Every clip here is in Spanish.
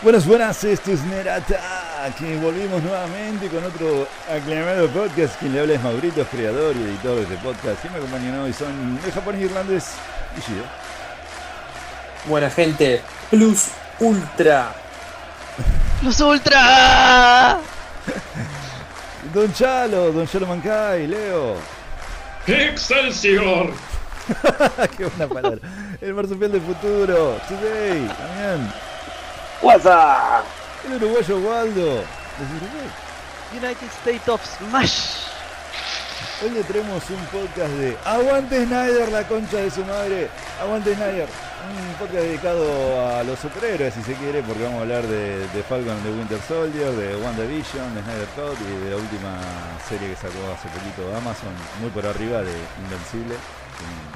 Buenas, buenas, este es Nerata, que volvimos nuevamente con otro aclamado podcast. Quien le habla es Maurito, creador y editor de este podcast. Y me acompañan hoy son el japonés irlandés y Shida. Buena gente, Plus Ultra. ¡Los Ultra! Don Chalo, Don Chalo Mancay, Leo. ¡Excelsior! Qué buena palabra. El marsupial del futuro, Today, también. WhatsApp. El uruguayo Waldo, desde Uruguay. United States of Smash. Hoy le traemos un podcast de Aguante Snyder, la concha de su madre. Aguante Snyder. Un podcast dedicado a los superhéroes, si se quiere, porque vamos a hablar de, de Falcon de Winter Soldier, de WandaVision, de Snyder Cut y de la última serie que sacó hace poquito Amazon, muy por arriba de Invencible, una,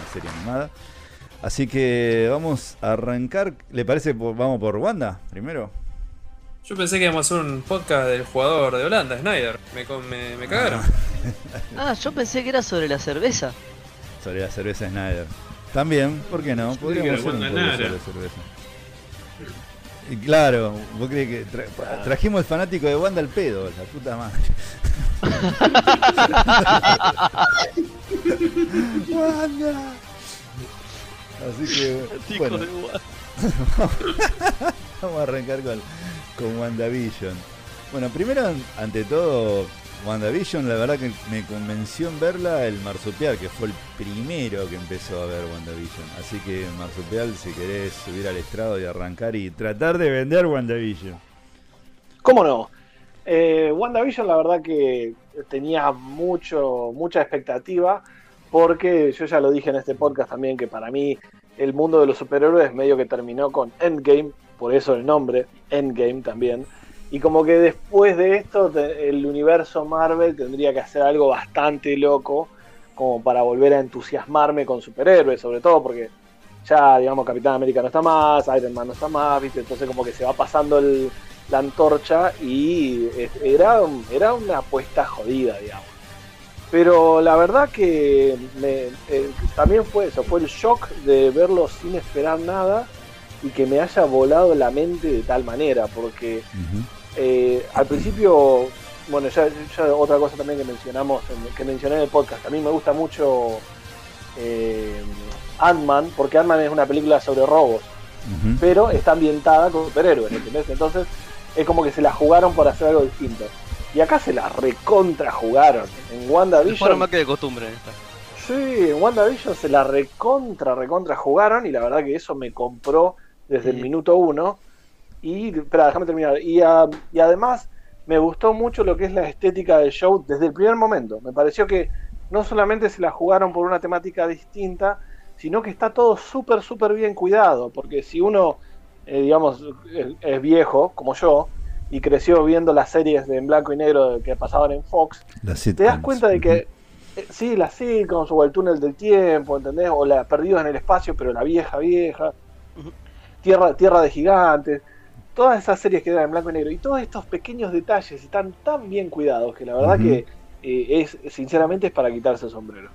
una serie animada. Así que vamos a arrancar. ¿Le parece? por- Vamos por Wanda primero. Yo pensé que íbamos a hacer un podcast del jugador de Holanda, Snyder. Me, me, me cagaron. Ah, yo pensé que era sobre la cerveza. Sobre la cerveza Snyder. También, ¿por qué no? Podríamos hacer un podcast sobre cerveza. Y claro, vos crees que tra- trajimos el fanático de Wanda al pedo, la puta madre. Wanda. Así que bueno, vamos a arrancar con, con WandaVision. Bueno, primero, ante todo, WandaVision, la verdad que me convenció en verla el Marsupial, que fue el primero que empezó a ver WandaVision. Así que, Marsupial, si querés subir al estrado y arrancar y tratar de vender WandaVision. ¿Cómo no? Eh, WandaVision, la verdad que tenía mucho, mucha expectativa, porque yo ya lo dije en este podcast también, que para mí el mundo de los superhéroes medio que terminó con Endgame, por eso el nombre, Endgame también. Y como que después de esto, el universo Marvel tendría que hacer algo bastante loco, como para volver a entusiasmarme con superhéroes, sobre todo porque ya, digamos, Capitán América no está más, Iron Man no está más, ¿viste? Entonces como que se va pasando la antorcha y era, era una apuesta jodida, digamos. Pero la verdad que me- eh, también fue eso, fue el shock de verlo sin esperar nada y que me haya volado la mente de tal manera, porque eh, al principio, bueno, ya, ya otra cosa también que mencionamos, en- que mencioné en el podcast, a mí me gusta mucho eh, Ant-Man, porque Ant-Man es una película sobre robos pero está ambientada con superhéroes, ¿entendés? Entonces es como que se la jugaron por hacer algo distinto. Y acá se la recontra jugaron. En Fueron WandaVision. más que de costumbre en esta. Sí, en WandaVision se la recontra, recontra jugaron. Y la verdad que eso me compró desde el minuto uno. Y, espera, déjame terminar. Y, ah, y además me gustó mucho lo que es la estética del show desde el primer momento. Me pareció que no solamente se la jugaron por una temática distinta, sino que está todo súper, súper bien cuidado. Porque si uno, eh, digamos, es viejo, como yo, y creció viendo las series de en blanco y negro que pasaban en Fox, te das cuenta de que eh, sí, las sitcoms o el túnel del tiempo, ¿entendés? O la Perdidos en el espacio, pero la vieja, vieja. Tierra, Tierra de Gigantes. Todas esas series que eran en blanco y negro. Y todos estos pequeños detalles están tan bien cuidados que la verdad que eh, es, sinceramente, es para quitarse el sombrero.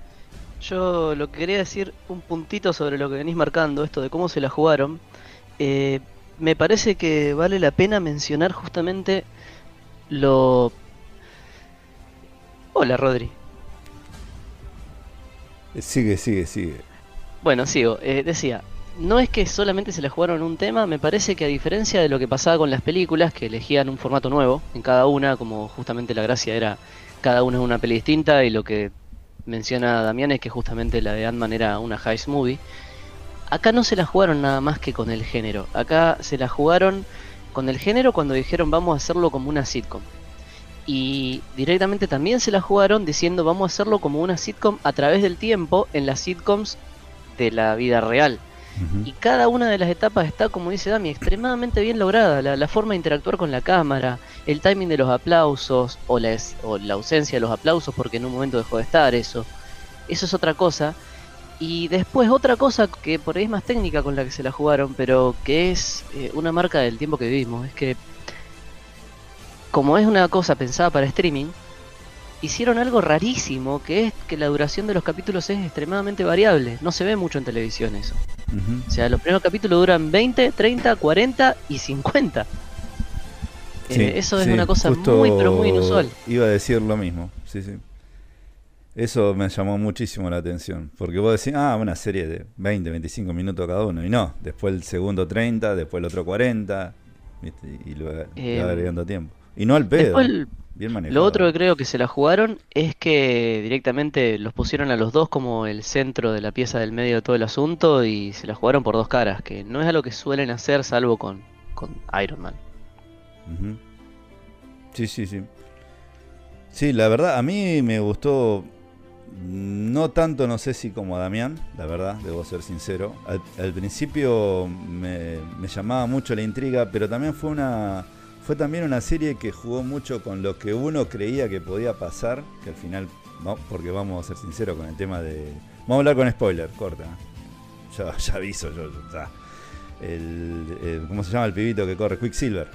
Yo lo que quería decir, un puntito sobre lo que venís marcando, esto de cómo se la jugaron. eh, me parece que vale la pena mencionar justamente lo... Hola, Rodri. Sigue, sigue, sigue. Bueno, sigo. Eh, decía, no es que solamente se la jugaron un tema, me parece que a diferencia de lo que pasaba con las películas, que elegían un formato nuevo en cada una, como justamente la gracia era cada una es una peli distinta, y lo que menciona Damián es que justamente la de Ant-Man era una heist movie. Acá no se la jugaron nada más que con el género. Acá se la jugaron con el género cuando dijeron vamos a hacerlo como una sitcom. Y directamente también se la jugaron diciendo vamos a hacerlo como una sitcom a través del tiempo en las sitcoms de la vida real. Y cada una de las etapas está, como dice Dami, extremadamente bien lograda. La, la forma de interactuar con la cámara, el timing de los aplausos, o la, es- o la ausencia de los aplausos, porque en un momento dejó de estar eso. Eso es otra cosa. Y después otra cosa que por ahí es más técnica con la que se la jugaron, pero que es eh, una marca del tiempo que vivimos. Es que, como es una cosa pensada para streaming, hicieron algo rarísimo, que es que la duración de los capítulos es extremadamente variable. No se ve mucho en televisión eso. O sea, los primeros capítulos duran 20, 30, 40 y 50. Eh, Sí, eso es una cosa muy, pero muy inusual. Iba a decir lo mismo, sí, sí. Eso me llamó muchísimo la atención. Porque vos decís, ah, una serie de 20, 25 minutos cada uno. Y no, después el segundo 30, después el otro 40. ¿viste? Y lo Eh, va agregando tiempo. Y no al pedo. Después, bien manejado. lo otro que creo que se la jugaron es que directamente los pusieron a los dos como el centro de la pieza del medio de todo el asunto y se la jugaron por dos caras, que no es algo que suelen hacer salvo con, con Iron Man. Ujú. Sí, sí, sí. Sí, la verdad, a mí me gustó. No tanto, no sé si como a Damián, la verdad, debo ser sincero. Al, al principio me, me llamaba mucho la intriga, pero también fue una. Fue también una serie que jugó mucho con lo que uno creía que podía pasar, que al final, no, porque vamos a ser sinceros con el tema de. Vamos a hablar con spoiler, corta. Ya, ya aviso, yo, ya. El, el- ¿Cómo se llama el pibito que corre? Quicksilver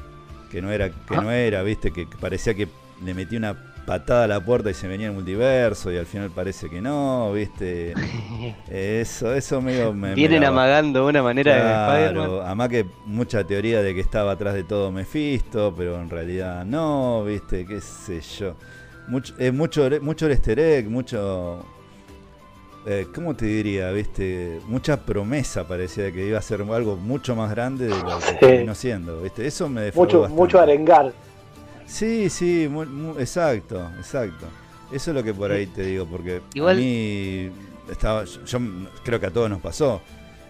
que no era, que Ah. no era, viste, que parecía que le metía una patada a la puerta y se venía el multiverso y al final parece que no, viste. Eso, eso medio me. me Vienen daba- amagando una manera de Spider-Man. Claro, además que mucha teoría de que estaba atrás de todo Mephisto, pero en realidad no, viste, qué sé yo. Mucho, eh, mucho, mucho easter egg, mucho... eh, ¿Cómo te diría? ¿Viste? Mucha promesa parecía de que iba a ser algo mucho más grande de lo que Sí. terminó siendo, ¿viste? Eso me defraudó Mucho, bastante. mucho arengar. Sí, sí, exacto, exacto. Eso es lo que por ahí te digo, porque Igual- a mí estaba, yo, yo creo que a todos nos pasó.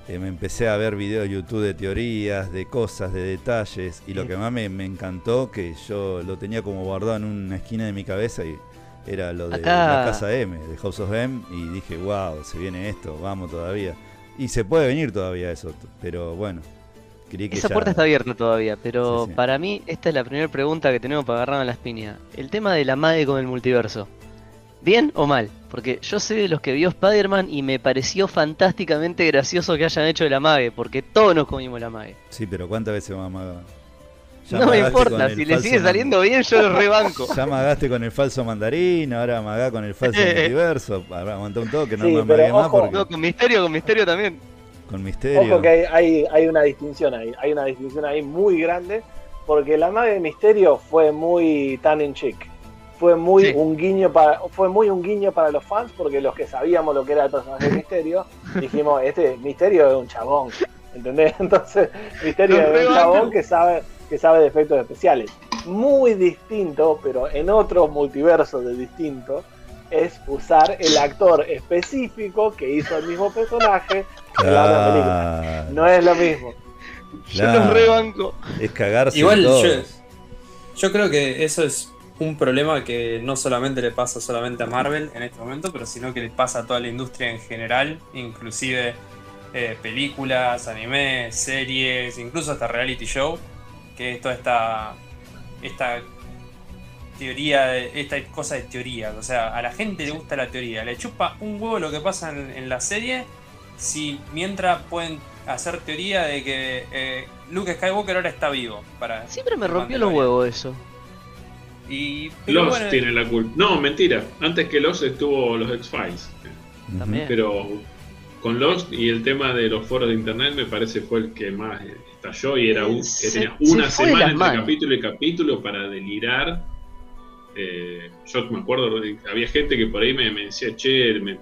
Eh, me empecé a ver videos de YouTube de teorías, de cosas, de detalles, y lo que más me, me encantó, que yo lo tenía como guardado en una esquina de mi cabeza, y era lo de Acá- la casa M, de House of M, y dije, wow, se viene esto, vamos todavía. Y se puede venir todavía eso, pero bueno, creí que Esa ya- puerta está abierta todavía, pero Sí, sí. para mí esta es la primera pregunta que tenemos para agarrar a las piñas. El tema de la mague con el multiverso. ¿Bien o mal? Porque yo sé de los que vio Spider-Man y me pareció fantásticamente gracioso que hayan hecho de la mague, porque todos nos comimos la mague. Sí, pero ¿cuántas veces vamos a? Ya No me importa, si le sigue man- saliendo bien yo lo rebanco. Ya amagaste con el falso mandarín, ahora amagá con el falso multiverso. Ahora Aguanta un toque, no Sí, me pero amagué más ojo. porque No, con misterio, con misterio también. Con misterio. Ojo que hay, hay, hay una distinción ahí, hay una distinción ahí muy grande, porque la magia de misterio fue muy tan en chic. Fue muy Sí. un guiño para, fue muy un guiño para los fans, porque los que sabíamos lo que era el personaje de misterio, dijimos, este misterio es un chabón. ¿Entendés? Entonces, misterio es un chabón que sabe, que sabe de efectos especiales. Muy distinto, pero en otros multiversos de distinto, es usar el actor específico que hizo el mismo personaje Claro, No es lo mismo. Yo los rebanco. es cagarse Igual yo, yo creo que eso es un problema que no solamente le pasa solamente a Marvel en este momento, pero sino que le pasa a toda la industria en general, inclusive eh, películas, anime, series, incluso hasta reality show, que es toda esta, esta teoría, esta cosa de teorías. O sea, a la gente le gusta la teoría, le chupa un huevo lo que pasa en, en la serie, si mientras pueden hacer teoría de que eh, Luke Skywalker ahora está vivo. Para Siempre me rompió los huevos eso. Y, Lost bueno, tiene la culpa. No, mentira. Antes que Lost estuvo los X-Files. También. Pero con Lost y el tema de los foros de internet me parece fue el que más estalló y era un, Se- tenía una semana entre manos. capítulo y capítulo para delirar. Eh, yo me acuerdo, había gente que por ahí me, me decía, che, me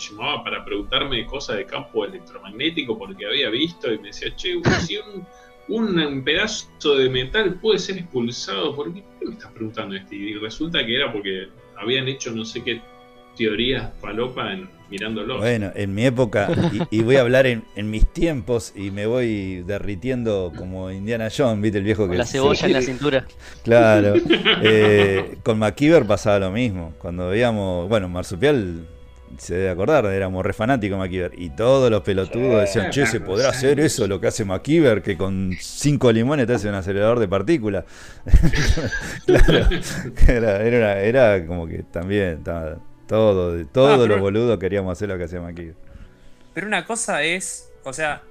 llamaba para preguntarme cosas de campo electromagnético porque había visto y me decía, che, si un, un pedazo de metal puede ser expulsado, ¿por qué me estás preguntando esto? Y resulta que era porque habían hecho no sé qué teorías falopa en, mirándolo. Bueno, en mi época, y, y voy a hablar en, en mis tiempos y me voy derritiendo como Indiana Jones, ¿viste el viejo que Con la cebolla en la cintura. Claro. Eh, con MacIver pasaba lo mismo. Cuando veíamos, bueno, Marsupial se debe acordar, éramos re fanáticos de. Y todos los pelotudos decían, che, ¿se podrá hacer eso lo que hace MacIver? Que con cinco limones te hace un acelerador de partículas. claro. Era, era, era como que también estaba todo, todos Ah, los boludos queríamos hacer lo que hacía MacIver. pero una cosa es, o sea,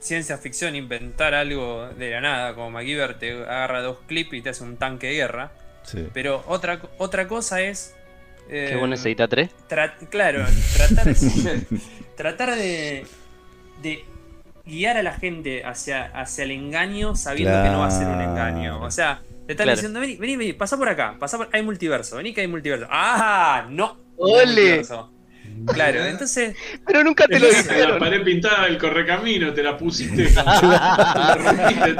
ciencia ficción, inventar algo de la nada, como MacGyver te agarra dos clips y te hace un tanque de guerra. Sí. Pero otra, otra cosa es Qué bueno es Edita 3. claro, tratar, de, tratar de, de guiar a la gente hacia, hacia el engaño sabiendo que no va a ser un engaño. O sea, te están diciendo, vení, vení, vení, pasa por acá, pasa por... hay multiverso, vení que hay multiverso. ¡Ah! ¡No! ¡Ole! Claro, entonces. Pero nunca te lo dijeron. La pared pintada del correcamino, te la pusiste. la rompiste.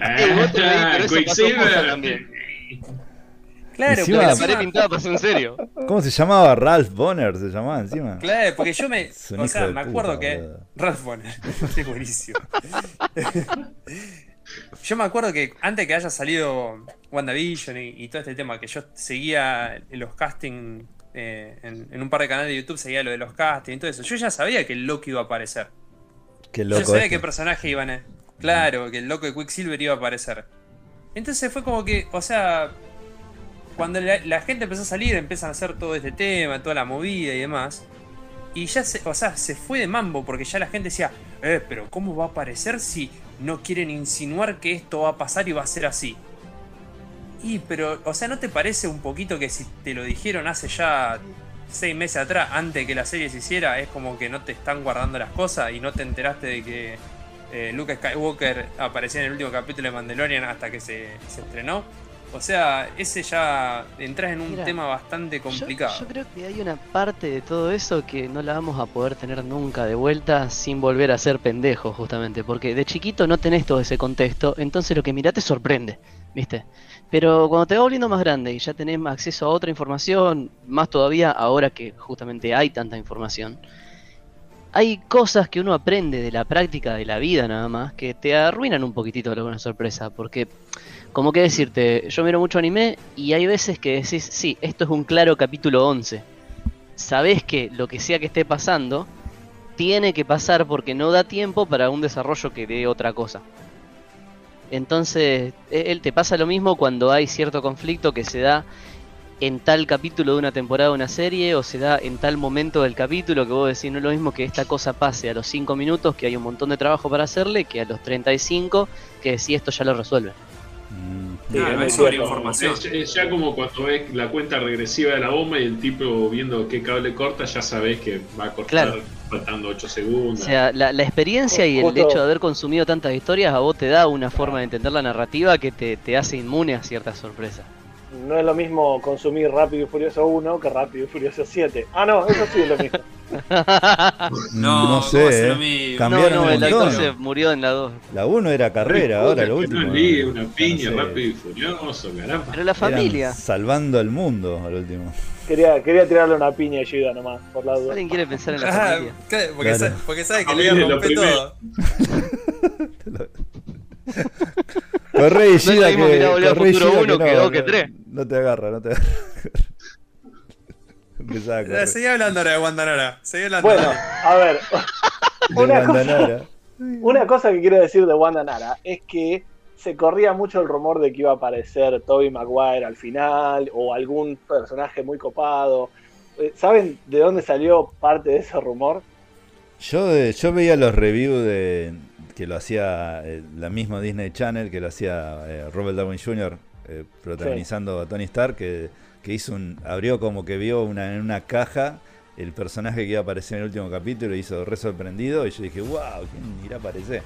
Ah, Quicksilver. Claro, pero la pared pintada pasó en serio. ¿Cómo se llamaba? Ralph Bonner se llamaba encima. Claro, porque yo me. o sea, me acuerdo que. Ralph Bonner. Qué buenísimo. yo me acuerdo que antes que haya salido WandaVision y, y todo este tema, que yo seguía los castings eh, en, un par de canales de YouTube seguía lo de los castings y todo eso. Yo ya sabía que el loco iba a aparecer. Qué loco yo sabía qué personaje iban a. Claro, que el loco de Quicksilver iba a aparecer. Entonces fue como que, o sea, cuando la, gente empezó a salir, empiezan a hacer todo este tema, toda la movida y demás. Y ya se, o sea, se fue de mambo porque ya la gente decía, eh, pero ¿cómo va a aparecer si no quieren insinuar que esto va a pasar y va a ser así? Y, pero, o sea, ¿no te parece un poquito que si te lo dijeron hace ya seis meses atrás, antes que la serie se hiciera, es como que no te están guardando las cosas y no te enteraste de que eh, Luke Skywalker aparecía en el último capítulo de Mandalorian hasta que se, estrenó? O sea, ese ya entras en un tema bastante complicado. Yo, creo que hay una parte de todo eso que no la vamos a poder tener nunca de vuelta sin volver a ser pendejos, justamente. Porque de chiquito no tenés todo ese contexto, entonces lo que mirá te sorprende, ¿viste? Pero cuando te va volviendo más grande y ya tenés acceso a otra información, más todavía ahora que justamente hay tanta información, hay cosas que uno aprende de la práctica de la vida nada más que te arruinan un poquitito alguna sorpresa. Porque, como que decirte, yo miro mucho anime y hay veces que decís, sí, esto es un claro capítulo 11. Sabés que lo que sea que esté pasando, tiene que pasar porque no da tiempo para un desarrollo que dé otra cosa. Entonces, e, él te pasa lo mismo cuando hay cierto conflicto que se da en tal capítulo de una temporada de una serie o se da en tal momento del capítulo que vos decís no es lo mismo que esta cosa pase a los 5 minutos, que hay un montón de trabajo para hacerle, que a los 35, que si esto ya lo resuelve. Es, ya como cuando ves la cuenta regresiva de la bomba y el tipo viendo qué cable corta, ya sabes que va a cortar faltando 8 segundos. O sea, la, experiencia y el hecho de haber consumido tantas historias a vos te da una forma de entender la narrativa que te, te hace inmune a ciertas sorpresas no es lo mismo consumir Rápido y Furioso 1 que Rápido y Furioso 7. Ah, no, eso sí es lo mismo. no, no sé, eh. cambiaron no, no, el actor se murió en la 2. La 1 era carrera, ahora lo último. una piña, Rápido y Furioso, caramba. Pero la familia. salvando el mundo al último. Quería, quería tirarle una piña a Yuda nomás, por la duda. ¿Alguien quiere pensar en la familia? Porque, sabe, porque sabe que le iba a romper todo. Corre y Gida no que, corre Futuro 1 que 2 que 3. No te agarra, no te agarra. a Seguí hablando ahora de Guandanara. Seguí hablando. Bueno, a ver. una, cosa, una cosa que quiero decir de Nara es que se corría mucho el rumor de que iba a aparecer Toby Maguire al final o algún personaje muy copado. Eh, ¿Saben de dónde salió parte de ese rumor? Yo, yo veía los reviews de, que lo hacía eh, la misma Disney Channel, que lo hacía eh, Robert Downey Jr. Eh, protagonizando a Tony Stark, que, hizo un, abrió como que vio una, en una caja el personaje que iba a aparecer en el último capítulo, hizo re sorprendido y yo dije, wow, ¿quién irá a aparecer?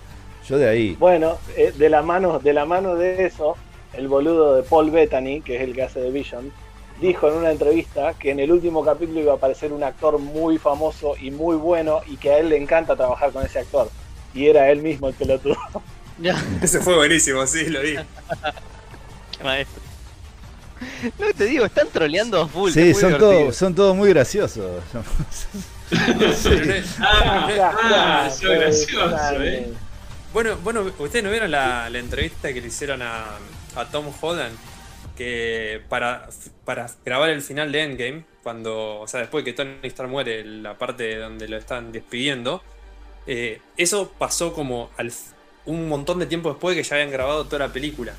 Yo de ahí. Bueno, de la mano, de la mano de eso, el boludo de Paul Bettany, que es el que hace de Vision, dijo en una entrevista que en el último capítulo iba a aparecer un actor muy famoso y muy bueno y que a él le encanta trabajar con ese actor y era él mismo el pelotudo. Ese fue buenísimo, sí, lo vi. Qué maestro. No te digo, están troleando a full. Sí, son todos son todos muy graciosos. ah, ah, gracioso, eh. Bueno, bueno, ustedes no vieron la, la entrevista que le hicieron a, a Tom Holland que para, para grabar el final de Endgame, cuando, o sea, después que Tony Stark muere, la parte donde lo están despidiendo, eh, eso pasó como un montón de tiempo después de que ya habían grabado toda la película.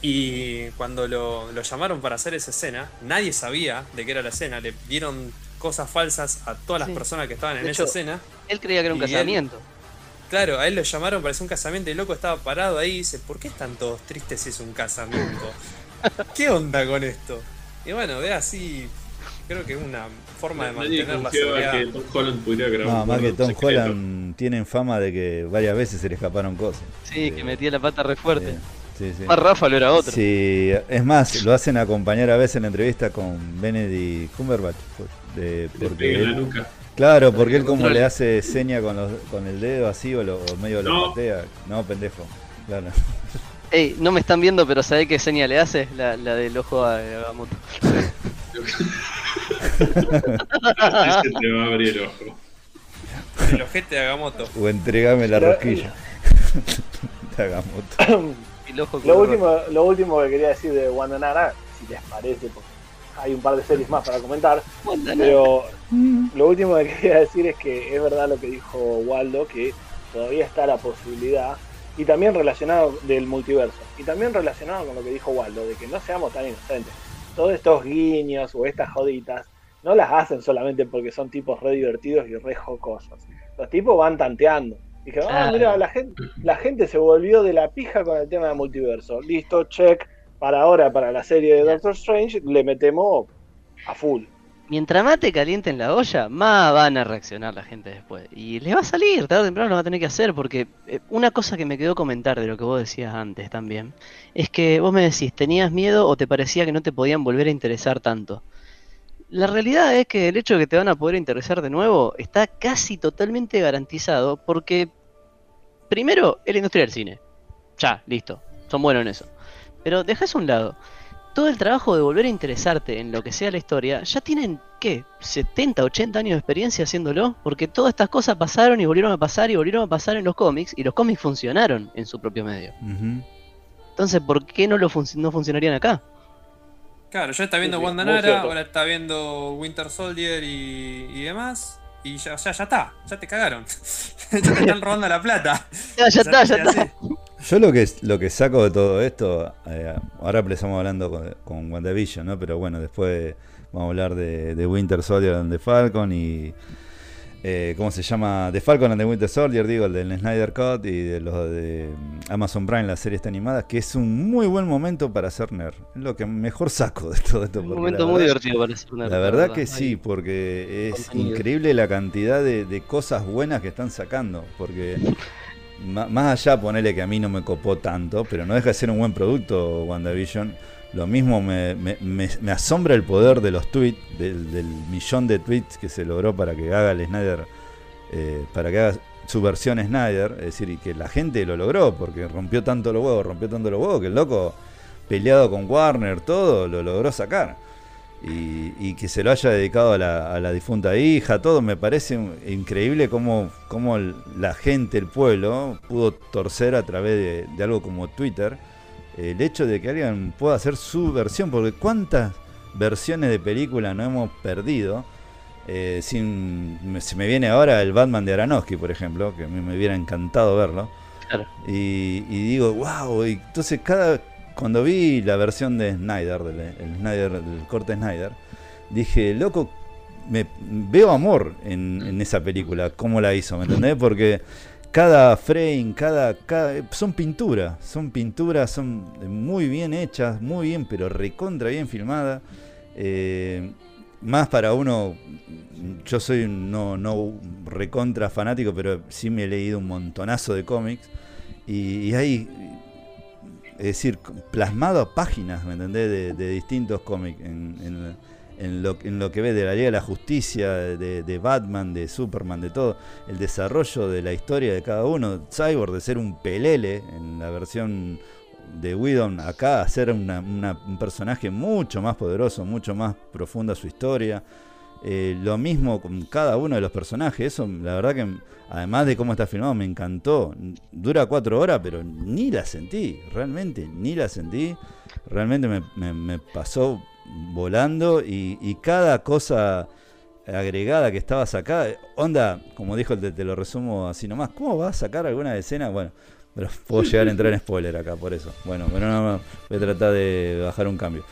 Y cuando lo, llamaron para hacer esa escena, nadie sabía de qué era la escena. Le dieron cosas falsas a todas las personas que estaban en esa escena. Él creía que era un casamiento. claro, a él lo llamaron para hacer un casamiento y el loco estaba parado ahí y dice, ¿por qué están todos tristes si es un casamiento? ¿Qué onda con esto? Y bueno, ve así creo que es una forma de mantener la seguridad. que Tom Holland pudiera grabar. No, más que Tom secreto. Holland tienen fama de que varias veces se le escaparon cosas. Sí, que Eh, metía la pata re fuerte. eh, Sí, sí. Más Ráfalo era otro. Sí, es más, lo hacen acompañar a veces en la entrevista con Benedict Cumberbatch. de- porque en la él- nuca. claro, porque él como le hace seña con, los- con el dedo así o, lo, o medio lo No. patea. No, pendejo. Claro. Ey, no me están viendo, pero ¿sabés qué seña le hace? La, la del ojo a Agamotto. Ese te va a abrir el ojo. El ojete de Agamotto. O entregame la rosquilla. Tagamoto. El ojo Lo último, lo último que quería decir de Wanda Nara, si les parece, porque hay un par de series más para comentar, pero lo último que quería decir es que es verdad lo que dijo Waldo, que todavía está la posibilidad, y también relacionado del multiverso, y también relacionado con lo que dijo Waldo, de que no seamos tan inocentes. Todos estos guiños o estas joditas no las hacen solamente porque son tipos re divertidos y re jocosos. Los tipos van tanteando. Dije, ah, mira, la gente, la gente se volvió de la pija con el tema del multiverso. Listo, check. Para ahora, para la serie de Doctor Strange, le metemos a full. Mientras más te calienten la olla, más van a reaccionar la gente después. Y les va a salir, tarde o temprano lo va a tener que hacer, porque eh, una cosa que me quedó comentar de lo que vos decías antes también, es que vos me decís, tenías miedo o te parecía que no te podían volver a interesar tanto. La realidad es que el hecho de que te van a poder interesar de nuevo está casi totalmente garantizado, porque primero, es la industria del cine. Ya, listo, son buenos en eso. Pero dejás a un lado todo el trabajo de volver a interesarte en lo que sea la historia, ya tienen, ¿qué? 70, 80 años de experiencia haciéndolo, porque todas estas cosas pasaron y volvieron a pasar y volvieron a pasar en los cómics, y los cómics funcionaron en su propio medio. Entonces, ¿por qué no, lo func- no funcionarían acá? Claro, ya está viendo Sí, Wanda Nara, ahora está viendo Winter Soldier y, y demás. Y ya, ya, ya está, ya te cagaron. ya te están robando la plata. Ya, ya está, ya sea está. Yo lo que, lo que saco de todo esto, eh, ahora empezamos hablando con, con WandaVision, ¿no? Pero bueno, después vamos a hablar de, de Winter Soldier and the Falcon y... eh, ¿Cómo se llama? The Falcon and the Winter Soldier, digo, el del Snyder Cut y de los de Amazon Prime, las series animadas, que es un muy buen momento para hacer nerd. Es lo que mejor saco de todo esto. Un momento muy verdad- divertido para hacer una La verdad que sí, porque es Contenido. increíble la cantidad de, de cosas buenas que están sacando. Porque más allá, ponerle que a mí no me copó tanto, pero no deja de ser un buen producto WandaVision. Lo mismo me, me- asombra el poder de los tweets, del, del millón de tweets que se logró para que haga el Snyder, eh, para que haga su versión Snyder. Es decir, que la gente lo logró, porque rompió tanto los huevos, rompió tanto los huevos, que el loco, peleado con Warner, todo, lo logró sacar y, y que se lo haya dedicado a la, a la difunta hija, todo me parece increíble cómo, cómo la gente, el pueblo, pudo torcer a través de, de algo como Twitter el hecho de que alguien pueda hacer su versión, porque cuántas versiones de película no hemos perdido. Eh, sin, me- se me viene ahora el Batman de Aronofsky, por ejemplo, que a mí me hubiera encantado verlo. Claro. Y, y digo, wow, y entonces cada cuando vi la versión de Snyder, del, el Snyder, del corte Snyder, dije, loco, me veo amor en, esa película, cómo la hizo, ¿me entendés? Porque cada frame, cada, cada son pinturas, son pinturas, son muy bien hechas, muy bien, pero recontra bien filmadas. Eh, más para uno, yo soy no, no recontra fanático, pero sí me he leído un montonazo de cómics. Y, y hay, es decir, plasmado a páginas, ¿me entendés? De, de distintos cómics en, en- lo, en lo que ve de la Liga de la Justicia, de, de Batman, de Superman, de todo. El desarrollo de la historia de cada uno. Cyborg de ser un pelele en la versión de Whedon acá a ser una- un personaje mucho más poderoso, mucho más profunda su historia. Eh, lo mismo con cada uno de los personajes. Eso, la verdad que, además de cómo está filmado, me encantó. Dura cuatro horas, pero ni la sentí. Realmente, ni la sentí. Realmente me, me- me pasó volando y, y cada cosa agregada que estaba sacada. Onda, como dijo te lo resumo así nomás. ¿Cómo va a sacar alguna escena? Bueno, pero puedo llegar a entrar en spoiler acá por eso. Bueno, pero no, voy a tratar de bajar un cambio.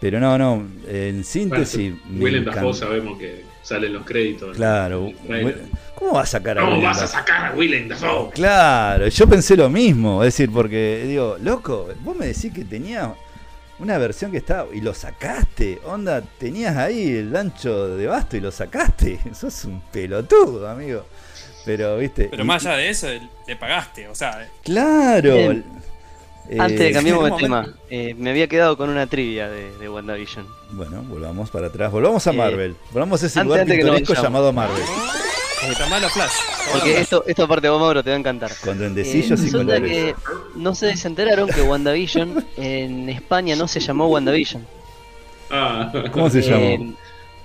Pero no, no, en síntesis. me Willem. Dafoe sabemos que salen los créditos. Claro. ¿Cómo va a sacar a ¿Cómo Willem vas a sacar a Willem Dafoe? Claro, yo pensé lo mismo, es decir, porque digo, loco, vos me decís que tenía una versión que estaba. Y lo sacaste. Onda, tenías ahí el ancho de basto y lo sacaste. Sos un pelotudo, amigo. Pero, viste. Pero y- más allá de eso, le pagaste, o sea, Claro. Bien. Eh, Antes de cambiamos de en un tema, eh, me había quedado con una trivia de, de WandaVision. Bueno, volvamos para atrás. Volvamos a Eh, Marvel. Volvamos a ese antes- lugar antes que nos pintoresco llamado Marvel. está malo Flash. Porque esto, esto aparte vos, Mauro, te va a encantar. Con Eh, duendecillos y resulta colores. que no sé si se enteraron que WandaVision en España no se llamó WandaVision. Ah, ¿Cómo se llamó?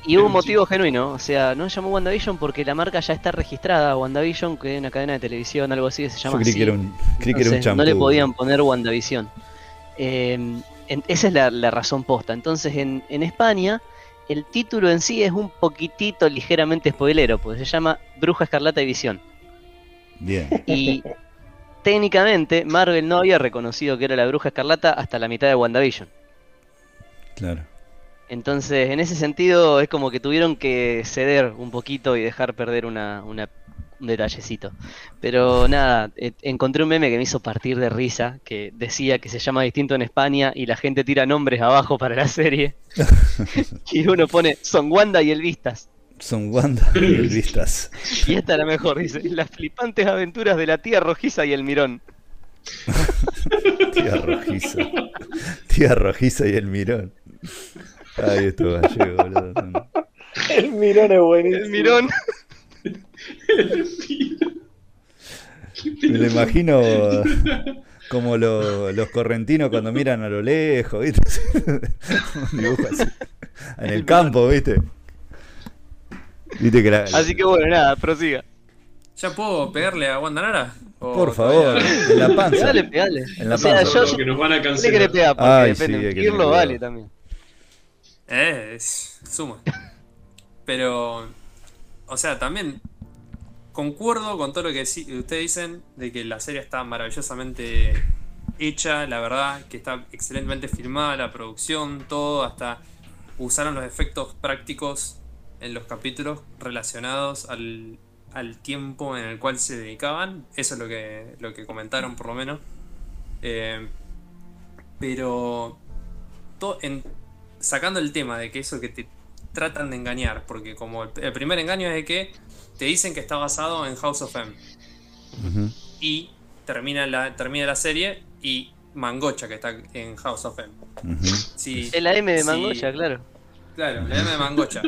Y hubo un motivo genuino, o sea, no se llamó WandaVision porque la marca ya está registrada, WandaVision, que es una cadena de televisión, algo así se Yo llama creí así. que era un, creí que era un champú. no le podían poner WandaVision. Eh, en- esa es la, la razón posta. Entonces, en, en España, el título en sí es un poquitito ligeramente spoilero, porque se llama Bruja Escarlata y Visión. Bien. Y técnicamente, Marvel no había reconocido que era la Bruja Escarlata hasta la mitad de WandaVision. Claro. Entonces, en ese sentido, es como que tuvieron que ceder un poquito y dejar perder una, una- un detallecito. Pero nada, eh, encontré un meme que me hizo partir de risa, que decía que se llama distinto en España y la gente tira nombres abajo para la serie. y uno pone, son Wanda y el Vistas. Son Wanda y el Vistas. Y esta es la mejor, dice, las flipantes aventuras de la tía rojiza y el mirón. Tía rojiza. Tía rojiza y el mirón. Ay, esto gallego, boludo. El mirón es buenísimo. El mirón. Me lo imagino como lo- los correntinos cuando miran a lo lejos, ¿viste? Un dibujo así. En el campo, ¿viste? Viste que la, Así que bueno, nada, prosiga. ¿Ya puedo pegarle a Wanda Nara? ¿O Por favor, todavía? en la panza. Pegale, pegale. En la o sea, panza. yo, Lo que nos van a ¿Qué le cancelar. pegar? Porque Ay, depende, sí, un que vale también. Eh, es- suma. Pero, o sea, también concuerdo con todo lo que ustedes dicen de que la serie está maravillosamente hecha, la verdad, que está excelentemente filmada, la producción, todo, hasta usaron los efectos prácticos en los capítulos relacionados al, al tiempo en el cual se dedicaban. Eso es lo que, lo que comentaron por lo menos. Eh, pero to- sacando el tema de que eso que te tratan de engañar, porque como el, el primer engaño es de que te dicen que está basado en House of M y termina la, termina la serie y Mangocha que está en House of M. Sí, Es la M de sí, Mangocha, claro. Claro, la M de Mangocha.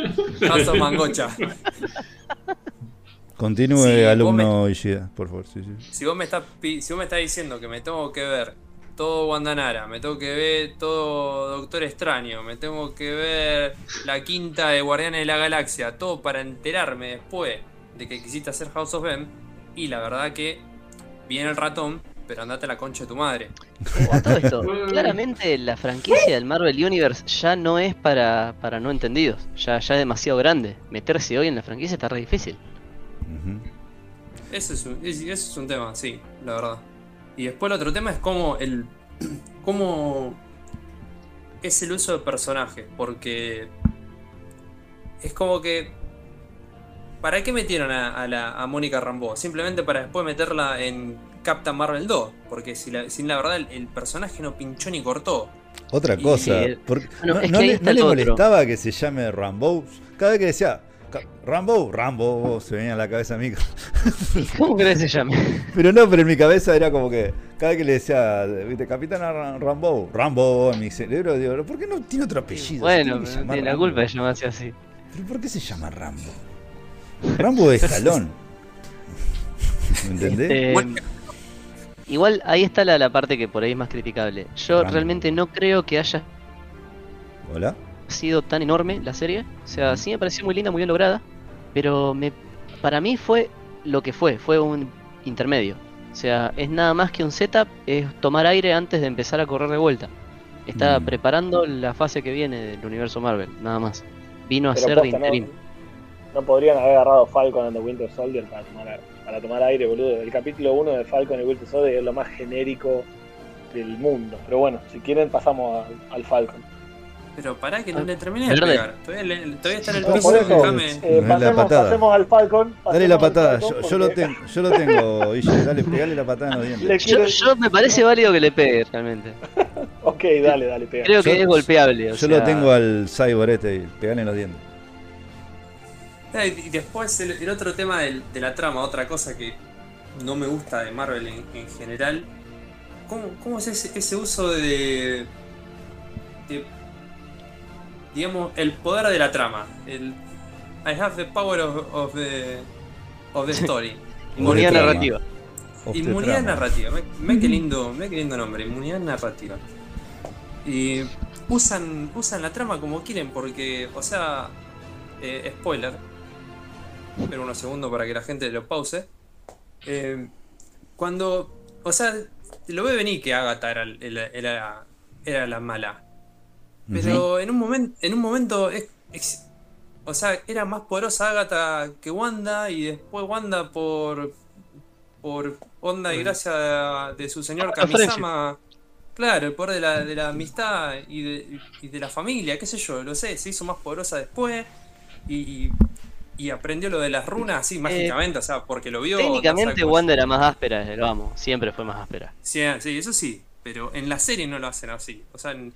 House of Mangocha. Continúe, alumno Ishida, por favor. Sí, sí. Si vos me estás si vos me estás diciendo que me tengo que ver todo Wandanara, me tengo que ver todo Doctor Extraño, me tengo que ver la quinta de Guardianes de la Galaxia, todo para enterarme después de que quisiste hacer House of M, y la verdad que viene el ratón, pero andate a la concha de tu madre. A todo esto, claramente la franquicia del Marvel Universe ya no es para, para no entendidos. Ya, ya es demasiado grande. Meterse hoy en la franquicia está re difícil. Ujú. Ese es un, es- ese es un tema, sí, la verdad. Y después el otro tema es cómo el. cómo es el uso de personajes. Porque. Es como que. ¿Para qué metieron a, a la, a Mónica Rambeau? Simplemente para después meterla en Captain Marvel 2. Porque si la, sin la verdad el, el personaje no pinchó ni cortó. Otra Y- cosa, eh, porque bueno, no, le, no le molestaba que se llame Rambo. Cada vez que decía "Ca- Rambo, Rambo, se venía a la cabeza a mí. ¿Cómo crees que se llame? Pero no, pero en mi cabeza era como que cada vez que le decía, viste, Capitana Ra- Rambo, Rambo, en mi cerebro, digo, ¿por qué no tiene otro apellido? Bueno, tiene la Rambo. culpa de llamarse así. ¿Pero por qué se llama Rambo? Rambo es Estalón. ¿Me entendés? Bueno. igual ahí está la, la parte que por ahí es más criticable. Yo Rambo. realmente no creo que haya Hola. Sido tan enorme la serie. O sea, sí me pareció muy linda, muy bien lograda. Pero me, para mí fue lo que fue, fue un intermedio. O sea, es nada más que un setup, es tomar aire antes de empezar a correr de vuelta. Está Mm. preparando la fase que viene del universo Marvel, nada más. Vino a Pero ser de interim. No podrían haber agarrado Falcon and the Winter Soldier para tomar, para tomar aire, boludo. El capítulo 1 de Falcon y Winter Soldier es lo más genérico del mundo. Pero bueno, si quieren pasamos al, al Falcon. Pero pará que no le terminé de Verde. pegar. Todavía, le- todavía está en el No, piso, por eso, déjame. Eh, Dale la pasemos, patada. pasemos al Falcon. Dale la al patada, Falcon yo, yo lo porque tengo, yo lo tengo, Guille, dale, pegale la patada en los Le dientes. Yo, quiero- yo me parece válido que le pegue realmente. Ok, dale, dale, pega. Creo que Yo- es golpeable. o Yo sea, lo tengo al cyborg este, pegarle en los dientes. Ah, Y y después el, el otro tema del- de la trama, otra cosa que no me gusta de Marvel en, en general. ¿Cómo, cómo es ese, ese uso de, de- Digamos, el poder de la trama. El, I have the power of, of the, of the story. Inmunidad narrativa. Inmunidad narrativa. Me, me qué lindo, me qué lindo nombre, inmunidad narrativa. Y usan, usan la trama como quieren porque, o sea, eh, spoiler. Espera unos segundos para que la gente lo pause. Eh, cuando, o sea, lo ve venir que Agatha era, era, era, era la mala. Pero en un momento, en un momento es, es- o sea, era más poderosa Agatha que Wanda y después Wanda por por onda y gracia de, de su señor. Kamisama. Claro, el poder de la, de la amistad y de, y de la familia, qué sé yo, lo sé, se hizo más poderosa después y, y aprendió lo de las runas así mágicamente, o sea, porque lo vio. Eh, Técnicamente Wanda era más áspera el vamos, siempre fue más áspera. Sí, sí, eso sí, pero en la serie no lo hacen así. O sea, en-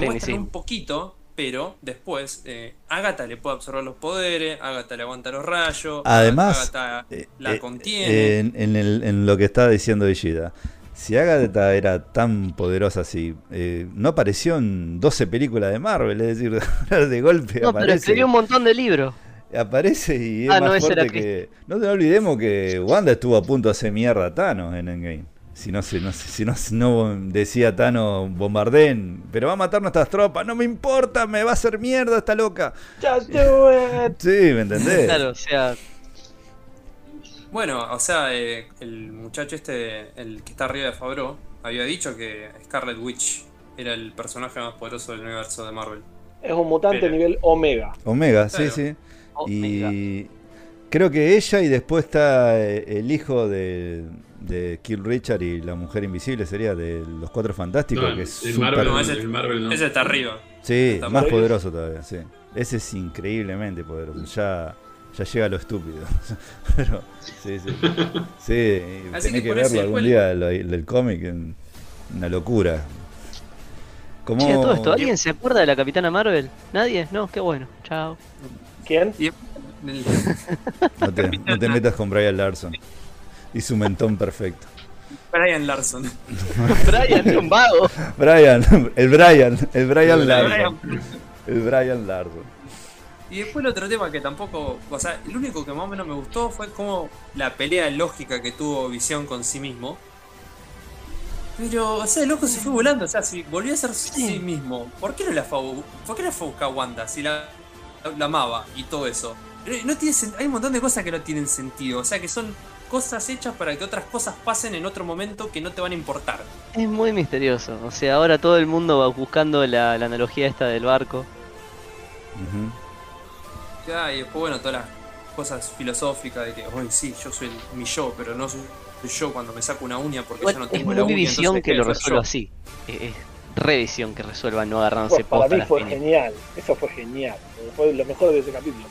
te muestran un poquito, pero después eh, Agatha le puede absorber los poderes, Agatha le aguanta los rayos, Además, Agatha Eh, la eh, contiene. En, en el- en lo que está diciendo Ishida. Si Agatha era tan poderosa así, eh, no apareció en 12 películas de Marvel, es decir, de golpe No, pero aparece. escribió un montón de libros. Aparece y es Ah, no, más era fuerte que. No te olvidemos que Wanda estuvo a punto de hacer mierda a Thanos en Endgame. Si no, se- no, se- si no, si no decía Thanos, bombardeen, pero va a matar nuestras tropas, no me importa, me va a hacer mierda esta loca. Just do it. Sí, ¿me entendés? Claro, o sea, Bueno, o sea, eh, el muchacho este, el que está arriba de Fabro, había dicho que Scarlet Witch era el personaje más poderoso del universo de Marvel. Es un mutante Pero- nivel Omega. Omega, sí, Claro. sí. Omega. Y creo que ella y después está eh, el hijo de, de Kill Richard y la mujer invisible sería de los cuatro fantásticos, No, que es el, súper- Marvel, No, ese- el Marvel no. Ese está arriba. Sí, está más poderoso todavía, sí. Ese es increíblemente poderoso. Ya, ya llega a lo estúpido. Pero, sí, sí. Sí, tenés que verlo algún día el, el del cómic, una locura. Como... che, todo esto, ¿alguien se acuerda de la Capitana Marvel? ¿Nadie? No, qué bueno. Chao. ¿Quién? No te, no te metas con Brian Larson y su mentón perfecto. Brian Larson. Brian es un vago. Brian, el Brian, el Brian El Larson. El Brian Larson. Y después el otro tema que tampoco, o sea, el único que más o menos me gustó fue como la pelea lógica que tuvo Visión con sí mismo. Pero, o sea, el loco se fue volando, o sea, si volvió a ser sí, mismo, ¿por qué no la fue ¿por qué la fue a buscar a Wanda si la, la amaba y todo eso? No tiene hay un montón de cosas que no tienen sentido, o sea, que son cosas hechas para que otras cosas pasen en otro momento que no te van a importar. Es muy misterioso. O sea, ahora todo el mundo va buscando la, la analogía esta del barco. Ya, y después, bueno, todas las cosas filosóficas de que, hoy sí, yo soy el- mi yo, pero no soy yo cuando me saco una uña porque Igual ya no es tengo la muy uña. visión que lo resuelva yo. así. Es, es revisión que resuelva no agarrándose Pues para mí fue genial. Eso fue genial. Fue lo mejor de ese capítulo.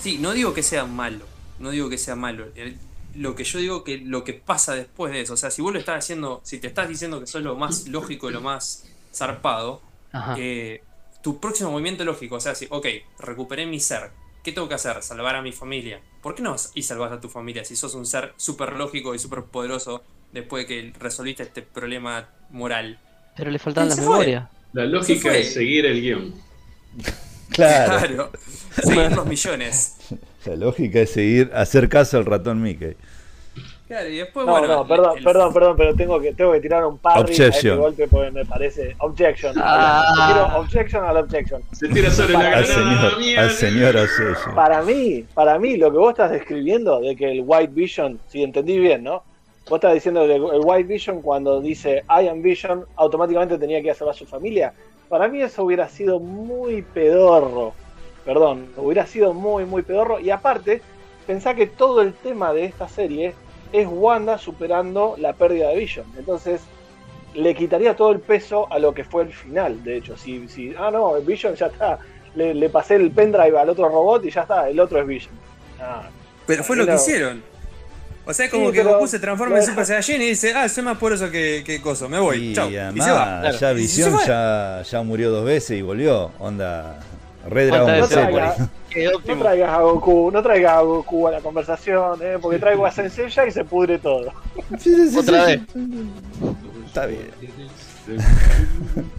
Sí, no digo que sea malo, no digo que sea malo. El- Lo que yo digo que lo que pasa después de eso, o sea, si vos lo estás haciendo, si te estás diciendo que sos lo más lógico y lo más zarpado, eh, tu próximo movimiento lógico, o sea, si, ok, recuperé mi ser, ¿qué tengo que hacer? Salvar a mi familia. ¿Por qué no y salvas a tu familia si sos un ser súper lógico y súper poderoso después de que resolviste este problema moral? Pero le las fue. memorias. La lógica es seguir el guion. Claro. seguir los millones. La lógica es seguir, hacer caso al ratón Mickey. Claro, y después, No, bueno. no, perdón, el- perdón, perdón, pero tengo que, tengo que tirar un parry a este Objection. golpe porque me parece. Objection. Ah. Quiero objection al objection. Se tira sobre la Al señor, al señor Ocello. Para mí, para mí, lo que vos estás describiendo de que el White Vision, si entendí bien, ¿no? Vos estás diciendo que el White Vision cuando dice I am Vision, automáticamente tenía que salvar a su familia. Para mí eso hubiera sido muy pedorro. Perdón, hubiera sido muy, muy pedorro. Y aparte, pensá que todo el tema de esta serie es Wanda superando la pérdida de Vision. Entonces, le quitaría todo el peso a lo que fue el final, de hecho. Si, si ah, no, Vision ya está. Le, le pasé el pendrive al otro robot y ya está, el otro es Vision. Ah, Pero fue lo que hicieron. O sea, es como Sí, que pero Goku se transforma en Super Saiyajin y dice, ah, soy más poderoso que, que Coso, me voy, Y se va. claro. ya Visión ya, ya murió dos veces y volvió. Onda, re ¿Cuántas Dragon No veces Ball va a traiga, Z. Qué no traigas a Goku, no traigas a Goku a la conversación, ¿eh? porque traigo a Senseiya y se pudre todo. Sí, sí, sí, Otra sí, vez. sí. Está bien.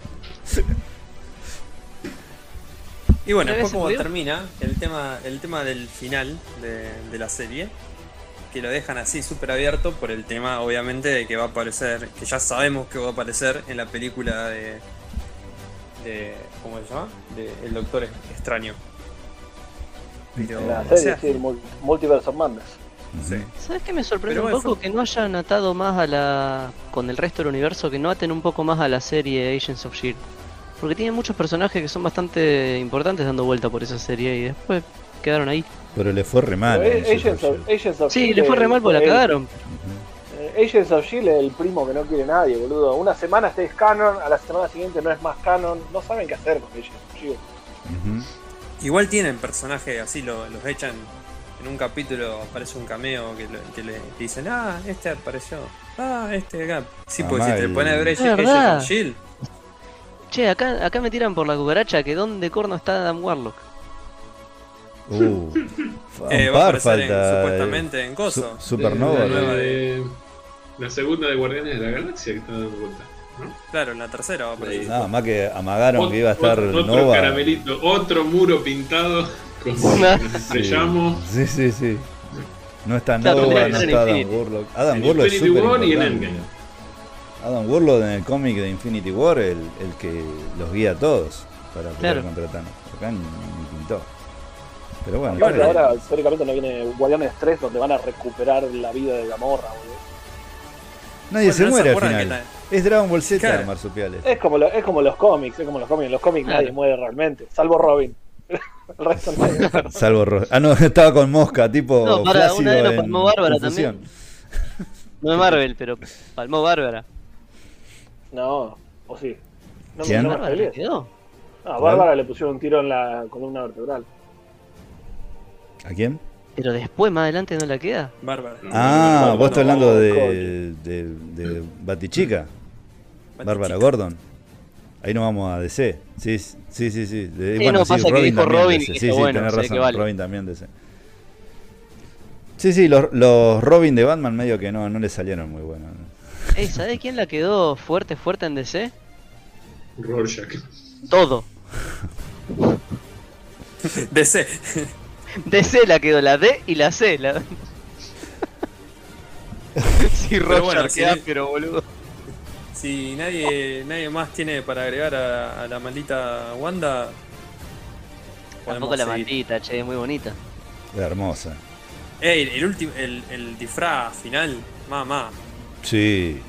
Y bueno, ¿Otra vez después como termina el tema, el tema del final de, de la serie, que lo dejan así súper abierto por el tema, obviamente, de que va a aparecer, que ya sabemos que va a aparecer en la película de. de ¿Cómo se llama? De El Doctor Extraño. Pero, la o serie, sea, sí, Multiverse of Madness. sí. ¿Sabes qué me sorprende Pero un poco? fue- Que no hayan atado más a la. con el resto del universo, que no aten un poco más a la serie Agents of Shield. E Porque tiene muchos personajes que son bastante importantes dando vuelta por esa serie y después quedaron ahí. Pero le fue re mal. Pero Agents, of Agents of Sí, Shield le fue re mal porque la cagaron. Agents of Shield es el primo que no quiere nadie, boludo. Una semana este es canon, a la semana siguiente no es más canon. No saben qué hacer con Agents of Shield. Igual tienen personajes así, lo- los echan en un capítulo, aparece un cameo que, lo- que le que dicen, ah, este apareció, ah, este acá. Sí, Ah, porque si te pones a ver Es Agent verdad. of Shield, Che, acá, acá me tiran por la cucaracha que dónde corno está Adam Warlock. Uh, eh, va a par aparecer en- eh, supuestamente en Coso. Su- Supernova. nueva de- la segunda de Guardianes de la Galaxia que está dando vuelta. ¿no? Claro, en la tercera va a aparecer. Nada más que amagaron que iba a estar otro, otro Nova. caramelito, otro muro pintado con Sí. nos Sí. estrellamos. Sí, sí, sí. No está Claro, Nova, no está Adam Infinity. Warlock. Adam En Warlock es Infinity súper War y en. Endgame. Adam Warlock en el cómic de Infinity War, el, el que los guía a todos para pelear Claro. contra Thanos. Acá ni, ni pintó. Pero bueno, ahora teóricamente no viene Guardianes 3 donde van a recuperar la vida de Gamorra, boludo. Nadie Bueno, se ¿no muere al final. que Es Dragon Ball Z, Claro. marsupiales. Es como, lo- es como los cómics, es como los cómics. En los cómics Claro. nadie muere realmente, salvo Robin. El resto muere. Salvo Ro- Ah, no, estaba con Mosca, tipo. No, para, una vez lo en palmó Bárbara confusión. No es Marvel, pero palmó Bárbara. No, o sí. No, me- ¿Quién? no me ¿Bárbara peleé. quedó? No, a Bárbara le pusieron un tiro en la columna vertebral. ¿A quién? Pero después, más adelante, no la queda. Bárbara. Ah, Bárbara, vos estás no, hablando de, de, de Batichica, Bárbara Batichica. Gordon. Ahí nos vamos a DC. Sí, sí, sí, sí. De- Sí, no, pasa que dijo también Robin y Sí, sí, bueno, tenés razón. vale. Robin también DC. Sí, sí, los, los Robin de Batman medio que no, no le salieron muy buenos. ¿no? Ey, ¿sabés quién la quedó fuerte, fuerte en DC? Rorschach. Todo. DC. DC la quedó, la D y la C. La... sí, Pero Roger, bueno, sí. áspero, boludo. Si nadie, nadie más tiene para agregar a, a la maldita Wanda, Tampoco la seguir. maldita, che, muy bonita. Hermosa. Ey, el último, el, el disfraz final, mamá, Sí,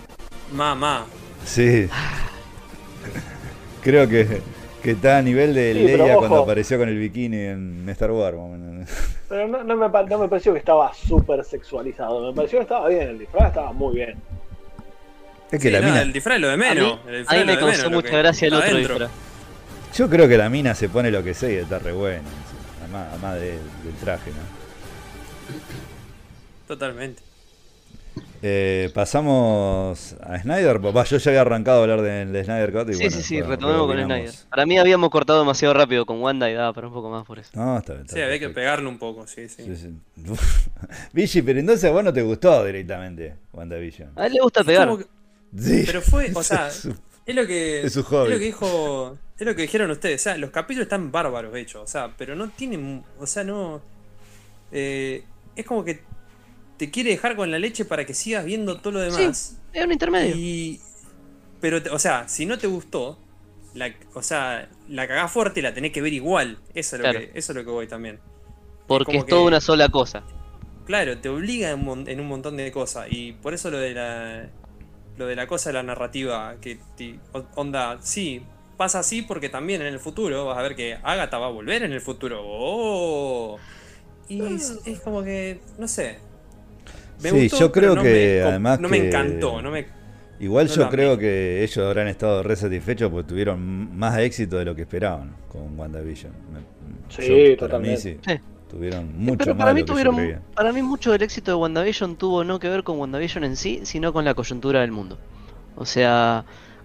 mamá. sí. Creo que, que está a nivel de Sí, Leia ojo. cuando apareció con el bikini en Star Wars. Pero no, no me, pa- no me pareció que estaba súper sexualizado. Me pareció que estaba bien, el disfraz estaba muy bien. Es que Sí, la no, mina, el disfraz es lo de A menos. mí, el a disfraz mí es lo me causó mucha que gracia el otro disfraz. yo creo que la mina se pone lo que sea y está re buena. Además, además de- del traje, ¿no? Totalmente. Eh, pasamos a Snyder. Va, yo ya había arrancado a hablar del de Snyder Cut. Y Sí, bueno, sí, sí, retomemos con. Snyder. Para mí habíamos cortado demasiado rápido con Wanda y daba para un poco más por eso. No, está bien. está Sí, había que pegarle un poco, sí, sí. Sí, sí. Vichy, pero entonces a vos no te gustó directamente WandaVision. A él le gusta Es pegar. que- Sí. Pero fue, o sea, Es su- es lo que. Es su hobby. lo que dijo. Es lo que dijeron ustedes. O sea, los capítulos están bárbaros hechos. O sea, pero no tienen. O sea, no. eh, es como que te quiere dejar con la leche para que sigas viendo todo lo demás. Es un intermedio. Y. Pero, te- o sea, si no te gustó, la, o sea, la cagás fuerte y la tenés que ver igual. Eso es lo, que, eso es lo que voy también. Porque como es toda que- una sola cosa. Claro, te obliga en, mon- en un montón de cosas. Y por eso lo de la. Lo de la cosa de la narrativa. Que o- onda, sí, pasa así porque también en el futuro vas a ver que Agatha va a volver en el futuro. ¡Oh! Y es, es como que. No sé. Me Sí, gustó, yo pero creo no que me, además no me encantó. No me, Igual No yo creo amé. que ellos habrán estado re satisfechos porque tuvieron más éxito de lo que esperaban con WandaVision. Me- Sí, para totalmente. mí sí. Sí. Tuvieron mucho Pero más para de mí lo yo tuvieron, para mí mucho del éxito de WandaVision tuvo no que ver con WandaVision en sí, sino con la coyuntura del mundo. O sea,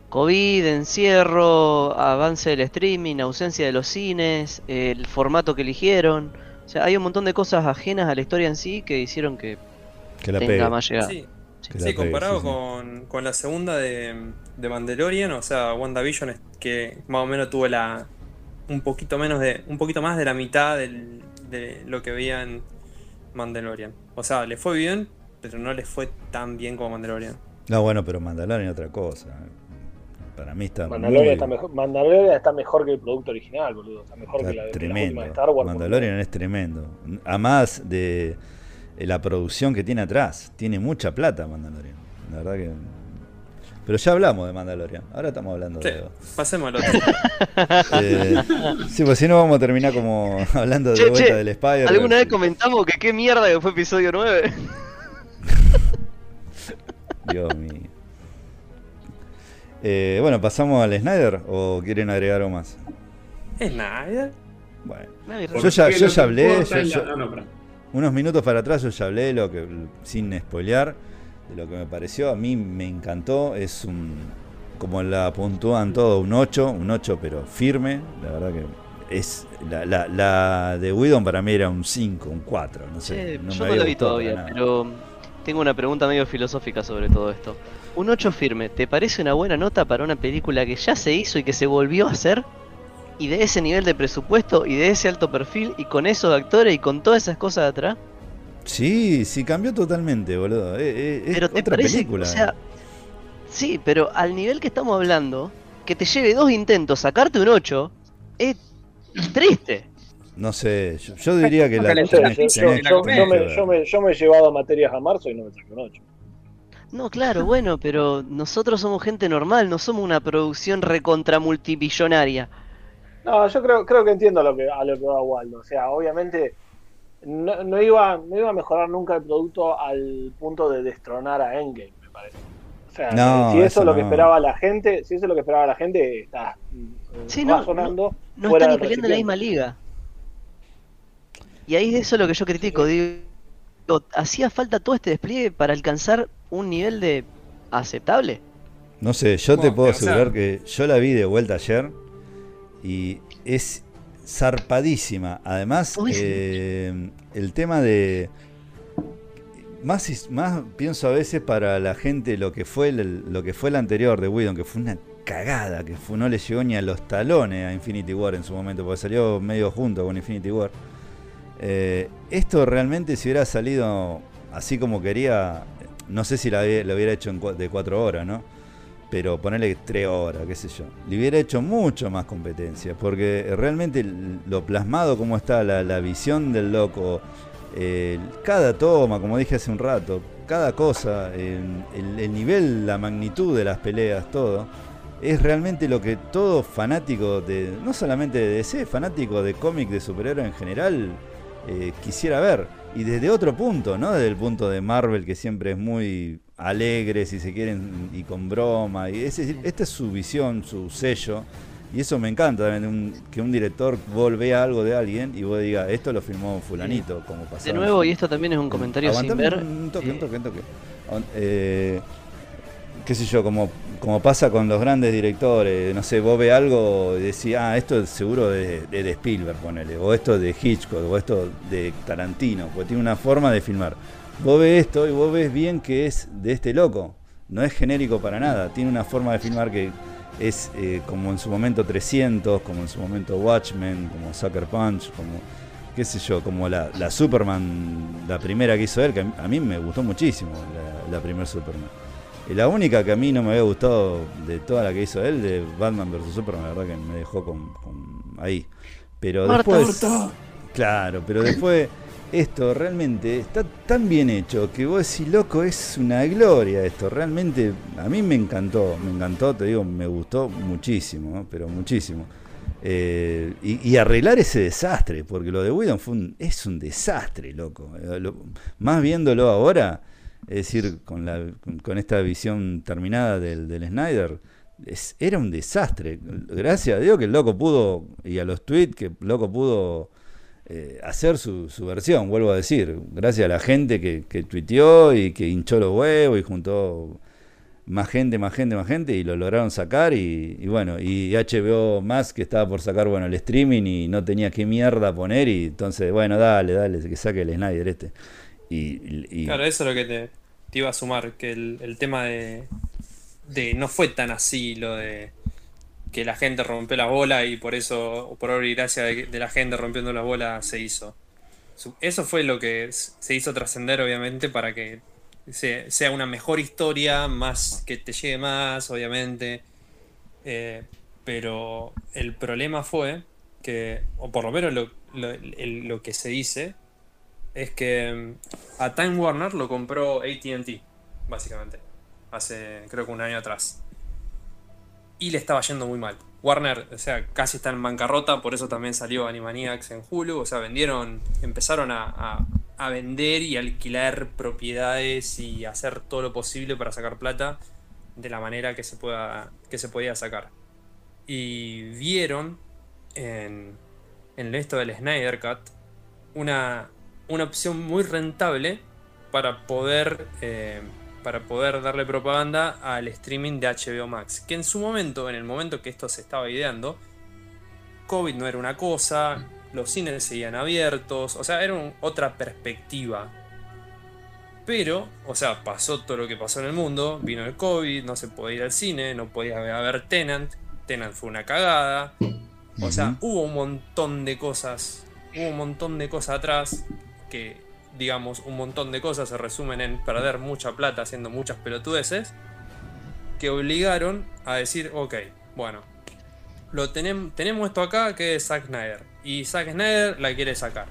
COVID, encierro, avance del streaming, ausencia de los cines, el formato que eligieron. O sea, hay un montón de cosas ajenas a la historia en sí que hicieron que Que la tenga pegue. más llegada. Sí, Que la sí, pegue, comparado. Con, con la segunda de, de Mandalorian, o sea, WandaVision que más o menos tuvo la un poquito menos de un poquito más de la mitad del- de lo que veía en Mandalorian. O sea, le fue bien, pero no le fue tan bien como Mandalorian. No, bueno, pero Mandalorian es otra cosa. Para mí está Mandalorian, muy- está mejor, Mandalorian está mejor que el producto original, boludo. Está mejor está que la, que la tremendo. última de Star Wars. Mandalorian es tremendo. Además de la producción que tiene atrás. Tiene mucha plata Mandalorian. La verdad que... Pero ya hablamos de Mandalorian. Ahora estamos hablando Sí, de... pasemos al otro. Eh, sí, pues si no vamos a terminar como hablando de Che, vuelta che, del Spider. ¿Alguna vez comentamos que qué mierda que fue episodio 9? Dios mío. Eh, bueno, ¿pasamos al Snyder o quieren agregar algo más? Snyder. Bueno, ¿Por Yo ya- yo ya hablé, importa yo- la- yo- no, no, pará. Unos minutos para atrás yo ya hablé lo que sin spoilear de lo que me pareció. A mí me encantó. Es un, como la puntúan todo, un 8, un 8 pero firme. La verdad que es la, la, la de Whedon para mí era un 5, un 4, no sé. No yo me no la vi todavía, pero tengo una pregunta medio filosófica sobre todo esto. Un 8 firme, ¿te parece una buena nota para una película que ya se hizo y que se volvió a hacer? Y de ese nivel de presupuesto y de ese alto perfil y con esos actores y con todas esas cosas de atrás. Sí, sí, cambió totalmente, boludo. Eh, eh, es Pero te otra parece, película. o sea, sí, pero al nivel que estamos hablando, que te lleve dos intentos sacarte un 8, es triste. No sé, yo, yo diría que la me- yo me he llevado materias a marzo y no me saqué un 8. No, claro, bueno, pero nosotros somos gente normal, no somos una producción recontra multibillonaria. No, yo creo, creo que entiendo a lo que, a lo que va Waldo. O sea, obviamente no, no iba, no iba a mejorar nunca el producto al punto de destronar a Endgame, me parece. O sea, No, si eso, eso es lo que esperaba la gente, si eso es lo que esperaba la gente, está Sí, no, razonando No fuera están ni peleando en la misma liga. Y ahí es eso lo que yo critico, digo, hacía falta todo este despliegue para alcanzar un nivel de aceptable. No sé, yo te puedo o sea- asegurar que yo la vi de vuelta ayer y es zarpadísima. Además, eh, el tema de... Más, y- más pienso a veces para la gente lo que fue el, lo que fue el anterior de Whedon, que fue una cagada, que fue, no le llegó ni a los talones a Infinity War en su momento, porque salió medio junto con Infinity War. Eh, esto realmente si hubiera salido así como quería, no sé si la, hubiera hecho en de cuatro horas, ¿no? Pero ponerle tres horas, qué sé yo. Le hubiera hecho mucho más competencia, porque realmente lo plasmado como está, la, visión del loco, cada toma, como dije hace un rato, cada cosa, el, el- el nivel, la magnitud de las peleas, todo, es realmente lo que todo fanático de, no solamente de DC, fanático de cómic de superhéroes en general, eh, quisiera ver. Y desde otro punto, ¿no? Desde el punto de Marvel, que siempre es muy alegre, si se quieren, y con broma. Y es decir, esta es su visión, su sello. Y eso me encanta también, un- que un director vos vea algo de alguien y vos digas, esto lo filmó fulanito, como pasó. De nuevo, y esto también es un comentario sin ver. Un toque, un toque, un toque. On- eh, qué sé yo, como, como pasa con los grandes directores, no sé, vos ves algo y decís, ah, esto es seguro de, de, de Spielberg, ponele, o esto de Hitchcock, o esto de Tarantino, porque tiene una forma de filmar. Vos ves esto y vos ves bien que es de este loco, no es genérico para nada, tiene una forma de filmar que es eh, como en su momento 300, como en su momento Watchmen, como Sucker Punch, como qué sé yo, como la, la Superman, la primera que hizo él, que a mí, me gustó muchísimo, la, la primera Superman. Y la única que a mí no me había gustado de toda la que hizo él, de Batman vs. Superman, la verdad que me dejó con, con ahí. Pero Marta, después... Claro, pero después esto realmente está tan bien hecho que vos decís, loco, es una gloria esto. Realmente a mí me encantó, me encantó, te digo, me gustó muchísimo, pero muchísimo. Eh, y, arreglar ese desastre, porque lo de Whedon fue un- es un desastre, loco. Eh, más viéndolo ahora, es decir, con, la, con, esta visión terminada del, del Snyder, es- era un desastre. Gracias a que el loco pudo, y a los tweets, que el loco pudo eh, hacer su, su, versión, vuelvo a decir, gracias a la gente que, que tuiteó y que hinchó los huevos y juntó más gente, más gente, más gente y lo lograron sacar y, bueno, y HBO más que estaba por sacar, bueno, el streaming y no tenía qué mierda poner y entonces, bueno, dale, dale, que saque el Snyder este. Y, claro, eso es lo que te, te iba a sumar, que el, el tema de, de, no fue tan así lo de que la gente rompió la bola y por eso, por obra y gracia de, la gente rompiendo la bola se hizo. Eso fue lo que se hizo trascender, obviamente, para que sea una mejor historia, más que te llegue más, obviamente. Eh, pero el problema fue que, o por lo menos lo, lo, lo, que se dice, es que mm, a Time Warner lo compró ATT, básicamente, hace creo que un año atrás. Y le estaba yendo muy mal. Warner, o sea, casi está en bancarrota, por eso también salió Animaniacs en Hulu, o sea, vendieron, empezaron a, a vender y alquilar propiedades y hacer todo lo posible para sacar plata de la manera que se, pueda, que se podía sacar. Y vieron en, en esto del Snyder Cut una, una opción muy rentable para poder, eh, para poder darle propaganda al streaming de HBO Max. Que en su momento, en el momento que esto se estaba ideando, COVID no era una cosa, los cines seguían abiertos, o sea, era un, otra perspectiva. Pero, o sea, pasó todo lo que pasó en el mundo, vino el COVID, no se podía ir al cine, no podía haber Tenant, Tenant fue una cagada. O sea, hubo un montón de cosas, hubo un montón de cosas atrás que, digamos, un montón de cosas se resumen en perder mucha plata haciendo muchas pelotudeces, que obligaron a decir, ok, bueno, lo tenemos, tenemos esto acá que es Zack Snyder y Zack Snyder la quiere sacar.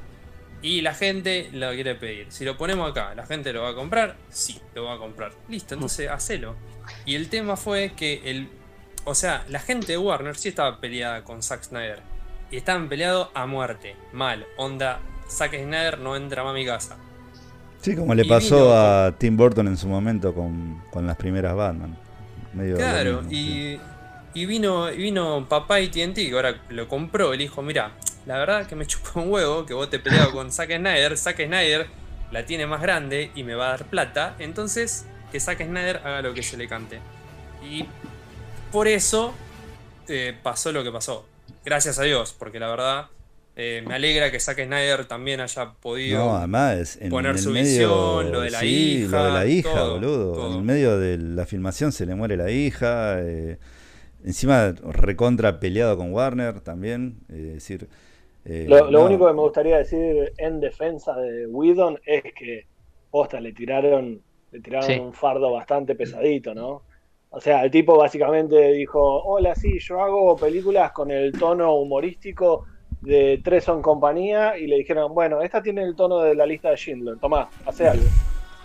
Y la gente la quiere pedir. Si lo ponemos acá, ¿la gente lo va a comprar? Sí, lo va a comprar. Listo, entonces hacelo. Y el tema fue que el. O sea, la gente de Warner sí estaba peleada con Zack Snyder. Y estaban peleados a muerte. Mal. Onda, Zack Snyder no entra más a mi casa. Sí, como le pasó a Tim Burton en su momento con, con las primeras Batman. Medio claro, mismo, y, sí. y, vino, vino papá y TNT, que ahora lo compró. El hijo, mira, la verdad que me chupa un huevo que vos te peleado con Zack Snyder. Zack Snyder la tiene más grande y me va a dar plata. Entonces, que Zack Snyder haga lo que se le cante. Y por eso eh, pasó lo que pasó. Gracias a Dios, porque la verdad eh, me alegra que Zack Snyder también haya podido no, además, en, poner en su medio, visión, lo de la sí, hija. Lo de la hija, todo, boludo. todo. En el medio de la filmación se le muere la hija. Eh, encima, recontra peleado con Warner también. Es decir. Eh, lo, lo no. único que me gustaría decir en defensa de Whedon es que posta le tiraron, le tiraron sí. un fardo bastante pesadito, ¿no? O sea, el tipo básicamente dijo, hola, sí, yo hago películas con el tono humorístico de Tres son compañía y le dijeron, bueno, esta tiene el tono de la lista de Schindler, tomá, hace algo.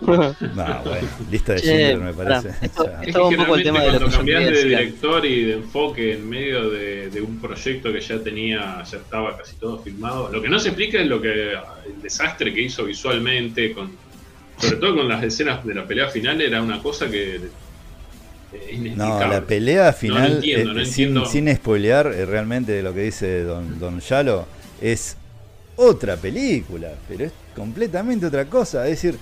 No, bueno, lista de Schindler me parece. Esto, esto es un poco el tema de cuando cambias de director y de enfoque en medio de, de, un proyecto que ya tenía, ya estaba casi todo filmado, lo que no se explica es lo que el desastre que hizo visualmente, con, sobre todo con las escenas de la pelea final, era una cosa que no, la pelea final, no, no entiendo, eh, sin, sin, spoilear eh, realmente de lo que dice Don, Don Yalo, es otra película, pero es completamente otra cosa. Es decir,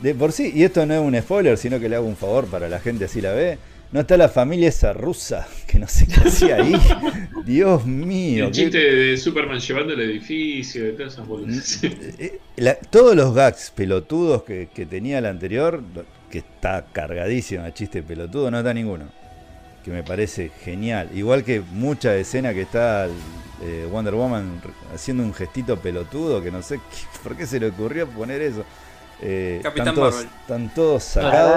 de por sí, y esto no es un spoiler, sino que le hago un favor para la gente así la ve. No está la familia esa rusa que no sé qué hacía ahí. Dios mío. El chiste qué... de Superman llevando el edificio, de todas esas. La, todos los gags pelotudos que, que, tenía el anterior, que está cargadísimo a chiste pelotudo, no está ninguno. Que me parece genial. Igual que mucha escena que está eh, Wonder Woman haciendo un gestito pelotudo, que no sé qué, por qué se le ocurrió poner eso. Eh, están, todos, están, todos, sacados.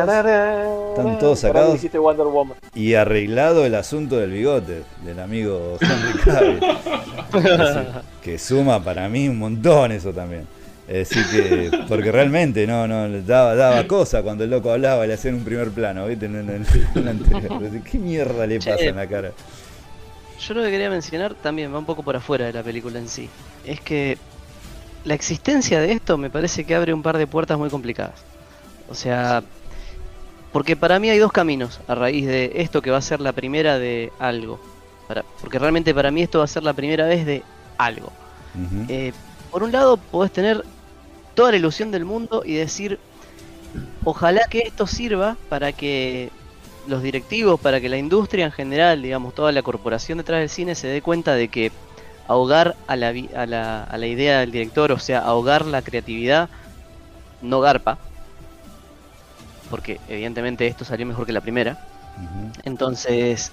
Están todos sacados. Y arreglado el asunto del bigote del amigo Henry Cavill. que suma para mí un montón eso también. Decir que, porque realmente no, no daba, daba cosa cuando el loco hablaba y le hacían un primer plano, ¿viste? En, en, en, ¿Qué mierda le pasa en la cara? Yo lo que quería mencionar también va un poco por afuera de la película en sí. Es que la existencia de esto me parece que abre un par de puertas muy complicadas. O sea, porque para mí hay dos caminos a raíz de esto que va a ser la primera de algo. Para, porque realmente para mí esto va a ser la primera vez de algo. Uh -huh. eh, por un lado podés tener toda la ilusión del mundo y decir, ojalá que esto sirva para que los directivos, para que la industria en general, digamos, toda la corporación detrás del cine se dé cuenta de que ahogar a la, a la, a la idea del director, o sea, ahogar la creatividad, no garpa. Porque evidentemente esto salió mejor que la primera. Entonces,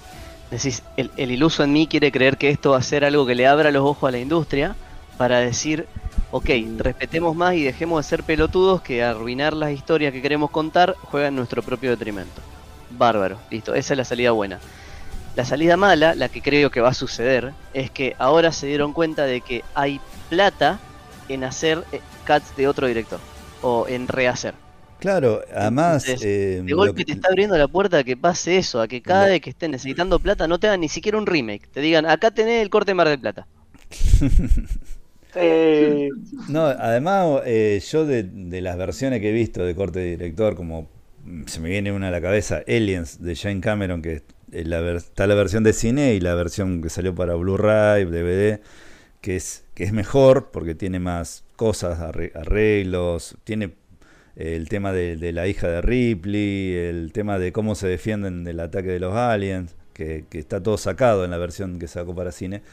decís, el, el, iluso en mí quiere creer que esto va a ser algo que le abra los ojos a la industria para decir, ok, respetemos más y dejemos de ser pelotudos que arruinar las historias que queremos contar juega en nuestro propio detrimento. Bárbaro, listo, esa es la salida buena. La salida mala, la que creo que va a suceder, es que ahora se dieron cuenta de que hay plata en hacer eh, cuts de otro director o en rehacer. Claro, además. Entonces, eh, de golpe lo- te está abriendo la puerta a que pase eso, a que cada vez que estén necesitando plata no te hagan ni siquiera un remake. Te digan, acá tenés el corte de Mar del Plata. Eh, No, además, eh, yo de, las versiones que he visto de corte de director, como se me viene una a la cabeza, Aliens de Jane Cameron, que ver- está la versión de cine y la versión que salió para Blu-ray, DVD, que es, que es mejor porque tiene más cosas, arre- arreglos, tiene eh, el tema de, la hija de Ripley, el tema de cómo se defienden del ataque de los aliens, que está todo sacado en la versión que sacó para cine.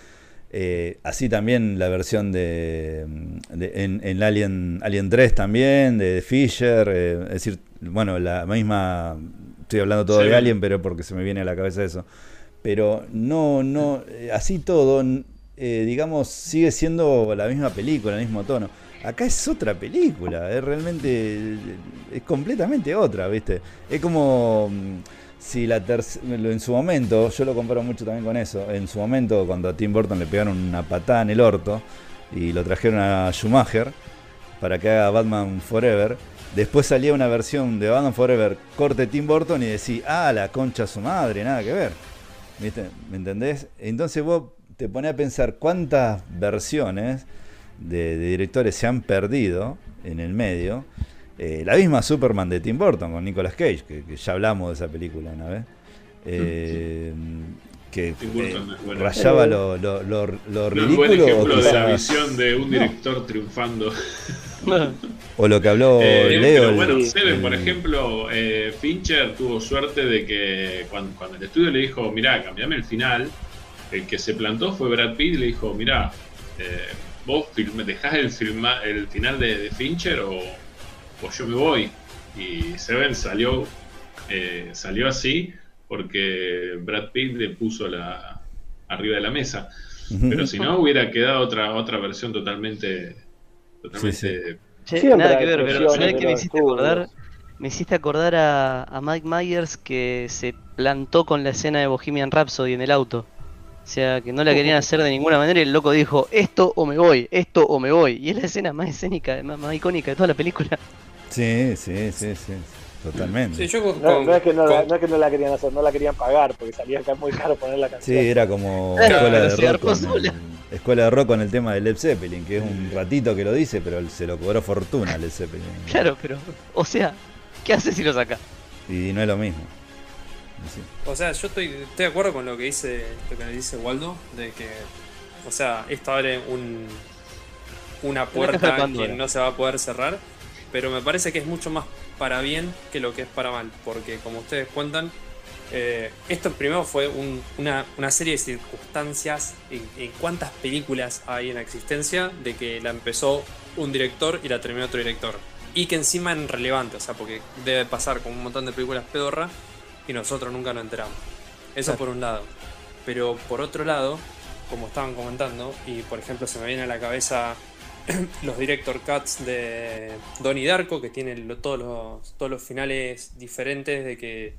Eh, así también la versión de, de- en, en Alien, Alien 3 también, de Fisher, eh, es decir, bueno, la misma, estoy hablando todo de. Alien, pero porque se me viene a la cabeza eso. Pero no, no, eh, así todo, eh, digamos, sigue siendo la misma película, el mismo tono. Acá es otra película, es realmente, es completamente otra, ¿viste? Es como mm, si la en su momento, yo lo comparo mucho también con eso, en su momento cuando a Tim Burton le pegaron una patada en el orto y lo trajeron a Schumacher para que haga Batman Forever, después salía una versión de Batman Forever corte Tim Burton y decía, ah, la concha su madre, nada que ver. ¿Viste? ¿Me entendés? Entonces vos te pones a pensar cuántas versiones de directores se han perdido en el medio. Eh, la misma Superman de Tim Burton con Nicolas Cage, que, que ya hablamos de esa película una vez. eh, que Tim Burton eh, bueno. rayaba lo, lo, lo, lo No es ridículo buen o, ejemplo de la visión de un No. director triunfando. o lo que habló Eh, Leo. pero bueno. Seven, por ejemplo, eh, Fincher tuvo suerte de que cuando, cuando el estudio le dijo, mirá, cambiame el final, el que se plantó fue Brad Pitt y le dijo, mirá, eh, vos film- dejás el, filma- el final de, de Fincher o, o yo me voy. Y Seven salió, eh, salió así porque Brad Pitt le puso la arriba de la mesa. Pero si no, hubiera quedado otra, otra versión totalmente, totalmente Che, Siempre nada que ver, pero presiones ¿sabés de qué me hiciste acordar? Me hiciste acordar a, a Mike Myers que se plantó con la escena de Bohemian Rhapsody en el auto. O sea, que no la querían hacer de ninguna manera y el loco dijo, esto o me voy, esto o me voy. Y es la escena más escénica, más, más icónica de toda la película. Sí, sí, sí, sí. Totalmente. Sí, yo con, no, con- no es que no, la, con- no es que no la querían hacer, no la querían pagar porque salía acá muy caro poner la Sí, canción. era como escuela de rock con el, escuela de rock con el tema de Led Zeppelin, que es un ratito que lo dice, pero se lo cobró fortuna Led Zeppelin. Claro, pero, o sea, ¿qué haces si lo saca? Y no es lo mismo. Sí. O sea, yo estoy, estoy de acuerdo con lo que dice lo que dice Waldo, de que, o sea, esto abre un, una puerta que no se va a poder cerrar, pero me parece que es mucho más para bien que lo que es para mal, porque como ustedes cuentan, eh, esto primero fue un- una, una serie de circunstancias en, en cuántas películas hay en la existencia de que la empezó un director y la terminó otro director. Y que encima en relevante, o sea, porque debe pasar con un montón de películas pedorra y nosotros nunca nos enteramos. Eso por un lado. Pero por otro lado, como estaban comentando, y por ejemplo se me viene a la cabeza los director cuts de Donnie Darko, que tienen lo- todos, los, todos los finales diferentes, de que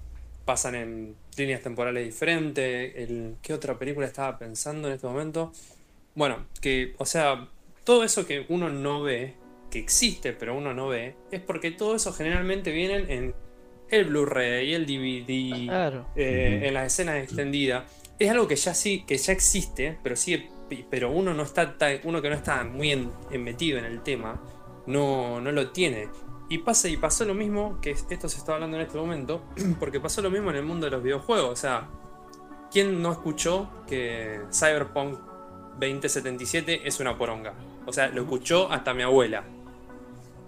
pasan en líneas temporales diferentes. El, ¿Qué otra película estaba pensando en este momento? Bueno, que, o sea, todo eso que uno no ve, que existe pero uno no ve, es porque todo eso generalmente vienen en el Blu-ray, el DVD, Claro. eh, en las escenas extendidas. Es algo que ya sí, que ya existe, pero sigue, pero uno no está uno que no está muy en- en metido en el tema, no, no lo tiene. Y pasa y pasó lo mismo, que esto se está hablando en este momento, porque pasó lo mismo en el mundo de los videojuegos. O sea, ¿quién no escuchó que Cyberpunk 2077 es una poronga? O O sea, lo escuchó hasta mi abuela.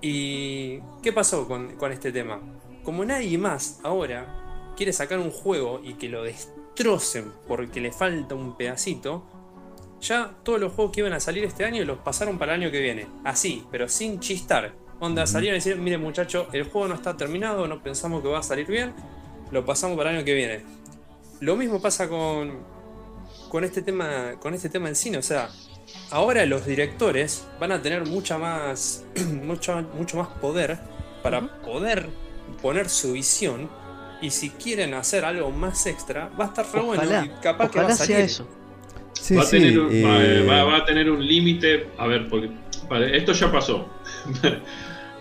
¿Y qué pasó con, con este tema? Como nadie más ahora quiere sacar un juego y que lo destrocen porque le falta un pedacito, ya todos los juegos que iban a salir este año los pasaron para el año que viene. Así, pero sin chistar. Onda, salieron y decir, mire muchacho, el juego no está terminado, no pensamos que va a salir bien, lo pasamos para el año que viene. Lo mismo pasa con, con este tema, con este tema en cine, o sea, ahora los directores van a tener mucha más, mucho, mucho más poder para poder poner su visión y si quieren hacer algo más extra, va a estar re bueno Ojalá, y capaz que va a ojalá sea salir. eso. Sí, va, a sí, tener un, va- eh, va- va a tener un límite. A ver, porque vale, esto ya pasó.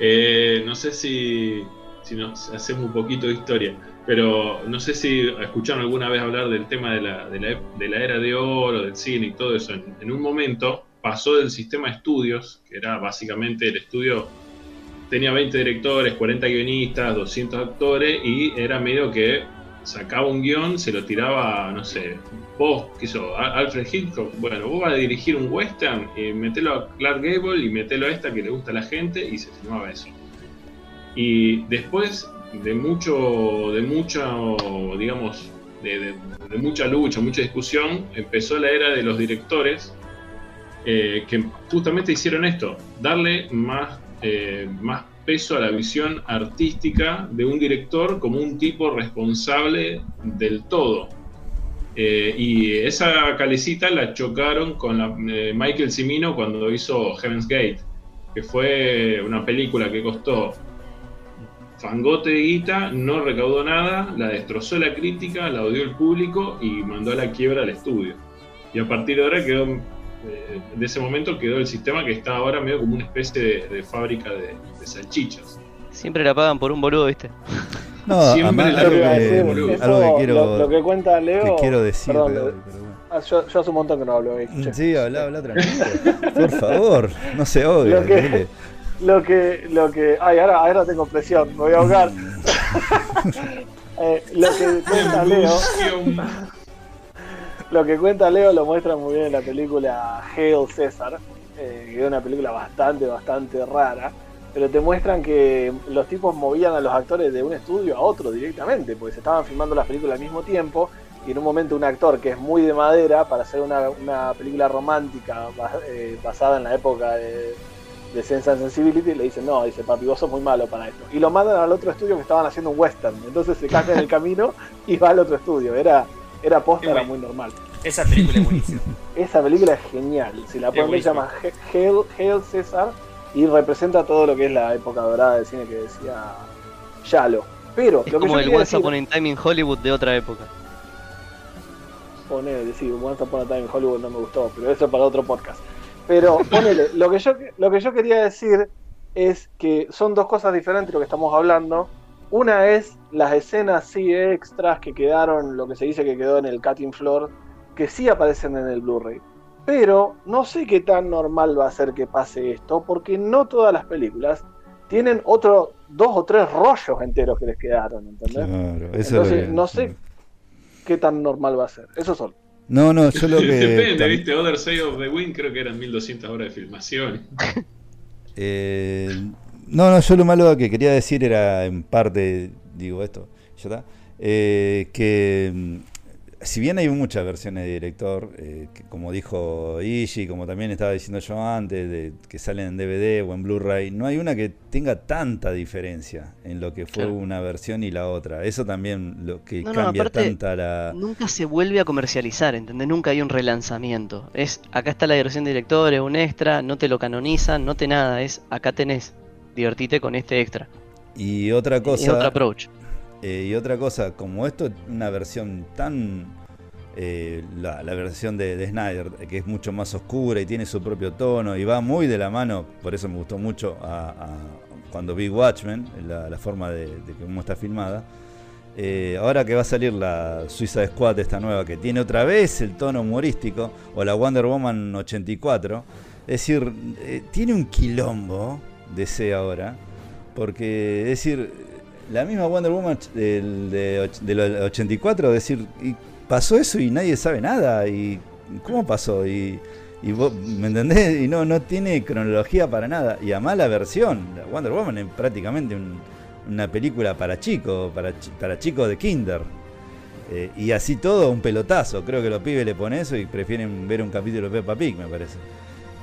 Eh, no sé si, si nos hacemos un poquito de historia, pero no sé si escucharon alguna vez hablar del tema de la, de la, ep- de la era de oro, del cine y todo eso. En, en un momento pasó del sistema de estudios, que era básicamente el estudio tenía 20 directores, 40 guionistas, 200 actores y era medio que sacaba un guion, se lo tiraba, no sé, vos, ¿qué Alfred Hitchcock, bueno, vos vas a dirigir un western, y metelo a Clark Gable y metelo a esta que le gusta a la gente y se filmaba eso. Y después de mucho, de mucho, digamos, de mucha lucha, mucha discusión, empezó la era de los directores eh, que justamente hicieron esto, darle más, eh, más peso a la visión artística de un director como un tipo responsable del todo. Eh, y esa calecita la chocaron con la, eh, Michael Cimino cuando hizo Heaven's Gate, que fue una película que costó fangote de guita, no recaudó nada, la destrozó la crítica, la odió el público y mandó a la quiebra al estudio. Y a partir de ahora quedó, eh, de ese momento quedó el sistema que está ahora medio como una especie de, fábrica de salchichas. Siempre la pagan por un boludo, ¿viste? No, Siempre además, la algo, que, decir, boludo. eso, algo que quiero, lo, lo que cuenta Leo. que quiero decir. perdón, pero- bueno. ah, yo, yo hace un montón que no hablo. eh, che. Sí, habla, habla tranquilo. Por favor, no se ahogue. Lo que-. Lo que, lo que, ay, ahora, ahora tengo presión, me voy a ahogar. Eh, lo que cuenta Leo, lo que cuenta Leo lo muestra muy bien en la película Hail César, eh, que es una película bastante, bastante rara, pero te muestran que los tipos movían a los actores de un estudio a otro directamente, porque se estaban filmando las películas al mismo tiempo, y en un momento un actor que es muy de madera para hacer una, una película romántica eh, basada en la época de, de Sense and Sensibility, le dicen, no, dice, papi, vos sos muy malo para esto. Y lo mandan al otro estudio que estaban haciendo un western, entonces se caga en el camino y va al otro estudio, era, era posta, era muy normal. Esa película es buenísima. Esa película es genial. Si la pueden ver, se llama Hail, Hail César y representa todo lo que es la época dorada del cine que decía Yalo. Pero Es lo que como yo el Once decir, Upon a Time in Hollywood de otra época. ponele, sí, Once Upon a Time in Hollywood no me gustó, pero eso es para otro podcast. Pero ponele, lo que yo lo que yo quería decir es que son dos cosas diferentes lo que estamos hablando. Una es las escenas sí extras que quedaron, lo que se dice que quedó en el cutting floor, que sí aparecen en el Blu-ray. Pero no sé qué tan normal va a ser que pase esto, porque no todas las películas tienen otro, dos o tres rollos enteros que les quedaron, ¿entendés? Claro, eso es Entonces, que- no sé qué tan normal va a ser. Eso solo. No, no, yo lo que. Depende, ¿viste? Other Side of the Wind creo que eran 1200 horas de filmación. Eh, no, no, yo lo malo que quería decir era en parte, digo esto, ya está, eh, que mm, si bien hay muchas versiones de director, eh, que como dijo Ishii, como también estaba diciendo yo antes, de, que salen en DVD o en Blu-ray, no hay una que tenga tanta diferencia en lo que fue Claro. una versión y la otra. Eso también lo que No, no, cambia aparte, tanta la... Nunca se vuelve a comercializar, ¿entendés? Nunca hay un relanzamiento. Es, acá está la versión de director, es un extra, no te lo canonizan, no te nada, es acá tenés, divertite con este extra. Y otra cosa... otro approach. Eh, y otra cosa, como esto es una versión tan. eh, la, versión de, de Snyder, que es mucho más oscura y tiene su propio tono y va muy de la mano, por eso me gustó mucho cuando vi Watchmen, la, forma de, de cómo está filmada. Eh, ahora que va a salir la Suiza Squad, esta nueva, que tiene otra vez el tono humorístico, o la Wonder Woman 84, es decir, tiene un quilombo de C ahora, porque es decir, la misma Wonder Woman del, de, del 84, es decir, y pasó eso y nadie sabe nada, y cómo pasó, y, Y vos, ¿me entendés? Y no, no tiene cronología para nada. Y además la versión, Wonder Woman es prácticamente un- una película para chicos, para, para chicos de kinder. Eh, y así todo, un pelotazo. Creo que los pibes le ponen eso y prefieren ver un capítulo de Peppa Pig, me parece.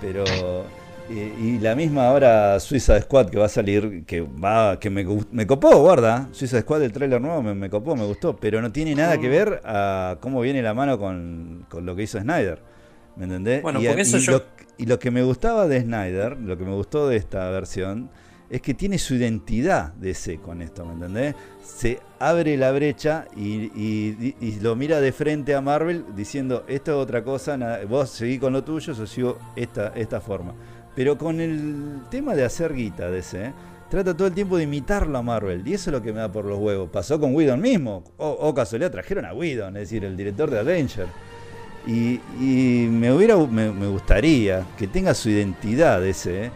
Pero. Y, y la misma ahora Suiza Squad que va a salir, que va que me, me copó, guarda. Suiza Squad, el trailer nuevo, me, me copó, me gustó. Pero no tiene nada que ver a cómo viene la mano con, con lo que hizo Snyder. ¿Me entendés? Bueno, y, porque eso y yo- lo, y lo que me gustaba de Snyder, lo que me gustó de esta versión, es que tiene su identidad de ese con esto, ¿me entendés? Se abre la brecha y, y- y lo mira de frente a Marvel diciendo, esto es otra cosa, nada- vos seguí con lo tuyo, yo sigo esta, esta forma. Pero con el tema de hacer guita ¿eh? trata todo el tiempo de imitarlo a Marvel. Y eso es lo que me da por los huevos. Pasó con Whedon mismo. O, casualidad, trajeron a Whedon, es decir, el director de Avenger. Y, me hubiera me, gustaría que tenga su identidad ese, ¿eh?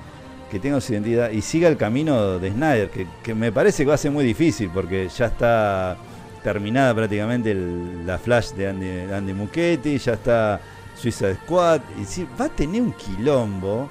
que tenga su identidad y siga el camino de Snyder, que, me parece que va a ser muy difícil porque ya está terminada prácticamente la Flash de Andy, Andy Muschietti, ya está Suicide Squad, y va a tener un quilombo,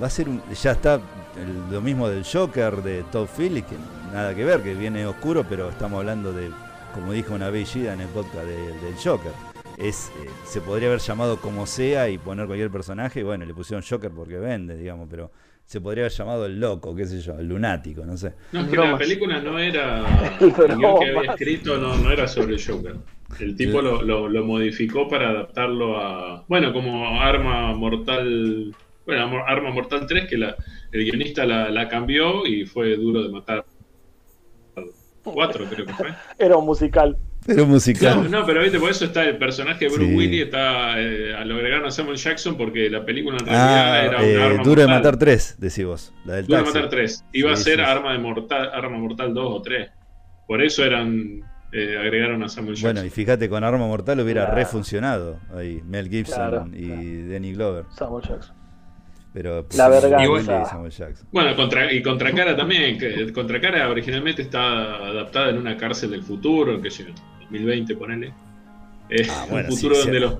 va a ser un, ya está el- lo mismo del Joker de Todd Phillips, que nada que ver, que viene oscuro, pero estamos hablando de, como dijo una vez Gida en el podcast de- del Joker. Es, eh, se podría haber llamado como sea y poner cualquier personaje, y bueno, le pusieron Joker porque vende, digamos, pero se podría haber llamado el loco, qué sé yo, el lunático, no sé. No, es que Bromas. la película no era. El guion que había escrito no, no era sobre el Joker. El tipo lo, lo, lo modificó para adaptarlo a. Bueno, como Arma Mortal. Bueno, Arma Mortal 3, que la, el guionista la, la cambió y fue duro de matar. 4, creo que fue. Era un musical. Pero musical. No, no, pero viste, por eso está el personaje de Bruce Sí. Willis, está eh, lo agregaron a Samuel Jackson porque la película en realidad Ah, era un eh, arma Duro de mortal. matar 3, decís vos. La del Duro de matar 3. Iba Sí, a ser sí, sí. arma de mortal, arma mortal 2 o 3. Por eso eran eh, agregaron a Samuel Jackson. Bueno, y fíjate, con Arma Mortal hubiera Claro. refuncionado ahí. Mel Gibson Claro, y claro. Danny Glover. Samuel Jackson. Pero La y Samuel Jackson. Bueno, contra, y Contracara también. Que, Contracara originalmente está adaptada en una cárcel del futuro, que yo, 2020, ponele. Eh, Ah, bueno, un futuro sí, donde sí. los,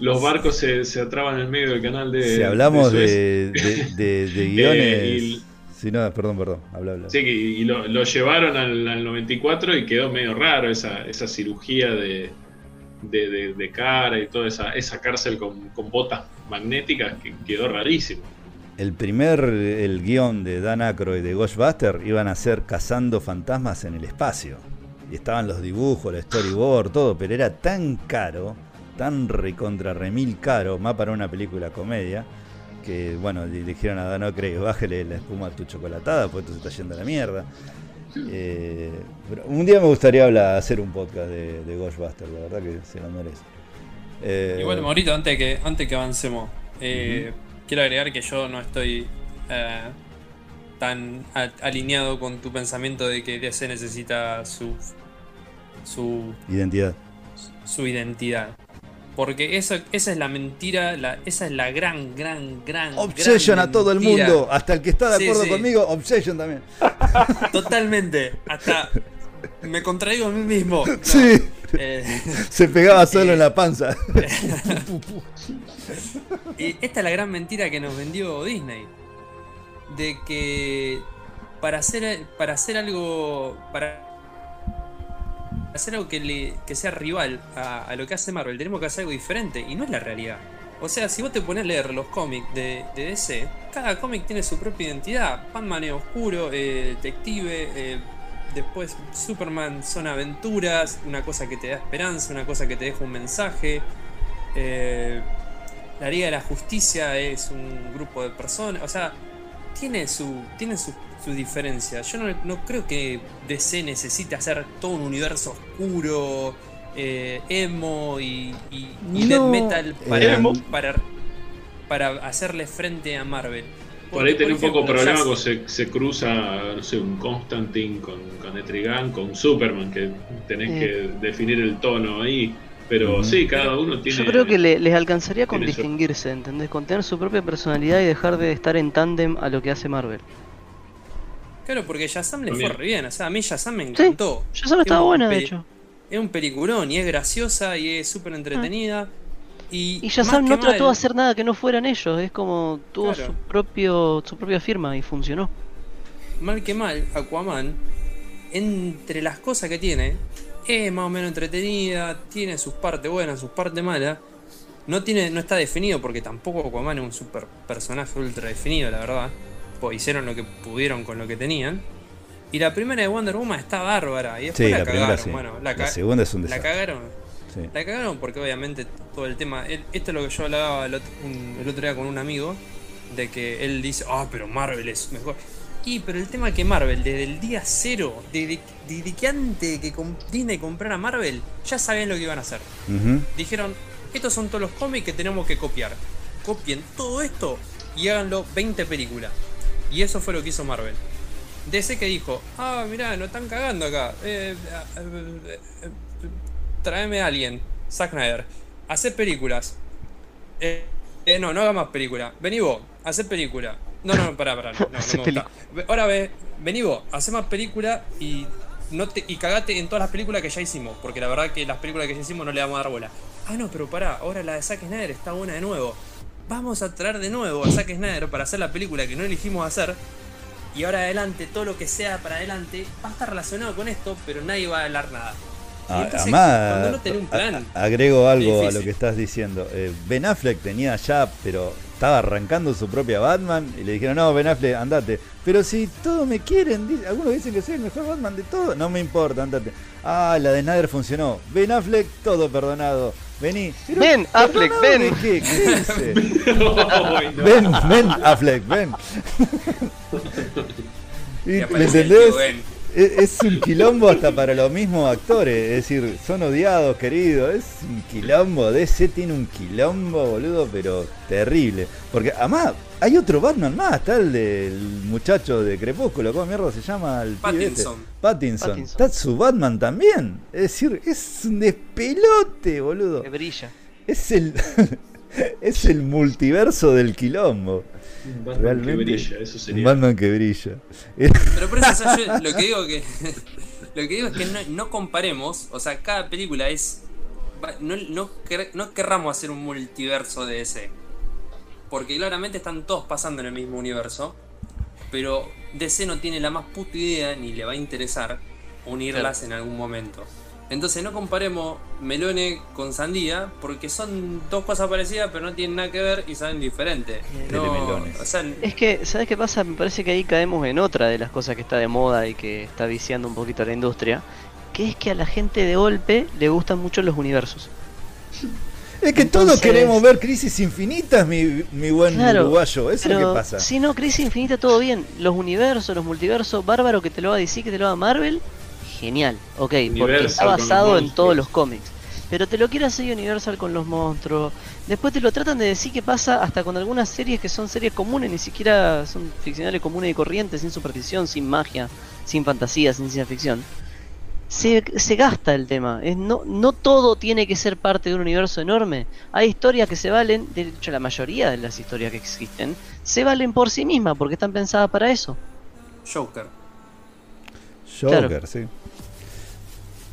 los barcos se, se atraban en el medio del canal de. si hablamos de, de, de- de guiones. Eh, y- Sí, no, perdón, perdón. Habla, habla. Sí, y lo, lo llevaron al, al 94 y quedó medio raro esa, esa cirugía de, de, de- de cara y toda esa, esa cárcel con, con botas magnéticas que quedó rarísimo. El primer el guion de Dan Aykroyd de Ghostbuster iban a ser cazando fantasmas en el espacio. Y estaban los dibujos, el storyboard, todo, pero era tan caro, tan recontra remil caro, más para una película comedia, que bueno, le dijeron a Dan Aykroyd, bájale la espuma a tu chocolatada, pues esto se está yendo a la mierda. Eh, un día me gustaría hablar, hacer un podcast de, de Ghostbuster, la verdad que se lo merece. Eh, Igual, Maurito, antes que, antes que avancemos, eh, quiero agregar que yo no estoy eh, tan alineado con tu pensamiento de que DC necesita su, su, identidad. su identidad. Porque eso, esa es la mentira, la, esa es la gran, gran, gran. Obsession gran a todo el mundo, hasta el que está de Sí, acuerdo sí. conmigo, Obsession también. Totalmente. Hasta me contradigo a mí mismo. No, Sí. eh, Se pegaba solo en la panza. Y esta es la gran mentira que nos vendió Disney. De que para hacer, para hacer algo. Para hacer algo que, le- que sea rival a, a lo que hace Marvel, tenemos que hacer algo diferente. Y no es la realidad. O sea, si vos te pones a leer los cómics de, de DC, cada cómic tiene su propia identidad. Batman es oscuro, eh, detective, eh, después Superman son aventuras, una cosa que te da esperanza, una cosa que te deja un mensaje. Eh, la Liga de la Justicia es un grupo de personas. O sea, tiene su. tiene su, su diferencia. Yo no, no creo que DC necesite hacer todo un universo oscuro, eh, emo y, y, y death No, metal para, para, para hacerle frente a Marvel. Por ahí tenés un poco ejemplo, problema cuando se, se cruza, no sé, un Constantine con, con Etrigan, con Superman, que tenés Eh. que definir el tono ahí. Pero Ujú. sí, cada uno tiene. Yo creo que le- les alcanzaría con tiene distinguirse, ¿entendés? Con tener su propia personalidad y dejar de estar en tándem a lo que hace Marvel. Claro, porque Shazam le fue También. re bien. O sea, a mí Shazam me encantó. Solo estaba buena, de hecho. Es un peliculón y es graciosa y es súper entretenida. Y, Y Shazam que no trató de hacer nada que no fueran ellos, es como tuvo Claro. su propio su propia firma y funcionó. mal que mal, Aquaman, entre las cosas que tiene, es más o menos entretenida, tiene sus partes buenas, sus partes malas. No, tiene, no está definido porque tampoco Aquaman es un super personaje ultra definido, la verdad. Pues hicieron lo que pudieron con lo que tenían. Y la primera de Wonder Woman está bárbara. Y después Sí, la, la primera cagaron. sí. Bueno, la, La segunda es un la desastre. cagaron. Sí. La cagaron porque obviamente todo el tema. el- Esto es lo que yo hablaba el otro, un- el otro día con un amigo. De que él dice, ah, pero Marvel es mejor. Y pero el tema es que Marvel, desde el día cero, desde, desde que antes de que Disney comprara Marvel, ya sabían lo que iban a hacer. Dijeron, estos son todos los cómics que tenemos que copiar. Copien todo esto y háganlo 20 películas. Y eso fue lo que hizo Marvel. DC que dijo, ah, mirá, nos están cagando acá. Eh, eh, eh, eh, tráeme a alguien, Zack Snyder. Hacer películas. Eh, eh, no, no haga más películas. Vení vos, hacer película. No, no, pará, pará. No, no, me gusta. Ahora ve, vení vos, hace más películas y no te, y cagate en todas las películas que ya hicimos. Porque la verdad que las películas que ya hicimos no le vamos a dar bola. Ah, no, pero pará, ahora la de Zack Snyder está buena de nuevo. Vamos a traer de nuevo a Zack Snyder para hacer la película que no elegimos hacer. Y ahora adelante, todo lo que sea para adelante va a estar relacionado con esto, pero nadie va a hablar nada. Ah, entonces, Además, cuando un plan, agrego algo a lo que estás diciendo. Eh, ben Affleck tenía ya, pero estaba arrancando su propia Batman y le dijeron, no, Ben Affleck, andate. Pero si todos me quieren, algunos dicen que soy el mejor Batman de todos, no me importa, andate. Ah, la de Snyder funcionó. Ben Affleck, todo perdonado. Vení. Pero, Ven, Affleck, ¿perdonado ven. qué? ¿Qué dice? Ay, no. ven, ven, Affleck, ven. Y, ¿Me aparece el entendés? Es, es un quilombo hasta para los mismos actores, es decir, son odiados, queridos, es un quilombo, DC tiene un quilombo, boludo, pero terrible. Porque además hay otro Batman más, está el del muchacho de Crepúsculo, ¿cómo mierda se llama? El este? Pattinson. Pattinson. Pattinson. Está su Batman también, es decir, es un despelote, boludo. Que brilla. Es el, es el multiverso del quilombo. Un Batman Realmente, que brilla, eso un sería. Batman que brilla. Pero por eso o sea, yo lo que digo que lo que digo es que no, no comparemos, o sea, cada película es va- no, no, quer- no querramos hacer un multiverso de ese. Porque claramente están todos pasando en el mismo universo, pero DC no tiene la más puta idea ni le va a interesar unirlas en algún momento. Entonces no comparemos melone con sandía, porque son dos cosas parecidas, pero no tienen nada que ver y saben diferente. No, o sea, Es que, ¿sabes qué pasa? Me parece que ahí caemos en otra de las cosas que está de moda y que está viciando un poquito a la industria, que es que a la gente de golpe le gustan mucho los universos. Es que todos queremos ver crisis infinitas, mi, mi buen Claro, uruguayo. Eso es lo que pasa. si no, Crisis Infinita todo bien. Los universos, los multiversos, bárbaro que te lo haga DC, que te lo haga Marvel, genial. Ok, porque está basado en todos los cómics. Pero te lo quiere hacer Universal con los monstruos. Después te lo tratan de decir que pasa hasta con algunas series que son series comunes, ni siquiera son ficcionales comunes y corrientes, sin superstición, sin magia, sin fantasía, sin ciencia ficción. Se, se gasta el tema. Es, no, no todo tiene que ser parte de un universo enorme. Hay historias que se valen, de hecho la mayoría de las historias que existen, se valen por sí mismas porque están pensadas para eso. Joker. Joker, claro. sí.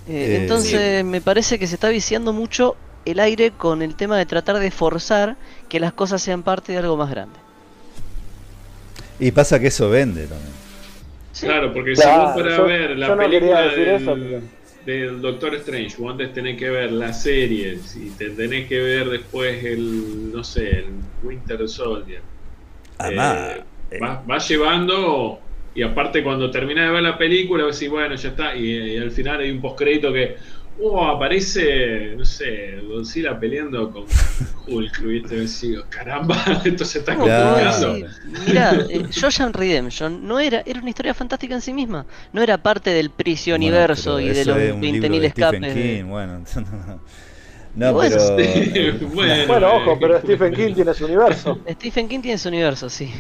Eh, Eh, entonces me parece que se está viciando mucho el aire con el tema de tratar de forzar que las cosas sean parte de algo más grande. Y pasa que eso vende también. Sí. Claro, porque Claro, si vos fueras yo- a ver la no película del, eso, pero- del Doctor Strange, vos antes tenés que ver las series y te tenés que ver después el, no sé, el Winter Soldier. Además, Eh, eh, vas, vas llevando y aparte cuando terminás de ver la película vas a decir, bueno, ya está. Y, y al final hay un postcrédito que, oh, aparece, no sé, Godzilla peleando con Hulk. ¿viste? Y decís, caramba, esto se está No, Claro. complicando. sí, Mirá, eh, Shawshank Redemption no era, era una historia fantástica en sí misma. No era parte del Prisio bueno, y de los es un libro 20.000 de Stephen escapes. de- King, bueno. No, Bueno, pero. sí, eh, bueno. Bueno, ojo, eh, pero Stephen King tiene su universo. Stephen King tiene su universo, sí.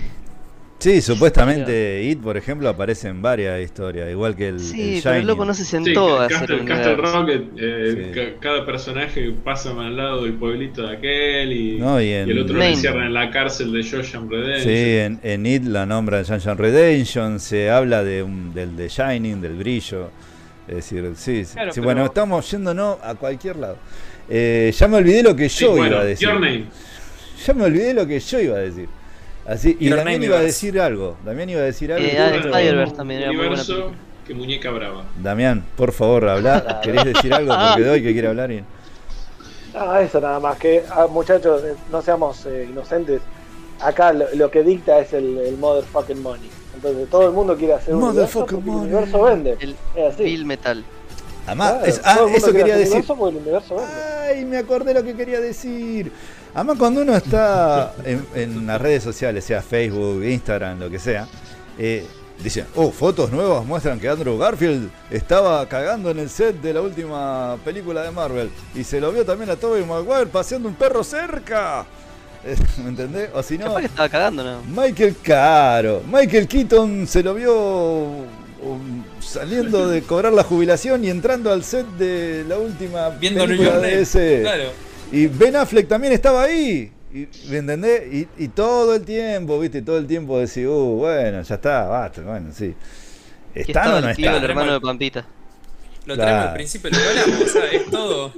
Sí, supuestamente It, por ejemplo, aparece en varias historias, igual que el, Sí, el pero el Shining. loco no se Sí, sentó a hacer Castle, un Castle universo. Rock, eh, Sí. cada personaje pasa al lado del pueblito de aquel y, No, y y en- el otro lo encierran en la cárcel de Shawshank Redemption. Sí, en, en It la nombran Sunshine Redemption, se habla de un, del de Shining, del brillo. Es decir, sí, sí, Claro, sí, pero- bueno, estamos yéndonos a cualquier lado. Eh, ya me olvidé lo que Sí, yo bueno, iba a decir. Your Name. Ya me olvidé lo que yo iba a decir. Así, y Damián iba a decir algo. Damián iba a decir algo. Eh, también era muy buena Universo que muñeca brava. Damián, por favor, habla. ¿Querés decir algo? Porque doy que quiere hablar. Y... Ah, eso nada más, que ah, muchachos, eh, no seamos eh, inocentes. Acá lo, lo que dicta es el, el motherfucking money. Entonces todo el mundo quiere hacer un universo porque Motherfucking el money. universo vende. El Es así. Bill Metal. Además, Claro, es- ah, eso quería decir. universo porque el universo vende. Ay, me acordé lo que quería decir. Además, cuando uno está en, en las redes sociales, sea Facebook, Instagram, lo que sea, eh, dicen, oh, fotos nuevas muestran que Andrew Garfield estaba cagando en el set de la última película de Marvel. Y se lo vio también a Tobey Maguire paseando un perro cerca. ¿Me entendés? O si no, que estaba cagando, ¿no? Michael Caro. Michael Keaton se lo vio um, saliendo de cobrar la jubilación y entrando al set de la última Viendo New película York de ese. Claro. Y Ben Affleck también estaba ahí. Y, ¿Me entendés? Y, y todo el tiempo, viste, todo el tiempo decía, uh, bueno, ya está, basta, bueno, sí. ¿Están estaba o no tío, el están? hermano de Pampita. Lo Claro. traemos al principio, lo hablamos, o sea, es todo.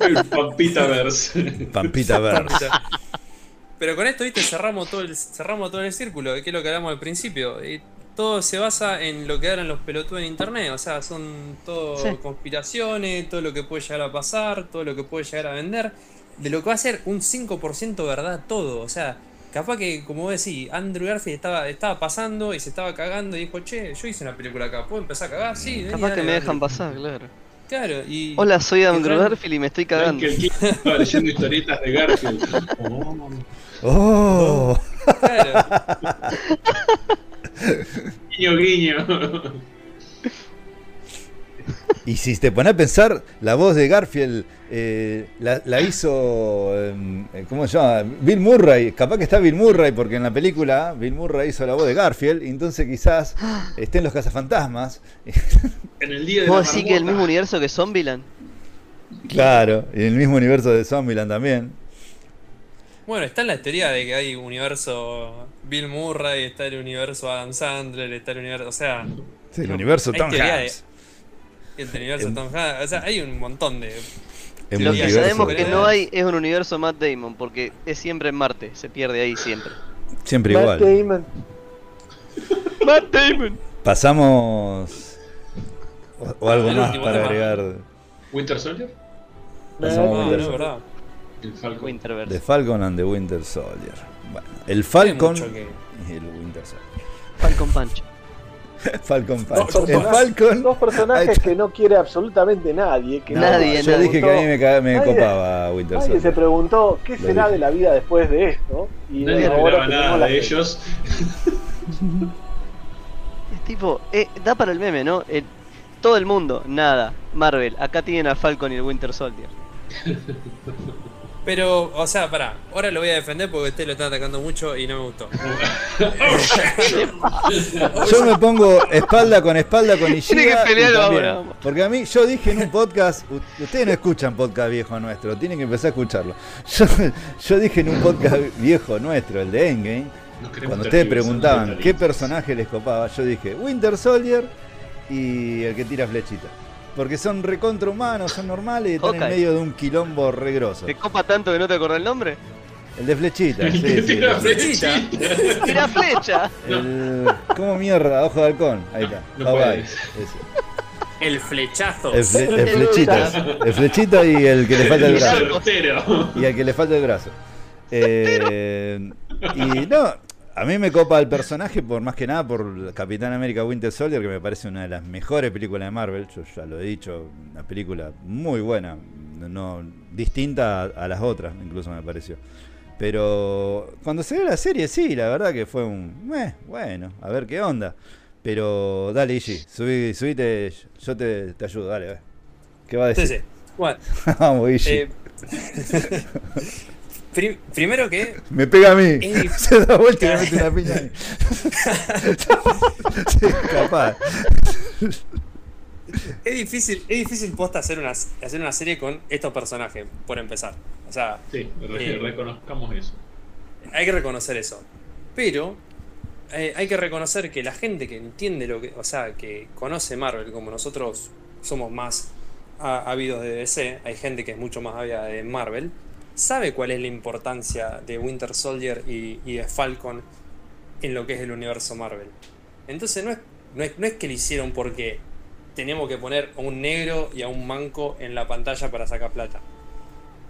El Pampitaverse. Pampita Verse. Pero con esto, viste, cerramos todo el, cerramos todo el círculo, que es lo que hablamos al principio. Y todo se basa en lo que hablan los pelotudos en internet. O sea, son todo Sí. conspiraciones, todo lo que puede llegar a pasar, todo lo que puede llegar a vender. De lo que va a ser un 5% verdad todo. O sea, capaz que, como vos decís, Andrew Garfield estaba, estaba pasando y se estaba cagando y dijo, che, yo hice una película acá, ¿puedo empezar a cagar? Sí, vení, Capaz que dale, me dale". dejan pasar, claro. Claro, y. Hola, soy Andrew Garfield y me estoy cagando. Keaton estaba leyendo historietas de Garfield. Oh, ¡Oh! Claro. guiño, guiño. Y si te pones a pensar, la voz de Garfield eh, la, la hizo, eh, ¿cómo se llama? Bill Murray. Capaz que está Bill Murray, porque en la película Bill Murray hizo la voz de Garfield, y entonces quizás estén los cazafantasmas. En el día de ¿Vos decís que el mismo universo que Zombieland? claro, y en el mismo universo de Zombieland también. Bueno, está la teoría de que hay universo Bill Murray, está el universo Adam Sandler, está el universo. O sea, Sí, el universo Tom de- Hanks. el universo En- Tom Hanks. O sea, hay un montón de. Lo que sabemos que no hay es un universo Matt Damon, porque es siempre en Marte, se pierde ahí siempre. Siempre Matt igual. Damon. Matt Damon. Pasamos. O, o algo El más para agregar. Winter Soldier. Pasamos No, no, Soldier. verdad. El Falcon. The. Falcon and the Winter Soldier. Bueno, el Falcon que- y el Winter Soldier. Falcon Punch. Falcon Dos Punch. El personajes, Falcon. dos personajes que no quiere absolutamente nadie. Que Nadie, Yo nadie. dije que a mí me, ca- me Nadie- copaba Winter Nadie se Soldier. preguntó qué Lo será dije. de la vida después de esto. Y Nadie ahora nada de ellos. Es tipo, eh, da para el meme, ¿no? El- todo el mundo, nada. Marvel, acá tienen a Falcon y el Winter Soldier. Pero, o sea, pará, ahora lo voy a defender porque usted lo está atacando mucho y no me gustó. Yo me pongo espalda con espalda con Ishida. Tiene que ahora. Porque a mí, yo dije en un podcast, ustedes no escuchan podcast viejo nuestro, tienen que empezar a escucharlo. Yo, yo dije en un podcast viejo nuestro, el de Endgame, cuando ustedes preguntaban qué personaje les copaba, yo dije Winter Soldier y el que tira flechita. Porque son recontra humanos, son normales y están en medio de un quilombo regroso. ¿Te copa tanto que no te acordás el nombre? El de flechita, sí, sí, tira el- flechita. ¡Tira flecha! el- ¿Cómo mierda? Ojo de halcón. Ahí está. No Bye bye. puedes. Ese. El flechazo. El, fle- el El flechita. El flechita y el que le falta el El brazo. Y al que le falta el brazo. Eh, y no, a mí me copa el personaje por más que nada por Capitán América Winter Soldier, que me parece una de las mejores películas de Marvel. Yo ya lo he dicho, una película muy buena, no distinta a, a las otras, incluso me pareció. Pero cuando se ve la serie, sí, la verdad que fue un. "Meh, bueno, a ver qué onda. Pero dale, Igi, subí, subite, yo te, te ayudo, dale, a ver. ¿Qué va a Sí, decir? sí. Bueno, Vamos, eh, pri- primero que Me pega a mí. Se da vuelta y me mete una piña ahí. sí, capaz. es difícil, es difícil posta hacer una, hacer una serie con estos personajes, por empezar. O sea, Sí, re- Eh. reconozcamos eso. hay que reconocer eso. Pero eh, hay que reconocer que la gente que entiende lo que, o sea, que conoce Marvel como nosotros somos más ávidos de DC, hay gente que es mucho más ávida de Marvel, sabe cuál es la importancia de Winter Soldier y, de Falcon en lo que es el universo Marvel. Entonces no es, no es, no es que lo hicieron porque tenemos que poner a un negro y a un manco en la pantalla para sacar plata.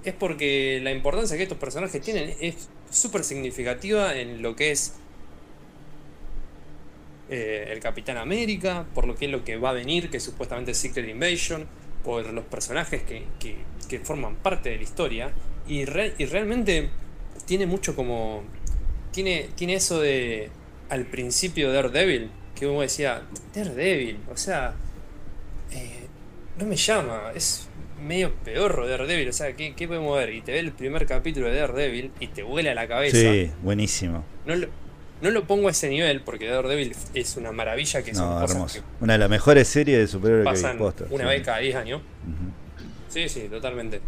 Es porque la importancia que estos personajes tienen es súper significativa en lo que es eh, el Capitán América, por lo que es lo que va a venir, que es supuestamente Secret Invasion, por los personajes que- que forman parte de la historia. Y, re- y realmente tiene mucho como. Tiene, tiene eso de. Al principio de Daredevil, que uno decía, Daredevil, o sea. eh, no me llama, es medio peor Daredevil, o sea, ¿qué, ¿qué podemos ver? Y te ve el primer capítulo de Daredevil y te vuela la cabeza. Sí, buenísimo. No lo, no lo pongo a ese nivel porque Daredevil es una maravilla que son No, cosas hermoso. que Una de las mejores series de superhéroes que pasan vi. posta, una sí. vez cada 10 años. Sí, sí, totalmente.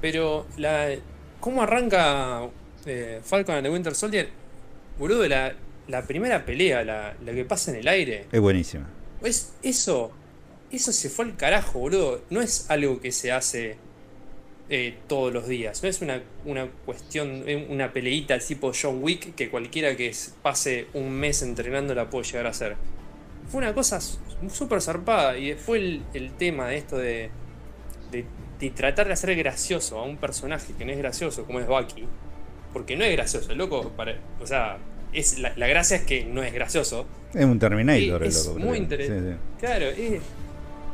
Pero la ¿cómo arranca eh, Falcon and the Winter Soldier? Boludo, la, la primera pelea, la, la que pasa en el aire. Es buenísima. Es, eso, eso se fue al carajo, boludo. No es algo que se hace eh, todos los días. No es una, una cuestión, eh, una peleita tipo John Wick que cualquiera que pase un mes entrenando la puede llegar a hacer. Fue una cosa súper zarpada y fue el, el tema de esto de, de, de tratar de hacer gracioso a un personaje que no es gracioso como es Bucky. Porque no es gracioso, el loco, para, o sea, es, la, la gracia es que no es gracioso. Es un Terminator, Sí, el es loco. muy interesante. Sí, sí. Claro, es,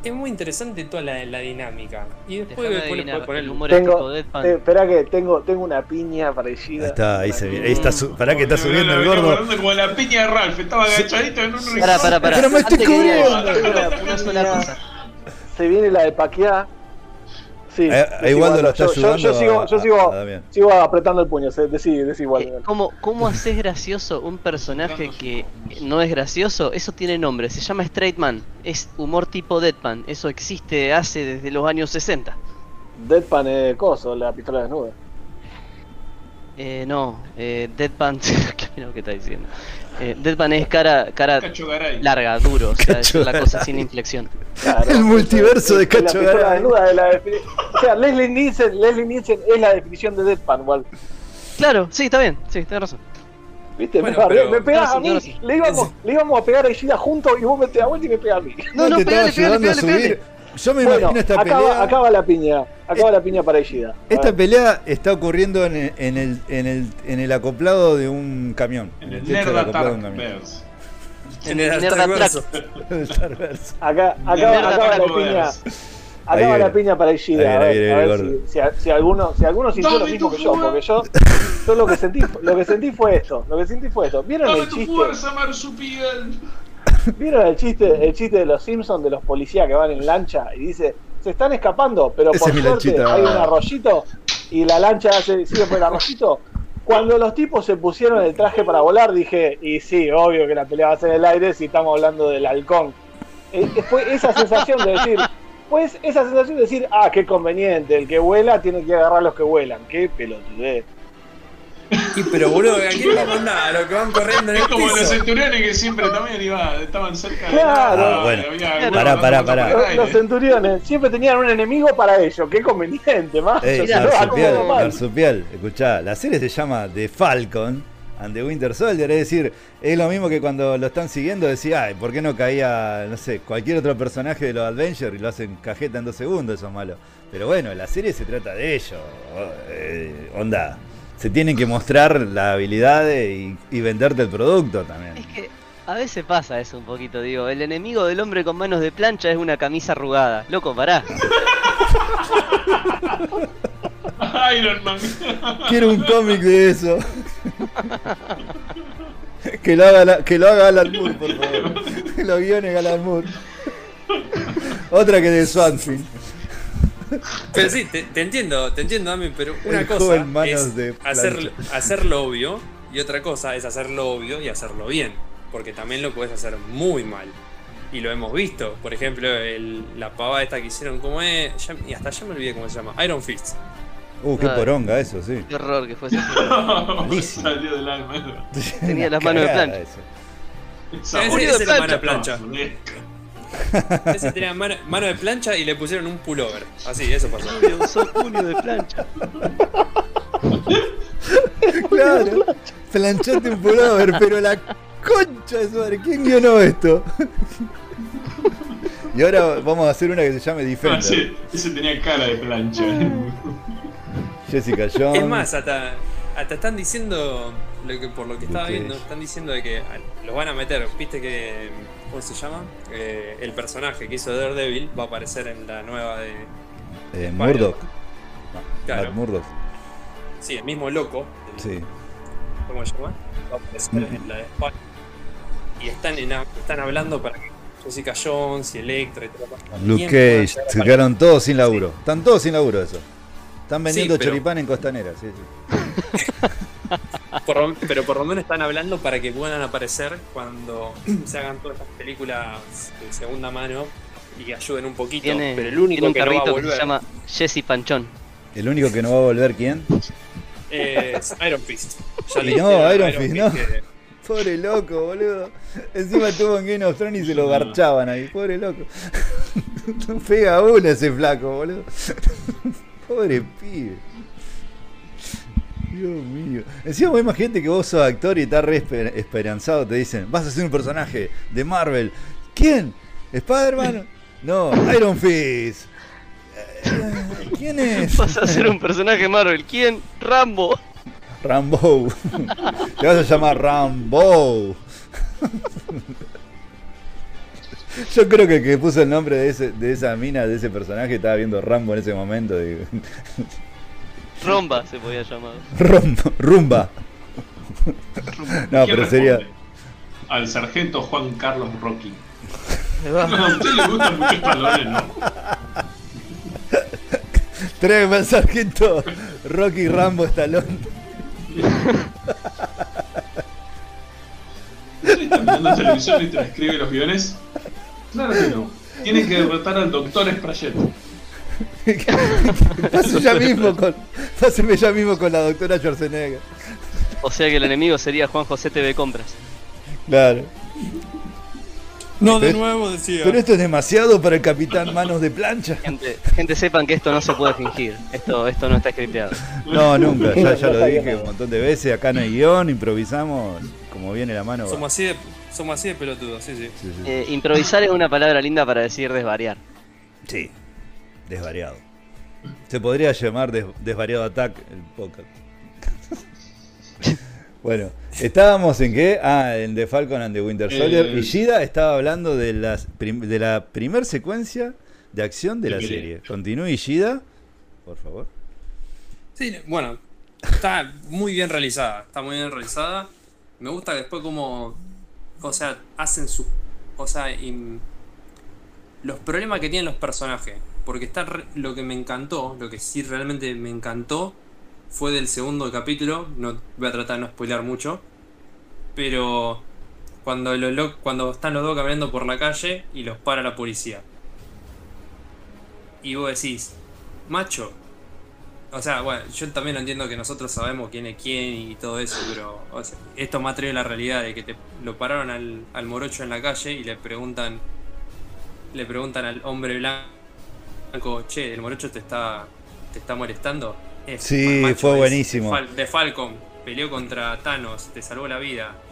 es muy interesante toda la, la dinámica. Y después, después adivinar, poner el humor es Tengo, eh, espera que tengo, tengo una piña parecida. Ahí está, ahí se. Ahí está su- pará que está subiendo el gordo. Como la piña de Ralph, estaba agachadito en un rincón. Pará, pará, pará. Pero me estoy cubriendo. una, una sola cosa. Se viene la de Paquiá. Sí, Igualdo lo está yo, yo- yo ayudando sigo, a- yo a- sigo, a sigo apretando el puño. Decí, decí Eh. ¿Cómo, ¿Cómo haces gracioso un personaje que no es gracioso? Eso tiene nombre, se llama Straight Man. Es humor tipo Deadpan. Eso existe hace desde los años 60. Deadpan es coso, la pistola desnuda. Eh, no, eh, Deadpan. ¿Qué mira lo que está diciendo? Eh, Deadpan es cara, cara larga, duro, o sea, Cacho decir la cosa sin inflexión. Claro, El multiverso de es la Cacho Garay. desnuda es la defini- O sea, Leslie Nielsen, Leslie Nielsen es la definición de Deadpan, Waldo. Claro, sí, está bien, sí, tenés razón. ¿Viste? Bueno, me, pero- me pegás a mí, No, no, le íbamos, le íbamos a pegar a Ishida juntos y vos me te das vuelta y me pegás a mí. No, no, pegale, pegale, pegale, subir. Yo me Bueno, imagino esta acaba, pelea. acaba la piña, acaba la piña para Ishida. Esta pelea está ocurriendo en el, en el, en el, en el acoplado de un camión. En el techo del Nerd acoplado de un camión. En el Starverse. Acá, acaba, acaba la piña. Acaba la viene. piña para Ishida. Ahí A ver, ahí a ver si, si, si alguno, si alguno sintió lo mismo que yo, porque yo, yo lo que sentí, lo que sentí fue esto. Lo que sentí fue esto. ¿Vieron Dame el tu chiste? ¿Vieron el chiste, el chiste de los Simpsons de los policías que van en lancha y dice se están escapando, pero por suerte hay un arroyito y la lancha hace, sigue por el arroyito? Cuando los tipos se pusieron el traje para volar, dije, y sí, obvio que la pelea va a ser en el aire si estamos hablando del halcón. Eh, eh, fue esa sensación de decir, pues esa sensación de decir, ah, qué conveniente, el que vuela tiene que agarrar a los que vuelan, qué pelotudez. Y pero boludo, ¿a quién va a mandar? A los que van corriendo en Es el como los centuriones que siempre también iba, estaban cerca de Claro. nada, Ah, bueno. había Pará, pará, pará. Los, centuriones siempre tenían un enemigo para ellos, qué conveniente, más. Marsupial, marsupial, escuchá, la serie se llama The Falcon and the Winter Soldier, es decir, es lo mismo que cuando lo están siguiendo decía, ay, ¿por qué no caía, no sé, cualquier otro personaje de los Avengers y lo hacen cajeta en dos segundos, eso es malo? Pero bueno, la serie se trata de ello, o- eh, onda, se tienen que mostrar las habilidades y, y venderte el producto también. Es que a veces pasa eso un poquito, digo. El enemigo del hombre con manos de plancha es una camisa arrugada. Loco, pará. Iron Man. Quiero un cómic de eso. que, lo haga la- que lo haga Alan Moore, por favor. Que lo guione Alan Moore. Otra que de Swansea. Pero sí, te, te entiendo, te entiendo, Dami, pero una El cosa es de hacer, plancha. hacerlo obvio y otra cosa es hacerlo obvio y hacerlo bien. Porque también lo puedes hacer muy mal. Y lo hemos visto. Por ejemplo, el- la pavada esta que hicieron, como es? Ya- y hasta ya me olvidé cómo se llama. Iron Fist. Uh, qué poronga eso, sí. Qué horror que fuese. Malísimo. Salió del alma. Tenía las manos de plancha. eso. Esa es la mano de de plancha. Ese tenía mano, mano de plancha y le pusieron un pullover. Así, eso pasó. Julio usó Julio de plancha. Claro. Planchate un pullover, pero la concha de su madre. ¿Quién guionó esto? Y ahora vamos a hacer una que se llame Ah, Defender. ese, ese tenía cara de plancha. Jessica Jones. Es más, hasta, hasta están diciendo, lo que, por lo que estaba viendo, están diciendo de que los van a meter. Viste que, ¿cómo se llama? Eh, el personaje que hizo Daredevil va a aparecer en la nueva de. Eh, Murdoch. Claro. Murdoch. Sí, el mismo loco. el- Sí. ¿Cómo se llama? Va a aparecer en la de Spider. Y están, en, están hablando para que Jessica Jones y Electra y todo lo demás Luke Cage. Se quedaron todos sin laburo. Están todos sin laburo eso. Están vendiendo Sí, pero- choripán en Costanera. Sí, sí. Por lo- pero por lo menos están hablando para que puedan aparecer cuando se hagan todas estas películas de segunda mano y ayuden un poquito. Tiene, pero el único tiene un que no va a carrito que volver se llama Jesse Panchón. El único que no va a volver, ¿quién? es Iron Fist. Ya no, Iron Fist, no. que- Pobre loco, boludo. Encima estuvo en Game of Thrones y se lo garchaban ahí. Pobre loco. No pega uno ese flaco, boludo. Pobre pibe. Dios mío. Encima hay más gente que vos sos actor y estás re esper- esperanzado. Te dicen, vas a ser un personaje de Marvel. ¿Quién? ¿Spider-Man? No, Iron Fist. Eh, ¿Quién es? Vas a ser un personaje Marvel. ¿Quién? Rambo. Rambo. Te vas a llamar Rambo. Yo creo que el que puso el nombre de, ese, de esa mina, de ese personaje, estaba viendo Rambo en ese momento. y- Romba se podía llamar. Rumba. Rumba. No, ¿Quién pero sería. Al sargento Juan Carlos Rocky. No, a usted le gustan mucho Stallone, ¿no? Tráeme al sargento Rocky Rambo Stallone. ¿Usted está mirando televisión y transcribe los guiones? Claro que no. Tiene que derrotar al doctor Sprayet. Pase ya mismo con. Páseme ya mismo con la doctora Schwarzenegger. O sea que el enemigo sería Juan José TV Compras. Claro. No, de nuevo decía. Pero esto es demasiado para el capitán Manos de Plancha. Gente, gente sepan que esto no se puede fingir. Esto, esto no está scripteado. No, nunca, ya, lo dije un montón de veces, acá no hay guion, improvisamos como viene la mano. va. Somos así de, somos así de pelotudos, sí, sí. Sí, sí. Eh, improvisar es una palabra linda para decir desvariar. Sí, desvariado. Se podría llamar des- Desvariado Attack el podcast. bueno, estábamos en qué? Ah, en The Falcon and the Winter Soldier. Eh, y Shida estaba hablando de, las de la primer secuencia de acción de la serie. Continúe Shida, por favor. Sí, bueno, está muy bien realizada, está muy bien realizada. Me gusta después como, o sea, hacen su, o sea, im- los problemas que tienen los personajes. Porque está re- lo que me encantó, lo que sí realmente me encantó, fue del segundo capítulo. No voy a tratar de no spoilear mucho. Pero cuando, cuando están los dos caminando por la calle y los para la policía. Y vos decís, macho, o sea, bueno, yo también entiendo que nosotros sabemos quién es quién y todo eso, pero o sea, esto más trae la realidad de que te lo pararon al, al morocho en la calle y le preguntan le preguntan al hombre blanco, che, el morocho te está te está molestando. Es, Sí, macho, fue buenísimo. De, Fal- de Falcon, peleó contra Thanos, te salvó la vida.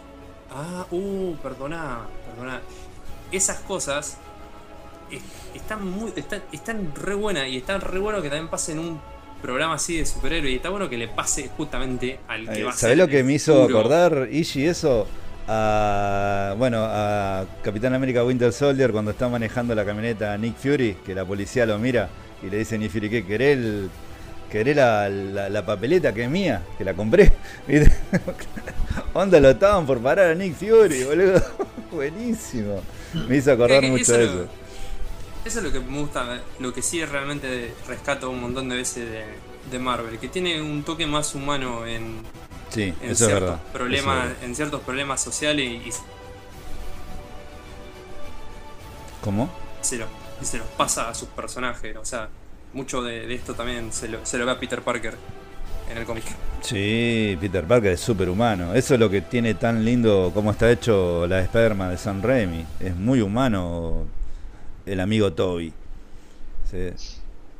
Ah, uh, perdoná, perdoná. Esas cosas es- están muy están, están re buenas y están re bueno que también pasen un programa así de superhéroe y está bueno que le pase justamente al que va a ser ¿Sabés lo que me hizo futuro. acordar, Ishi, eso? A, bueno, a Capitán América Winter Soldier cuando está manejando la camioneta Nick Fury, que la policía lo mira y le dice Nick Fury, ¿qué querés, el- querés la, la- la papeleta que es mía? Que la compré. Onda, lo estaban por parar a Nick Fury, boludo. Buenísimo. Me hizo acordar mucho de es lo- eso. Es lo que me gusta, lo que sí realmente rescato un montón de veces de, de Marvel, que tiene un toque más humano en, Sí, en eso es ciertos verdad. eso es problemas, en ciertos problemas sociales y, y ¿Cómo? se los, y se los pasa a sus personajes. O sea, mucho de, de esto también se lo, se lo ve a Peter Parker en el cómic. Sí, Peter Parker es superhumano. Eso es lo que tiene tan lindo como está hecho la de Spider-Man de Sam Raimi. Es muy humano el amigo Toby. Sí,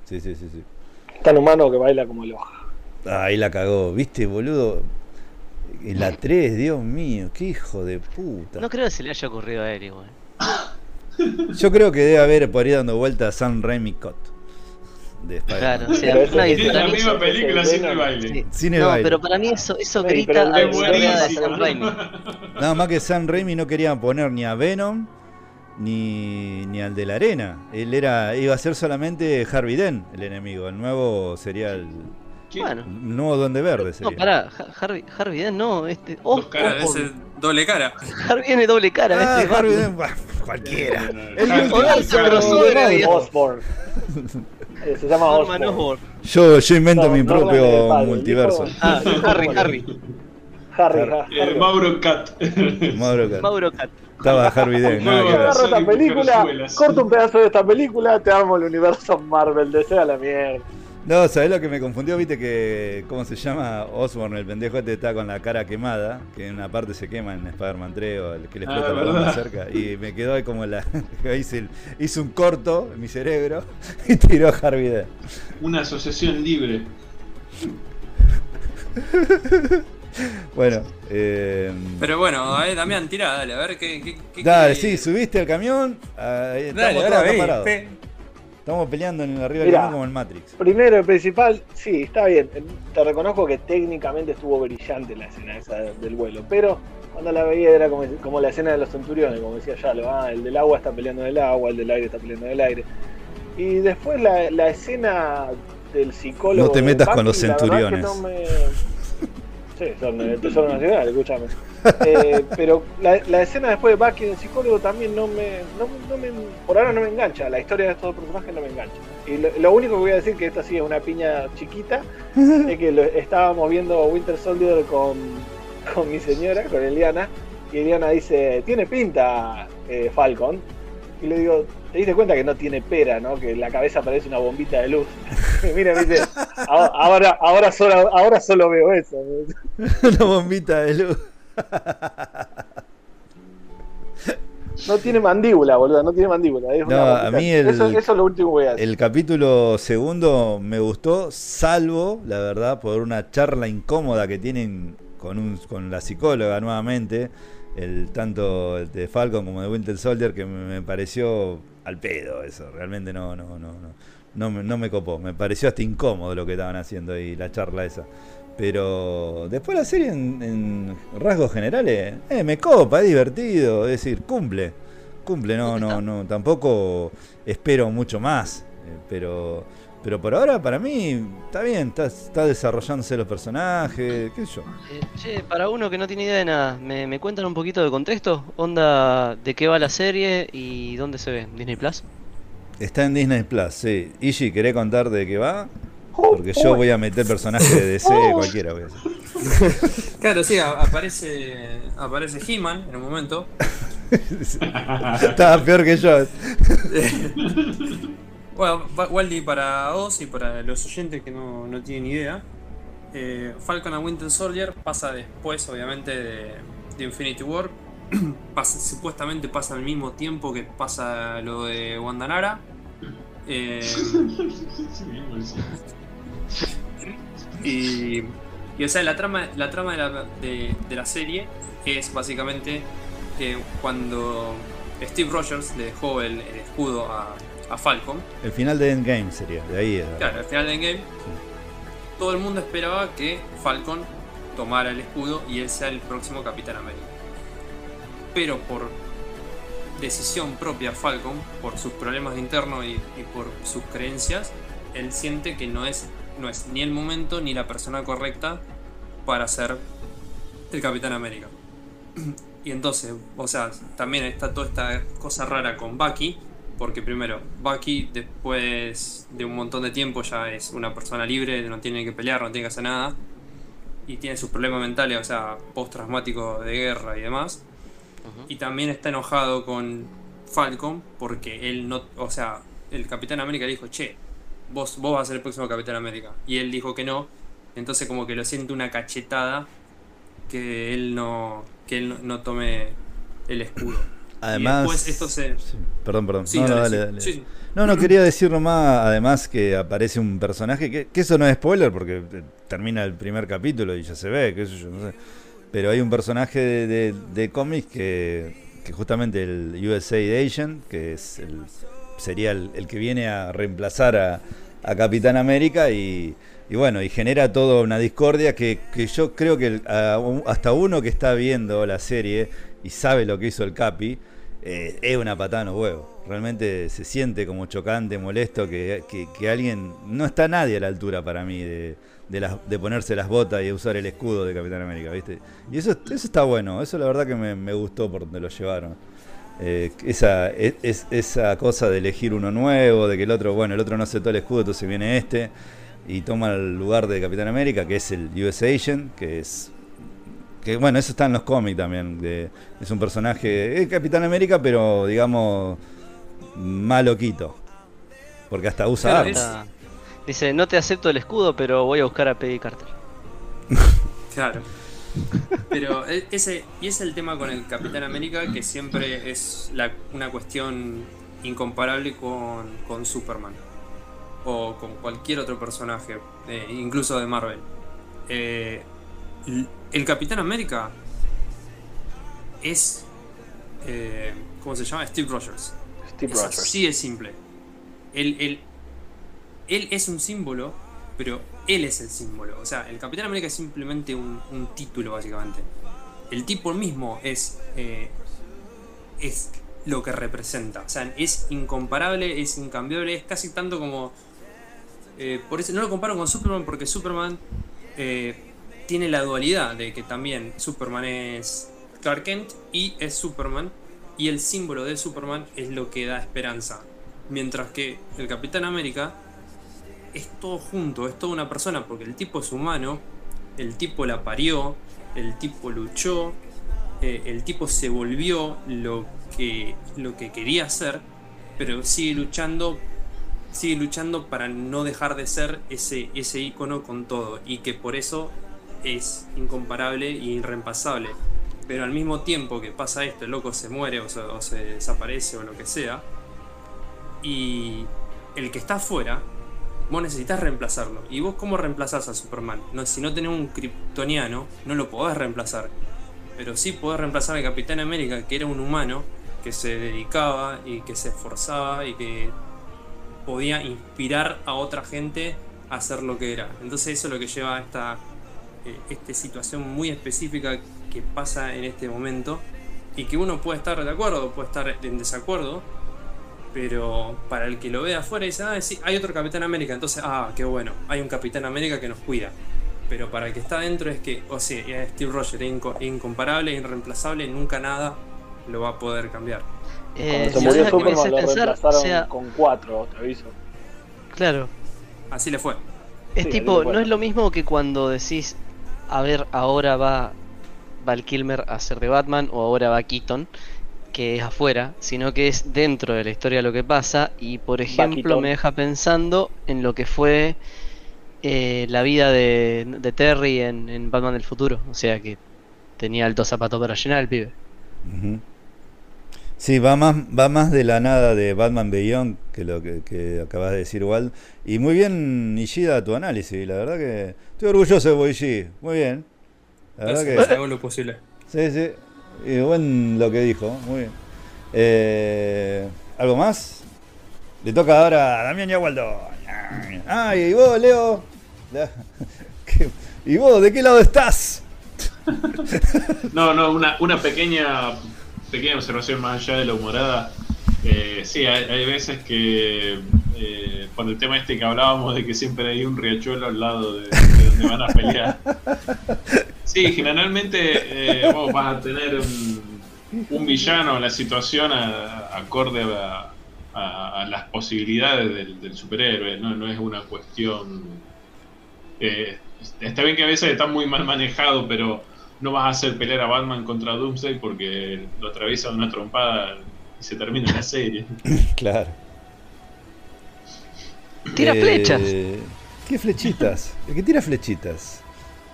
sí, sí, sí. sí. Tan humano que baila como el hoja. Ahí la cagó, viste, boludo. En la 3, Dios mío, qué hijo de puta. No creo que se le haya ocurrido a él igual. Yo creo que debe haber por ahí dando vuelta a Sam Raimi Cut. De. Claro, o sea, nadie- Es la para mí misma eso- película sin el baile. sí. Sin el No, baile. pero para mí eso, eso grita a es la de. Sam Raimi. Nada más que Sam Raimi no quería poner ni a Venom ni, ni al de la arena. Él era iba a ser solamente Harvey Dent el enemigo. El nuevo sería el. Bueno, el nuevo Duende Verde. no, Sería. pará, Ha- Harvey, Harvey Dent no, este. Dos caras, oh, ese doble cara. Harvey tiene doble cara, Ah, este Harvey. Dent, cualquiera. El multiverso crossover, digamos. Osborn. Eh, Se llama Norman Osborn. Osborn. Yo, yo invento No, mi propio es multiverso. Ah, Harry, Harry. Harry, Harry. Harry. El Mauro Cat. Mauro Cat. Mauro Cat. Estaba Harvey Dent. Esta película, corto un pedazo de esta película, te armo el universo Marvel, desea la mierda. No, ¿sabés lo que me confundió? Viste que, ¿cómo se llama? Osborn, el pendejo este está con la cara quemada, que en una parte se quema en Spider-Man 3 o el que le Ah, explota la bomba ¿verdad? cerca. Y me quedó ahí como la. hice, el- hice un corto en mi cerebro y tiró a Harvey Dent. Una asociación libre. Bueno, eh, Pero bueno, a ver, Damián, tira, dale, a ver qué. qué, qué- Dale, qué- sí, subiste al camión. ah, Dale, estamos vení, parados. pe- Estamos peleando en el arriba del camión como en Matrix. Primero y principal, sí, está bien. Te reconozco que técnicamente estuvo brillante la escena esa del vuelo, pero cuando la veía era como, como la escena de los centuriones, como decía ya, lo, ah, el del agua está peleando del agua, el del aire está peleando del aire. Y después la, la escena del psicólogo. No te metas con los la verdad que centuriones. Sí, son el Tesoro Nacional, escúchame. Eh, pero la, la escena después de Bucky del psicólogo también no me, no, no me. Por ahora no me engancha. La historia de estos dos personajes no me engancha. Y lo, lo único que voy a decir, que esta sí es una piña chiquita, es que lo- estábamos viendo Winter Soldier con, con mi señora, con Eliana, y Eliana dice: Tiene pinta eh, Falcon. Y le digo: Te diste cuenta que no tiene pera, ¿no? Que la cabeza parece una bombita de luz. Mira, dice: "Ahora- Ahora, solo, ahora solo veo eso. Una bombita de luz. No tiene mandíbula, boludo, no tiene mandíbula. es No, una a mí el- eso, eso es lo último que voy a decir. El capítulo segundo me gustó, salvo, la verdad, por una charla incómoda que tienen con, un, con la psicóloga nuevamente, el tanto el de Falcon como de Winter Soldier, que me, me pareció al pedo eso, realmente no, no, no, no, no, me, no me copó, me pareció hasta incómodo lo que estaban haciendo ahí, la charla esa. Pero después la serie en, en rasgos generales, eh, me copa, es divertido, es decir, cumple. Cumple, no, no, no, tampoco espero mucho más. eh, Pero, pero por ahora para mí está bien, está, está desarrollándose los personajes, qué sé yo. Eh, che, para uno que no tiene idea de nada, ¿me, me cuentan un poquito de contexto? ¿Onda de qué va la serie y dónde se ve? ¿Disney Plus? Está en Disney Plus, sí. Ishi, ¿querés contar de qué va? Porque yo voy a meter personajes de DC, cualquiera voy a hacer. Claro, sí, aparece. Aparece He-Man en un momento. Estaba peor que yo. Bueno, Waldi para vos y para los oyentes que no, no tienen idea. eh, Falcon and Winter Soldier pasa después, obviamente, de, de Infinity War. Pasa- supuestamente pasa al mismo tiempo que pasa lo de Wandanara. Eh, y, y, o sea, la trama, la trama de, la, de- de la serie es básicamente que cuando Steve Rogers le dejó el, el escudo a, a Falcon, El final de Endgame sería, de ahí. era. Claro, al final de Endgame, todo el mundo esperaba que Falcon tomara el escudo y él sea el próximo Capitán América. Pero por decisión propia Falcon, por sus problemas internos y, por sus creencias, él siente que no es, no es ni el momento ni la persona correcta para ser el Capitán América. Y entonces, o sea, también está toda esta cosa rara con Bucky, porque primero, Bucky después de un montón de tiempo ya es una persona libre, no tiene que pelear, no tiene que hacer nada, y tiene sus problemas mentales, o sea, post-traumáticos de guerra y demás. Y también está enojado con Falcon porque él no, o sea, el Capitán América le dijo, che, vos, vos vas a ser el próximo Capitán América. Y él dijo que no, entonces como que lo siente una cachetada que él no, que él no, no tome el escudo. Además, y después esto se. Sí, Perdón, perdón. Sí, no, no, dale, dale, sí. dale. Sí, sí. No, no, quería decir nomás, además que aparece un personaje, que, que eso no es spoiler porque eh, termina el primer capítulo y ya se ve, qué sé yo, no sé. Pero hay un personaje de, cómics que, que justamente el USA Agent, que es el, sería el, que viene a reemplazar a, Capitán América y, bueno, y genera toda una discordia que, yo creo que hasta uno que está viendo la serie y sabe lo que hizo el Capi, eh, es una patada en los huevos. Realmente se siente como chocante, molesto, que, que- que alguien. No está nadie a la altura para mí de, de, las- de ponerse las botas y usar el escudo de Capitán América, ¿viste? Y eso, eso está bueno, eso la verdad que me, me gustó por donde lo llevaron. Eh, esa, es, es- esa cosa de elegir uno nuevo, de que el otro, bueno, el otro no aceptó el escudo, entonces viene este y toma el lugar de Capitán América, que es el US Agent, que es que bueno, eso está en los cómics también. de- es un personaje, es Capitán América, pero digamos, más loquito. Porque hasta usa Claro, armas. Es- Dice, no te acepto el escudo, pero voy a buscar a Peggy Carter. Claro. Pero e- ese, y es el tema con el Capitán América, que siempre es la- una cuestión incomparable con, con Superman. O con cualquier otro personaje, eh, incluso de Marvel. Eh, el Capitán América es. eh, ¿Cómo se llama? Steve Rogers. Steve Es Rogers. así de simple. Él, él, él es un símbolo, pero él es el símbolo. O sea, el Capitán América es simplemente un, título, básicamente. El tipo mismo es, eh, es lo que representa. O sea, es incomparable, es incambiable, es casi tanto como... eh, por eso no lo comparo con Superman porque Superman eh, tiene la dualidad de que también Superman es Clark Kent y es Superman y el símbolo de Superman es lo que da esperanza. Mientras que el Capitán América es todo junto, es toda una persona, porque el tipo es humano, el tipo la parió, el tipo luchó, eh, el tipo se volvió lo que, lo que quería ser, pero sigue luchando, sigue luchando para no dejar de ser ese, ese ícono con todo, y que por eso es incomparable e irreemplazable. Pero al mismo tiempo que pasa esto, el loco se muere o se, o se desaparece o lo que sea, y el que está afuera, vos necesitas reemplazarlo. ¿Y vos cómo reemplazás a Superman? No, si no tenés un kryptoniano, no lo podés reemplazar. Pero sí podés reemplazar al Capitán América, que era un humano, que se dedicaba y que se esforzaba y que podía inspirar a otra gente a hacer lo que era. Entonces eso es lo que lleva a esta, eh, esta situación muy específica que pasa en este momento y que uno puede estar de acuerdo, puede estar en desacuerdo, pero para el que lo ve afuera dice, ah, sí, hay otro Capitán América, entonces, ah, qué bueno, hay un Capitán América que nos cuida. Pero para el que está adentro es que, o sea, Steve Rogers es inco- incomparable, irreemplazable, nunca nada lo va a poder cambiar. Eh, Cuando se murió Superman lo pensar, reemplazaron o sea, con cuatro, te aviso. claro, Así le fue. es Sí, tipo, no es lo mismo que cuando decís, a ver, ahora va Val Kilmer a ser de Batman o ahora va Keaton, que es afuera, sino que es dentro de la historia lo que pasa y por ejemplo me deja pensando en lo que fue eh, la vida de, de Terry en, en Batman del futuro, o sea que tenía altos zapatos para llenar el pibe. Ujú. Sí, va más, va más de la nada de Batman Beyond que lo que, que acabas de decir, Wald. Y muy bien, Ishida, tu análisis. La verdad que estoy orgulloso de Boichi. Muy bien. La verdad Gracias, que. hago lo posible. Sí, sí. Y buen lo que dijo. Muy bien. Eh, ¿Algo más? Le toca ahora a Damián y a Waldo. Ah, y vos, Leo. La- ¿Qué- ¿Y vos, de qué lado estás? No, no, una, una pequeña, pequeña observación más allá de la humorada. Eh, sí, hay, hay veces que, eh, por el tema este que hablábamos de que siempre hay un riachuelo al lado de, de donde van a pelear. Sí, generalmente eh, vos vas a tener un, un villano, la situación a- acorde a, a- a las posibilidades del, del superhéroe, ¿no? no es una cuestión... eh, está bien que a veces está muy mal manejado, pero no vas a hacer pelear a Batman contra Doomsday porque lo atraviesa de una trompada y se termina la serie. Claro. Tira Eh, flechas. ¿Qué flechitas? El que tira flechitas.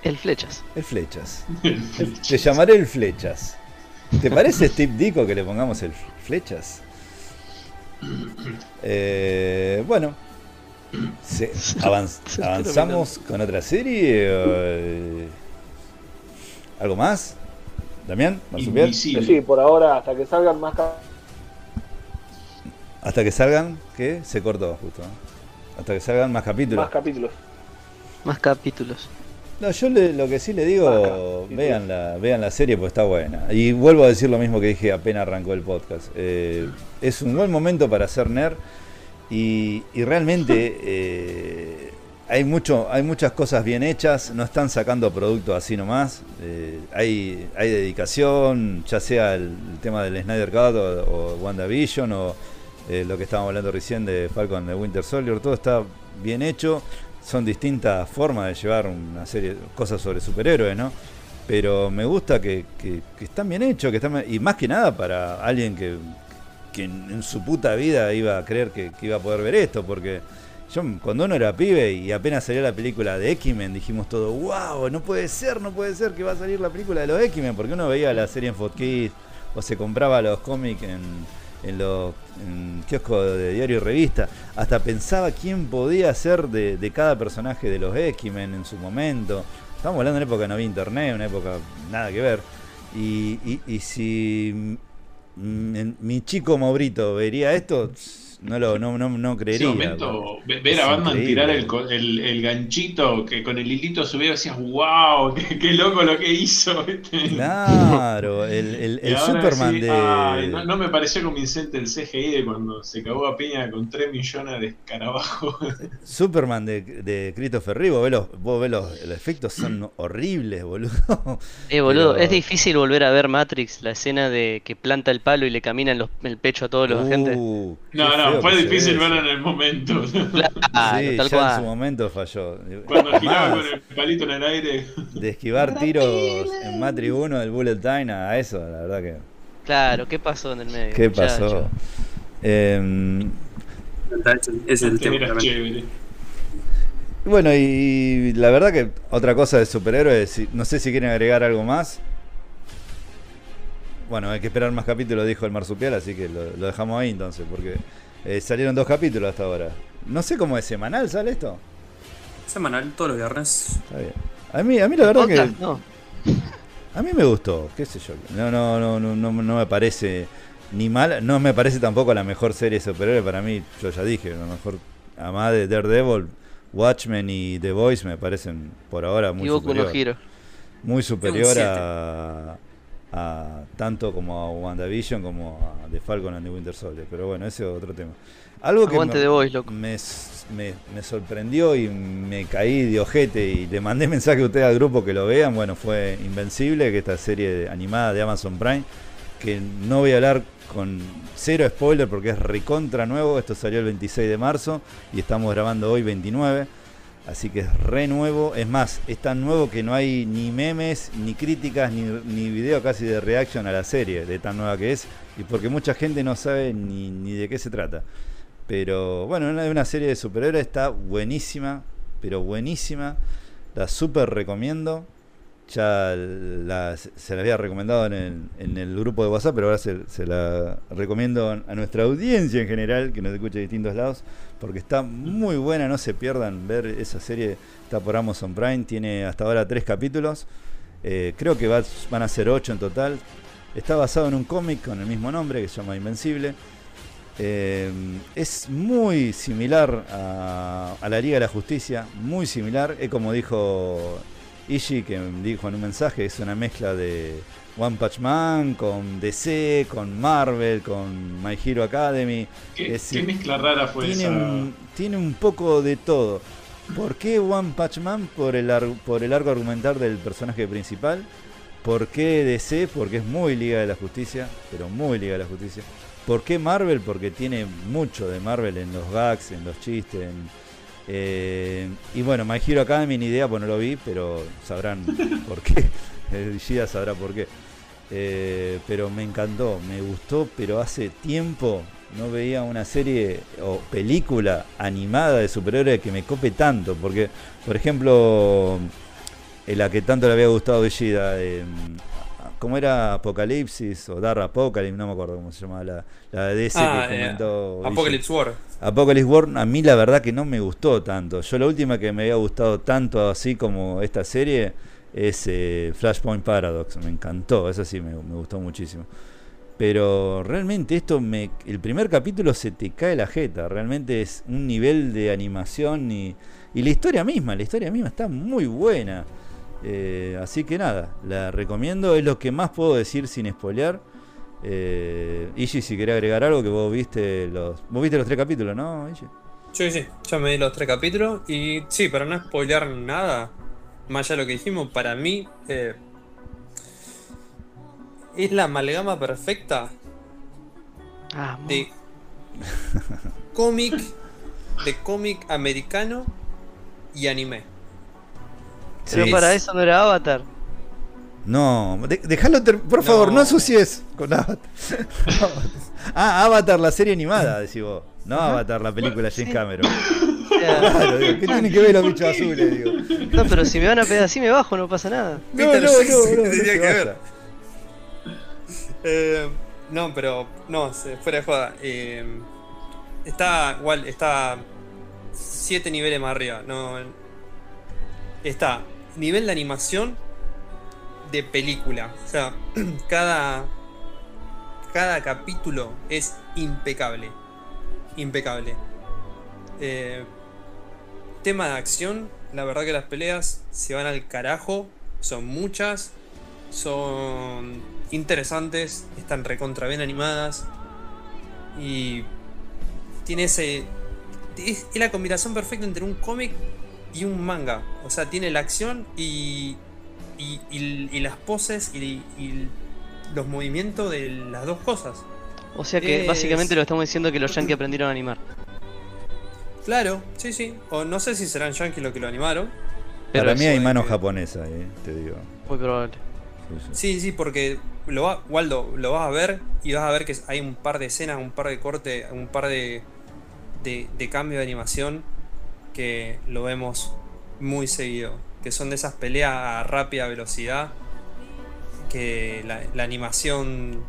El flechas. El flechas. Te llamaré el flechas. ¿Te parece Steve Dico que le pongamos el flechas? Eh, bueno, se- avanz- avanzamos con otra serie. eh, ¿Algo más? ¿Damián? Sí, por ahora, hasta que salgan más Hasta que salgan, ¿qué? Se cortó justo. ¿no? Hasta que salgan más capítulos. más capítulos. Más capítulos. No, yo le- lo que sí le digo, sí, vean la, vean la serie porque está buena. Y vuelvo a decir lo mismo que dije apenas arrancó el podcast. Eh, es un buen momento para hacer nerd y, y realmente eh, hay, mucho, hay muchas cosas bien hechas, no están sacando productos así nomás. Eh, hay, hay dedicación, ya sea el, el tema del Snyder Cut o, o WandaVision o eh, lo que estábamos hablando recién de Falcon de Winter Soldier, todo está bien hecho son distintas formas de llevar una serie cosas sobre superhéroes, ¿no? Pero me gusta que, están bien hechos, que están bien- y más que nada para alguien que, que en, su puta vida iba a creer que, iba a poder ver esto, porque yo cuando uno era pibe y apenas salió la película de X-Men, dijimos todo, wow, no puede ser, no puede ser que va a salir la película de los X-Men, porque uno veía la serie en Footkids o se compraba los cómics en, en los kioscos de diario y revista, hasta pensaba quién podía ser de, de cada personaje de los X-Men en su momento. Estamos hablando de una época que no había internet, una época nada que ver. Y, y- y si mm, mi chico Maurito vería esto, no lo no, no, no En ese creería. momento, ve- ver a Batman increíble. tirar el, el, el ganchito que con el hilito subía decías, wow, qué, qué loco lo que hizo. Claro, el, el- Superman sí, de. ay, no, no me pareció convincente el CGI de cuando se cagó a piña con 3 millones de escarabajos. Superman de, de Christopher Reeve, vos ves los, vos ves los, los efectos son horribles, boludo. Eh, boludo, Pero- es difícil volver a ver Matrix, la escena de que planta el palo y le camina en los- el pecho a todos los agentes. Uh, No, no, feo fue difícil ve verlo eso. en el momento. Claro, sí, tal ya en cual. su momento falló. Cuando giraba con el palito en el aire. de esquivar tiros en Matrix 1 del Bullet Time a eso, la verdad que. Claro, ¿qué pasó en el medio? ¿Qué pasó? Em, Es el tema. Bueno, y la verdad que otra cosa de superhéroes, no sé si quieren agregar algo más. Bueno, hay que esperar más capítulos, dijo el marsupial, así que lo, lo dejamos ahí entonces, porque eh, salieron dos capítulos hasta ahora. No sé cómo es semanal, ¿sale esto? Semanal, todos los viernes. Está bien. A mí, a mí la verdad que Podcast, No, a mí me gustó, qué sé yo. No, no, no, no, no, no me parece ni mal, no me parece tampoco la mejor serie de superhéroes para mí, yo ya dije, lo mejor además de Daredevil, Watchmen y The Voice me parecen por ahora muy no superior. Hero. Muy superior siete. a, a tanto como a WandaVision como a The Falcon and the Winter Soldier, pero bueno, ese es otro tema. Algo que me, The Voice, loco. me, me- me sorprendió y me caí de ojete y le mandé mensaje a ustedes al grupo que lo vean, bueno, fue Invencible, que esta serie animada de Amazon Prime, que no voy a hablar con cero spoiler porque es recontra nuevo, esto salió el 26 de marzo y estamos grabando hoy 29. Así que es re nuevo. Es más, es tan nuevo que no hay ni memes, ni críticas, ni, ni video casi de reaction a la serie, de tan nueva que es. Y porque mucha gente no sabe ni, ni de qué se trata. Pero bueno, una, una serie de superhéroes está buenísima, pero buenísima. La super recomiendo. Ya se la había recomendado en el, en el grupo de WhatsApp, pero ahora se, la recomiendo a nuestra audiencia en general, que nos escucha de distintos lados, porque está muy buena, no se pierdan ver esa serie, está por Amazon Prime, tiene hasta ahora tres capítulos, eh, creo que va- van a ser ocho en total, está basado en un cómic con el mismo nombre que se llama Invencible, eh, es muy similar a, a la Liga de la Justicia, muy similar. Es como dijo Ishii, que dijo en un mensaje, es una mezcla de One Punch Man con DC, con Marvel, con My Hero Academy. ¿Qué, Es qué mezcla rara fue tiene, esa? un, tiene un poco de todo. ¿Por qué One Punch Man? Por el, por el arco argumental del personaje principal. ¿Por qué DC? Porque es muy Liga de la Justicia, pero muy Liga de la Justicia. ¿Por qué Marvel? Porque tiene mucho de Marvel en los gags, en los chistes. en- eh, y bueno, My Hero Academy ni idea, pues no lo vi, pero sabrán por qué. El Gida sabrá por qué. Eh, pero me encantó, me gustó, pero hace tiempo no veía una serie o película animada de superhéroes que me cope tanto. Porque, por ejemplo, en la que tanto le había gustado a Gida, eh, como era Apocalipsis o Dark Apocalypse, no me acuerdo cómo se llamaba la, la ese Ah, que eh, comentó. Apocalypse War. Apocalypse War, a mí la verdad que no me gustó tanto. Yo la última que me había gustado tanto así como esta serie es eh, Flashpoint Paradox. Me encantó, eso sí me, me gustó muchísimo. Pero realmente esto me. El primer capítulo se te cae la jeta. Realmente es un nivel de animación y, y la historia misma. La historia misma está muy buena. Eh, así que nada, la recomiendo. Es lo que más puedo decir sin spoilear. Eh, Ishi, si querés agregar algo que vos viste los. Vos viste los tres capítulos, ¿no, Ishi? Sí, sí, ya me di los tres capítulos. Y sí, para no spoilear nada, más allá de lo que dijimos, para mí eh, es la amalgama perfecta Ah, de cómic, de cómic americano y anime. Pero Sí. para eso no era Avatar. No, de- dejalo, ter- por favor, no No. ensucies con Avatar. ah, Avatar, la serie animada, decís vos. No Avatar, la película James Sí. Cameron. Claro, digo, ¿qué tienen que ver los bichos azules? Digo. no, pero si me van a pegar así me bajo, no pasa nada. No, no, no, no, no tenía se que vaya. ver. Eh, no, pero no, fuera de joda. eh, está igual, está siete niveles más arriba. No, está nivel de animación de película. O sea, cada cada capítulo es impecable, impecable. Eh, tema de acción, la verdad que las peleas se van al carajo, son muchas, son interesantes, están recontra bien animadas y tiene ese es, la combinación perfecta entre un cómic y un manga, o sea, tiene la acción y y, y- y las poses y, y los movimientos de las dos cosas. O sea que Es- básicamente lo estamos diciendo que los yankees aprendieron a animar. Claro, sí, sí. O no sé si serán yankees los que lo animaron. Pero Para mí hay de mano que- japonesa, eh, te digo. Muy probable. Sí, sí. Sí, sí, porque lo va, Waldo, lo vas a ver y vas a ver que hay un par de escenas, un par de cortes, un par de, de, de cambio de animación que lo vemos muy seguido. Que son de esas peleas a rápida velocidad. Que la, la animación.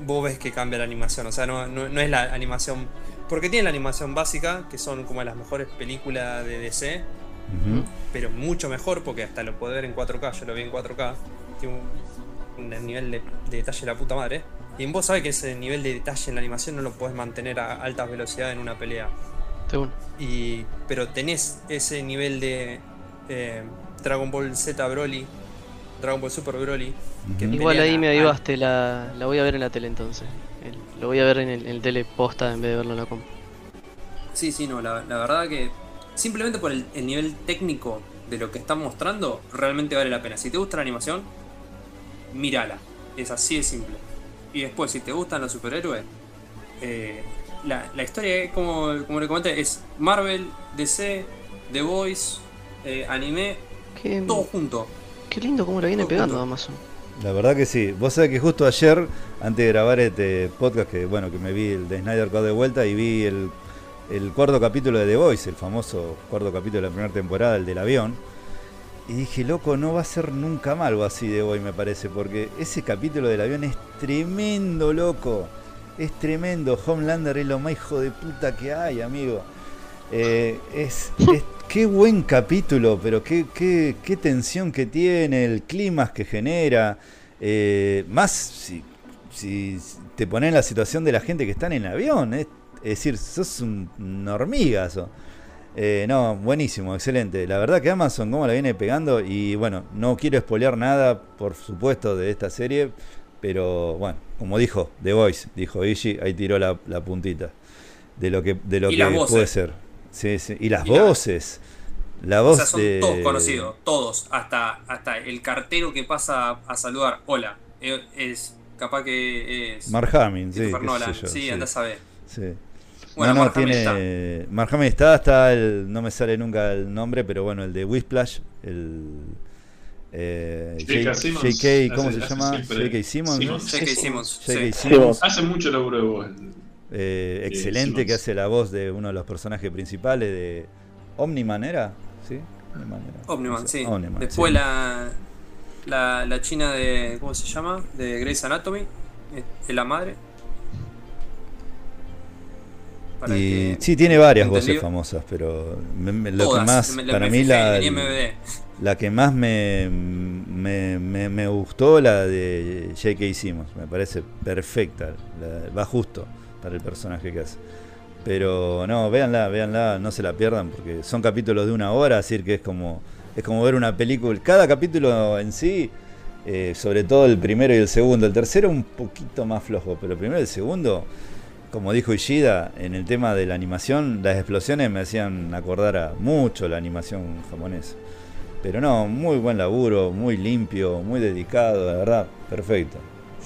Vos ves que cambia la animación. O sea, no, no, no es la animación. Porque tiene la animación básica, que son como las mejores películas de DC. Pero mucho mejor porque hasta lo puedo ver en 4K, yo lo vi en 4K, tiene un, un nivel de, de detalle de la puta madre. Y vos sabés que ese nivel de detalle en la animación no lo podés mantener a altas velocidades en una pelea. Y, pero tenés ese nivel de eh, Dragon Ball Z Broly, Dragon Ball Super Broly. que. Igual ahí me a- avivaste, la, la voy a ver en la tele entonces. El- lo voy a ver en el, en el tele posta en vez de verlo en la comp. Sí, sí, no, la, la verdad que simplemente por el, el nivel técnico de lo que están mostrando, realmente vale la pena. Si te gusta la animación, mírala. Es así de simple. Y después, si te gustan los superhéroes, eh, la, la historia, es como, como le comenté, es Marvel, DC, The Voice, eh, anime, Qué, todo junto. qué lindo cómo lo viene Todo pegando junto. Amazon. La verdad que sí. Vos sabés que justo ayer, antes de grabar este podcast, que bueno, que me vi el de Snyder Cut de vuelta y vi el, el cuarto capítulo de The Voice, el famoso cuarto capítulo de la primera temporada, el del avión. Y dije, loco, no va a ser nunca más algo así de hoy, me parece, porque ese capítulo del avión es tremendo, loco. Es tremendo. Homelander es lo más hijo de puta que hay, amigo. Eh, es, es- qué buen capítulo, pero qué, qué, qué tensión que tiene, el clima que genera. eh, más si, si te pones en la situación de la gente que está en el avión. Es, es decir, sos un, un hormigazo. Eh, no, buenísimo, excelente. La verdad que Amazon, cómo la viene pegando. Y bueno, no quiero spoilear nada, por supuesto, de esta serie. Pero bueno, como dijo The Voice, dijo Ishi, ahí tiró la, la puntita de lo que, de lo que puede ser. Sí, sí. Y las Y la- voces. La O voz sea, son de... todos conocidos, todos, hasta, hasta el cartero que pasa a saludar, hola, eh, es capaz que es Mark Hamill, sí. Yo, sí, andás a ver. sí. Bueno, no, no, Mark Hamill tiene. Mark Hamill está, está el. No me sale nunca el nombre, pero bueno, el de Whiplash, el. Eh, J.K. Simmons. ¿cómo Hace- se hace llama? J.K. Simmons. J.K. Simmons, sí. Simmons, Hace mucho laburo de voz. eh, Sí, excelente, Simmons. que hace la voz de uno de los personajes principales de. Omniman era, ¿sí? Omniman, era. Omniman, sí. Omniman, Después sí. la. La, la china de. ¿Cómo se llama? De Grey's Anatomy. Es, es la madre. Para Y que- sí, tiene varias ¿Entendido? voces famosas, pero me- me- lo Todas, que más, me- para mí la, la que más me, me, me- me gustó, la de J.K. Simmons, me parece perfecta, la- va justo para el personaje que hace. Pero no, véanla, véanla, no se la pierdan, porque son capítulos de una hora, así que es como, es como ver una película. Cada capítulo en sí, eh, sobre todo el primero y el segundo, el tercero un poquito más flojo, pero el primero y el segundo, como dijo Ishida, en el tema de la animación, las explosiones me hacían acordar a mucho la animación japonesa. Pero no, muy buen laburo, muy limpio, muy dedicado, la verdad, perfecto.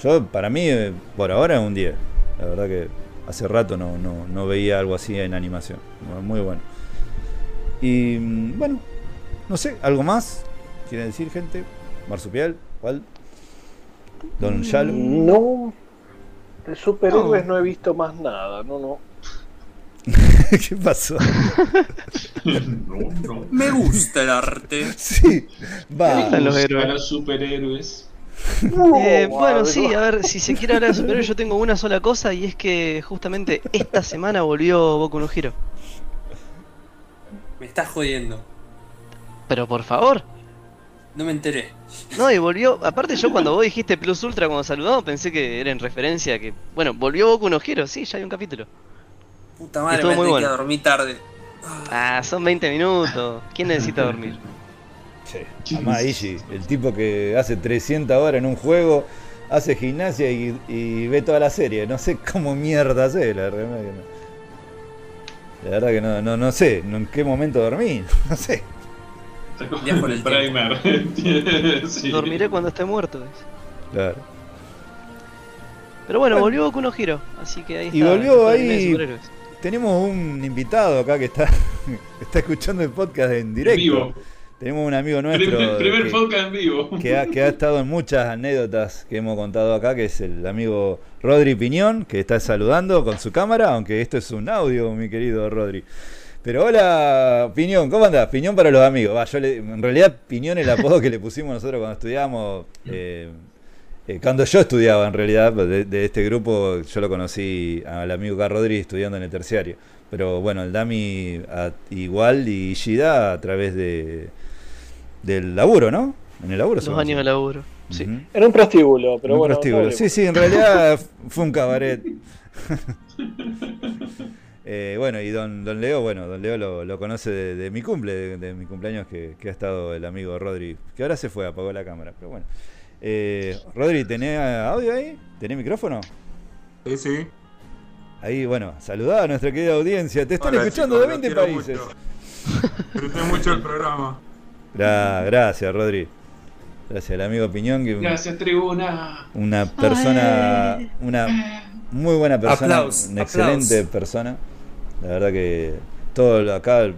Yo, para mí, eh, por ahora es un 10. La verdad que hace rato no, no, no veía algo así en animación. Muy bueno. Y mm, bueno, no sé, ¿algo más? ¿Quieren decir, gente? Marsupial, ¿cuál? Don Shalo. No, de superhéroes no. he visto más nada, no, no. ¿Qué pasó? no, no. Me gusta el arte. Sí, va. gustan los héroes. los superhéroes. Eh, No, bueno, sí, a ver, si se quiere hablar de superhéroes, yo tengo una sola cosa y es que justamente esta semana volvió Boku no Hero. Me estás jodiendo. Pero por favor, No me enteré. no, y volvió. Aparte, yo cuando vos dijiste Plus Ultra cuando saludamos, pensé que era en referencia a que. Bueno, volvió Boku no Hero, sí, ya hay un capítulo. Puta madre, Estuvo me muy tengo bueno. que dormir tarde. Ah, son 20 minutos. ¿Quién necesita dormir? Sí, Amá Ishi, el tipo que hace 300 horas en un juego, hace gimnasia y, y ve toda la serie. No sé cómo mierda hace, la verdad que no. La verdad que no, no, no sé en qué momento dormí, no sé. Viajo en el primer. Sí. Dormiré cuando esté muerto. Claro. Pero bueno, volvió Boku no Hero, así que ahí está. Y volvió ahí-. Tenemos un invitado acá que está, está escuchando el podcast en directo. Vivo. Tenemos un amigo nuestro Primer, primer que, podcast en vivo. que ha, que ha estado en muchas anécdotas que hemos contado acá, que es el amigo Rodri Piñón, que está saludando con su cámara, aunque esto es un audio, mi querido Rodri. Pero hola, Piñón, ¿cómo andás? Piñón para los amigos. Va, yo le- en realidad, Piñón es el apodo que le pusimos nosotros cuando estudiábamos. eh, eh, cuando yo estudiaba, en realidad, de, de este grupo, yo lo conocí al amigo Carl Rodri estudiando en el terciario. Pero bueno, el Dami a- igual y Shida a través de del laburo, ¿no? En el laburo. Los años de laburo. Sí. Ujú. En un prostíbulo, pero Un bueno. prostíbulo. Sí, sí, en realidad fue un cabaret. Eh, bueno, y don, don Leo, bueno, don Leo lo, lo conoce de, de mi cumple, de, de mi cumpleaños que, que ha estado el amigo Rodri, que ahora se fue, apagó la cámara, pero bueno. Eh, Rodri, ¿tenés audio ahí? ¿Tenés micrófono? Sí, sí. Ahí, bueno, saludá a nuestra querida audiencia. Te están Hola, escuchando chicos, de los 20 quiero países. mucho. Disfruté mucho el programa. Gra- gracias, Rodri. Gracias, el amigo Piñón, que Gracias, tribuna. una persona, una muy buena persona, Aplaus, una excelente aplaus. persona. La verdad que todo acá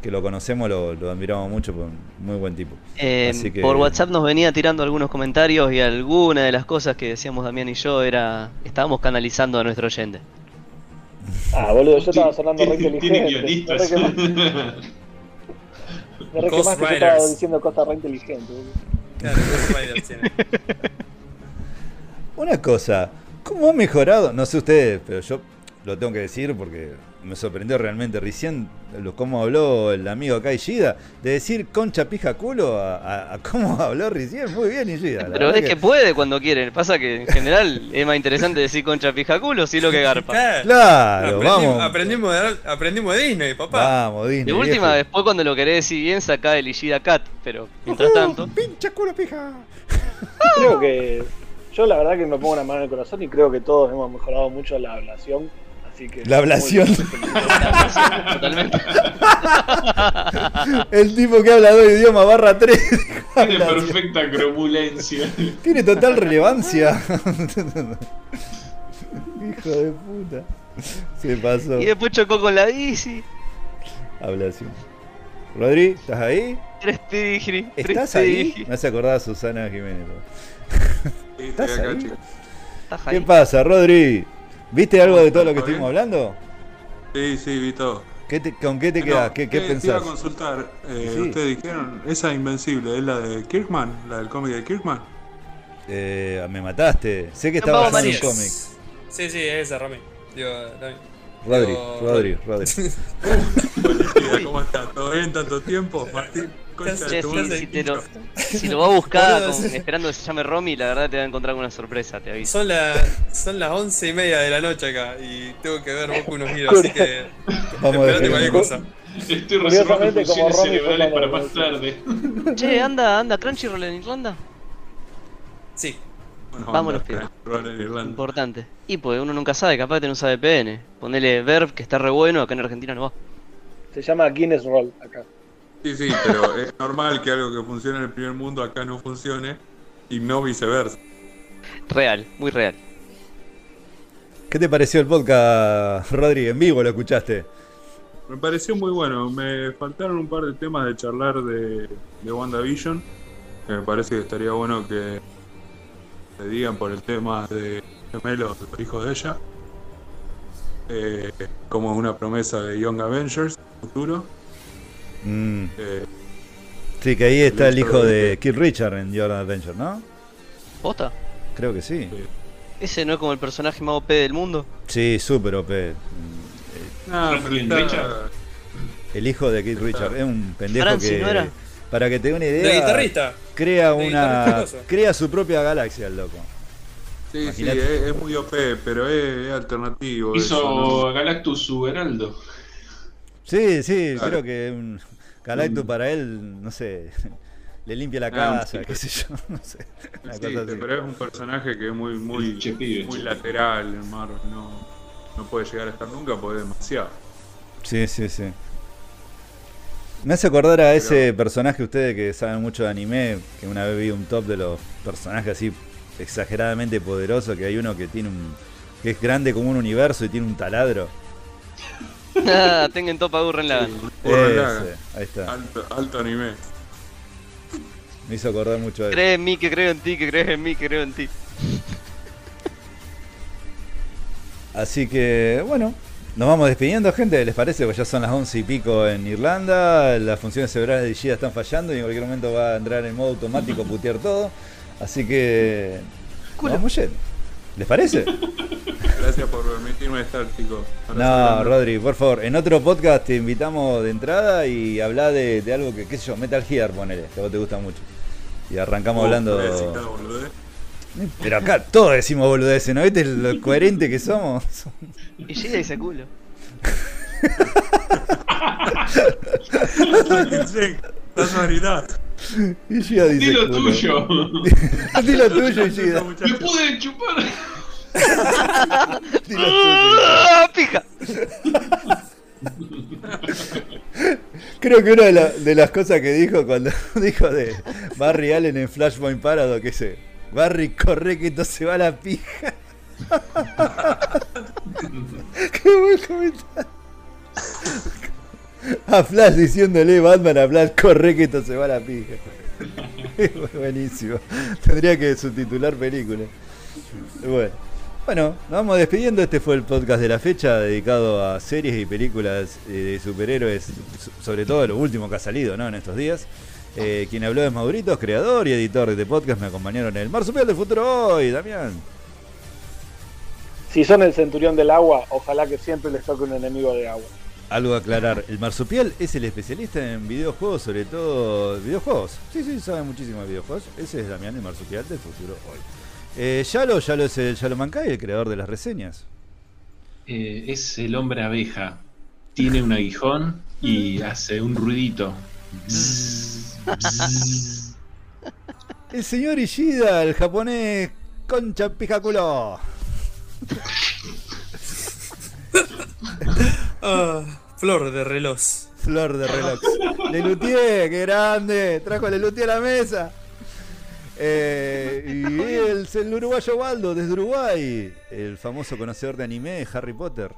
que lo conocemos lo, lo admiramos mucho, por un muy buen tipo. Eh, Así que- Por WhatsApp nos venía tirando algunos comentarios y alguna de las cosas que decíamos Damián y yo era. Estábamos canalizando a nuestro oyente. Ah, boludo, yo estaba sonando re inteligente. Tiene guionistas. Me re Ghost quemaste, yo estaba diciendo cosas re inteligentes. boludo. Claro, Ghost Riders tiene. Una cosa, ¿cómo ha mejorado? No sé ustedes, pero yo lo tengo que decir porque me sorprendió realmente recién lo cómo habló el amigo acá Ishida, de decir concha pija culo a, a- a cómo habló recién. Muy bien, Ishida. Pero es que puede cuando quiere. Pasa que en general es más interesante decir concha pija culo, sí lo que garpa. Claro. Claro, aprendimos, vamos. aprendimos, de, aprendimos de Disney, papá. Vamos, Disney. De última, viejo. después cuando lo querés decir bien, saca el Ishida Cat. Pero mientras Ujú, tanto. Pincha culo pija. Creo que. Yo la verdad que me pongo una mano en el corazón y creo que todos hemos mejorado mucho la ablación. Así que. La ablación. Totalmente. El tipo que habla dos idiomas barra 3. Tiene perfecta cromulencia. Tiene total relevancia. Hijo de puta. Se pasó. Y después chocó con la bici. Hablación. Rodri, ¿estás ahí? Tres tigri. ¿Estás ahí? Me hace acordar a Susana Jiménez. ¿Estás ahí? chicos. ¿Estás ¿Qué pasa, Rodri? ¿Viste algo de todo lo que estuvimos hablando? Sí, sí, vi todo. ¿Qué te- ¿Con qué te No, quedas? ¿Qué, qué eh, Te iba a pensás? consultar. eh, Sí. Ustedes dijeron, esa Invencible, ¿es la de Kirkman? ¿La del cómic de Kirkman? Eh, me mataste. Sé que No, basado en María. cómics. Sí, sí, esa, Rami. Digo, Rami. Rodri, Digo, Rodri, Rodri. Hola, ¿Cómo estás? ¿Todo bien tanto tiempo? Martín, concha de tu madre. si, te lo, si lo va a buscar con- esperando que se llame Romy, la verdad te va a encontrar con una sorpresa, te aviso. Son, la- son las once y media de la noche acá y tengo que ver Boku no Hero, así que Vamos a esperate cualquier cosa. Estoy reservando funciones cerebrales para más tarde. Che, anda, anda, Crunchyroll en Irlanda. Sí, Bueno, Vámonos, anda, pibe. Roll en Irlanda. Importante. Y pues uno nunca sabe, capaz que te no usa VPN. Ponele Verb, que está re bueno, acá en Argentina no va. Se llama Guinness Roll acá. Sí, sí, pero es normal que algo que funciona en el primer mundo acá no funcione y no viceversa. Real, muy real. ¿Qué te pareció el podcast, Rodri? En vivo lo escuchaste. Me pareció muy bueno. Me faltaron un par de temas de charlar de, de WandaVision. Que me parece que estaría bueno que le digan por el tema de gemelos, los hijos de ella. Eh, como una promesa de Young Avengers futuro. Mm, Eh, Sí, que ahí está el hijo de Kid Richard en Jordan Adventure, ¿no? ¿Posta? Creo que sí. Sí. ¿Ese no es como el personaje más OP del mundo? Sí, súper OP. Está- Richard. El hijo de Kid Richard es un pendejo Francis, que. ¿no era? Para que te dé una idea. de guitarrista. Crea De una. guitarrista. Crea su propia galaxia el loco. Sí, sí, Imagínate. es, es muy OP, pero es, es alternativo. eso, Hizo ¿no? Galactus su heraldo. Sí, sí, Claro. creo que un Galactus para él, no sé, le limpia la Ah, casa, sí. qué sé yo, no sé. Una Sí, cosa así. pero es un personaje que es muy, muy, muy lateral en Marvel. No, no puede llegar a estar nunca porque es demasiado. Sí, sí, sí. Me hace acordar a ese personaje, ustedes que saben mucho de anime, que una vez vi un top de los personajes así exageradamente poderosos, que hay uno que tiene un. que es grande como un universo y tiene un taladro. Nada, tengan topa Gurren Lagann. Gurren Lagann. Ese, ahí está. Alto, alto anime. Me hizo acordar mucho de él. Cree en mí, que creo en ti, que crees en mí, que creo en ti. Así que, bueno, nos vamos despidiendo, gente. ¿Les parece? Pues ya son las once y pico en Irlanda. Las funciones cerebrales de Gida están fallando y en cualquier momento va a entrar en modo automático a putear todo. Así que. Culo. Vamos yendo. ¿Les parece? Gracias por permitirme estar, chicos. Ahora No. Rodri, por favor. En otro podcast te invitamos de entrada y habla de, de algo que, qué sé yo, Metal Gear, ponele, que a vos te gusta mucho. Y arrancamos Uh, hablando. Pero acá todos decimos boludeces, ¿no viste lo coherente que somos? Y llega ese culo. Tranquilícense, Gida dice. Dilo culo. tuyo. Dilo tuyo. Me pude chupar. Dilo tuyo. ¡Ah, pija! Creo que una de, la- de las cosas que dijo cuando dijo de Barry Allen en Flashpoint Paradox, que se Barry corre que esto se va a la pija. Qué buen comentario. A Flash diciéndole Batman a Flash corre que esto se va a la pija. Buenísimo. Tendría que subtitular película. Bueno. Bueno, nos vamos despidiendo. Este fue el podcast de la fecha dedicado a series y películas eh, de superhéroes, so- sobre todo lo último que ha salido ¿no? en estos días. Eh, quien habló es Mauritos, creador y editor de este podcast. Me acompañaron en el Marsupial del Futuro hoy, Damián. Si son el centurión del agua, ojalá que siempre les toque un enemigo de agua. Algo a aclarar, el Marsupial es el especialista en videojuegos, sobre todo videojuegos. Sí, sí, sabe muchísimo de videojuegos. Ese es Damián, el Marsupial del Futuro hoy. Eh, Yalo, Yalo es el Yalo Mancay, el creador de las reseñas. Eh, es el hombre abeja. Tiene un aguijón y hace un ruidito. Bzzz, bzzz. El señor Ishida, el japonés concha pijaculo. Ah, flor de reloj. Flor de reloj. Lelutier, qué grande. Trajo a Lelutier a la mesa. Eh, y el, el uruguayo Waldo, desde Uruguay. El famoso conocedor de anime, Harry Potter.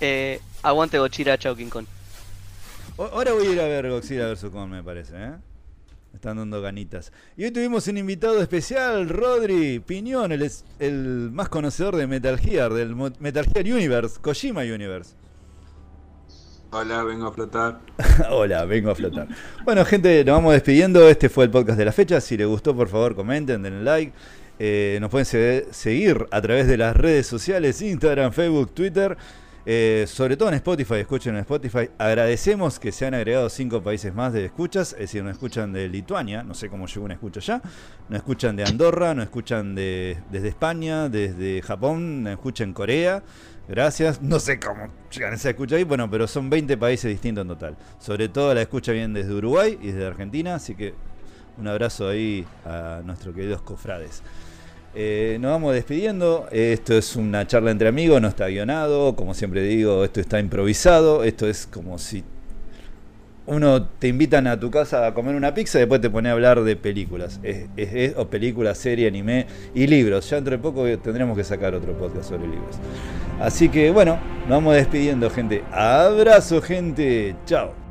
Eh, aguante Gochira, chao King Kong. O- Ahora voy a ir a ver Godzilla vs. Kong, me parece, ¿eh? Me están dando ganitas. Y hoy tuvimos un invitado especial, Rodri Piñón, el, el más conocedor de Metal Gear, del Metal Gear Universe, Kojima Universe. Hola, vengo a flotar. Hola, vengo a flotar. Bueno, gente, nos vamos despidiendo. Este fue el podcast de la fecha. Si les gustó, por favor, comenten, denle like. Eh, nos pueden se- seguir a través de las redes sociales, Instagram, Facebook, Twitter. Eh, sobre todo en Spotify, escuchen en Spotify. Agradecemos que se han agregado cinco países más de escuchas, es decir, nos escuchan de Lituania, no sé cómo llegó una escucha ya, nos escuchan de Andorra, nos escuchan de, desde España, desde Japón, nos escuchan Corea. Gracias, no sé cómo llegan esa escucha ahí, bueno, pero son 20 países distintos en total. Sobre todo la escucha bien desde Uruguay y desde Argentina, así que un abrazo ahí a nuestros queridos cofrades. Eh, nos vamos despidiendo. Esto es una charla entre amigos, no está guionado. Como siempre digo, esto está improvisado. Esto es como si uno te invitan a tu casa a comer una pizza y después te pone a hablar de películas. Es, o películas, serie, anime y libros. Ya entre poco tendremos que sacar otro podcast sobre libros. Así que bueno, nos vamos despidiendo, gente. Abrazo, gente. Chao.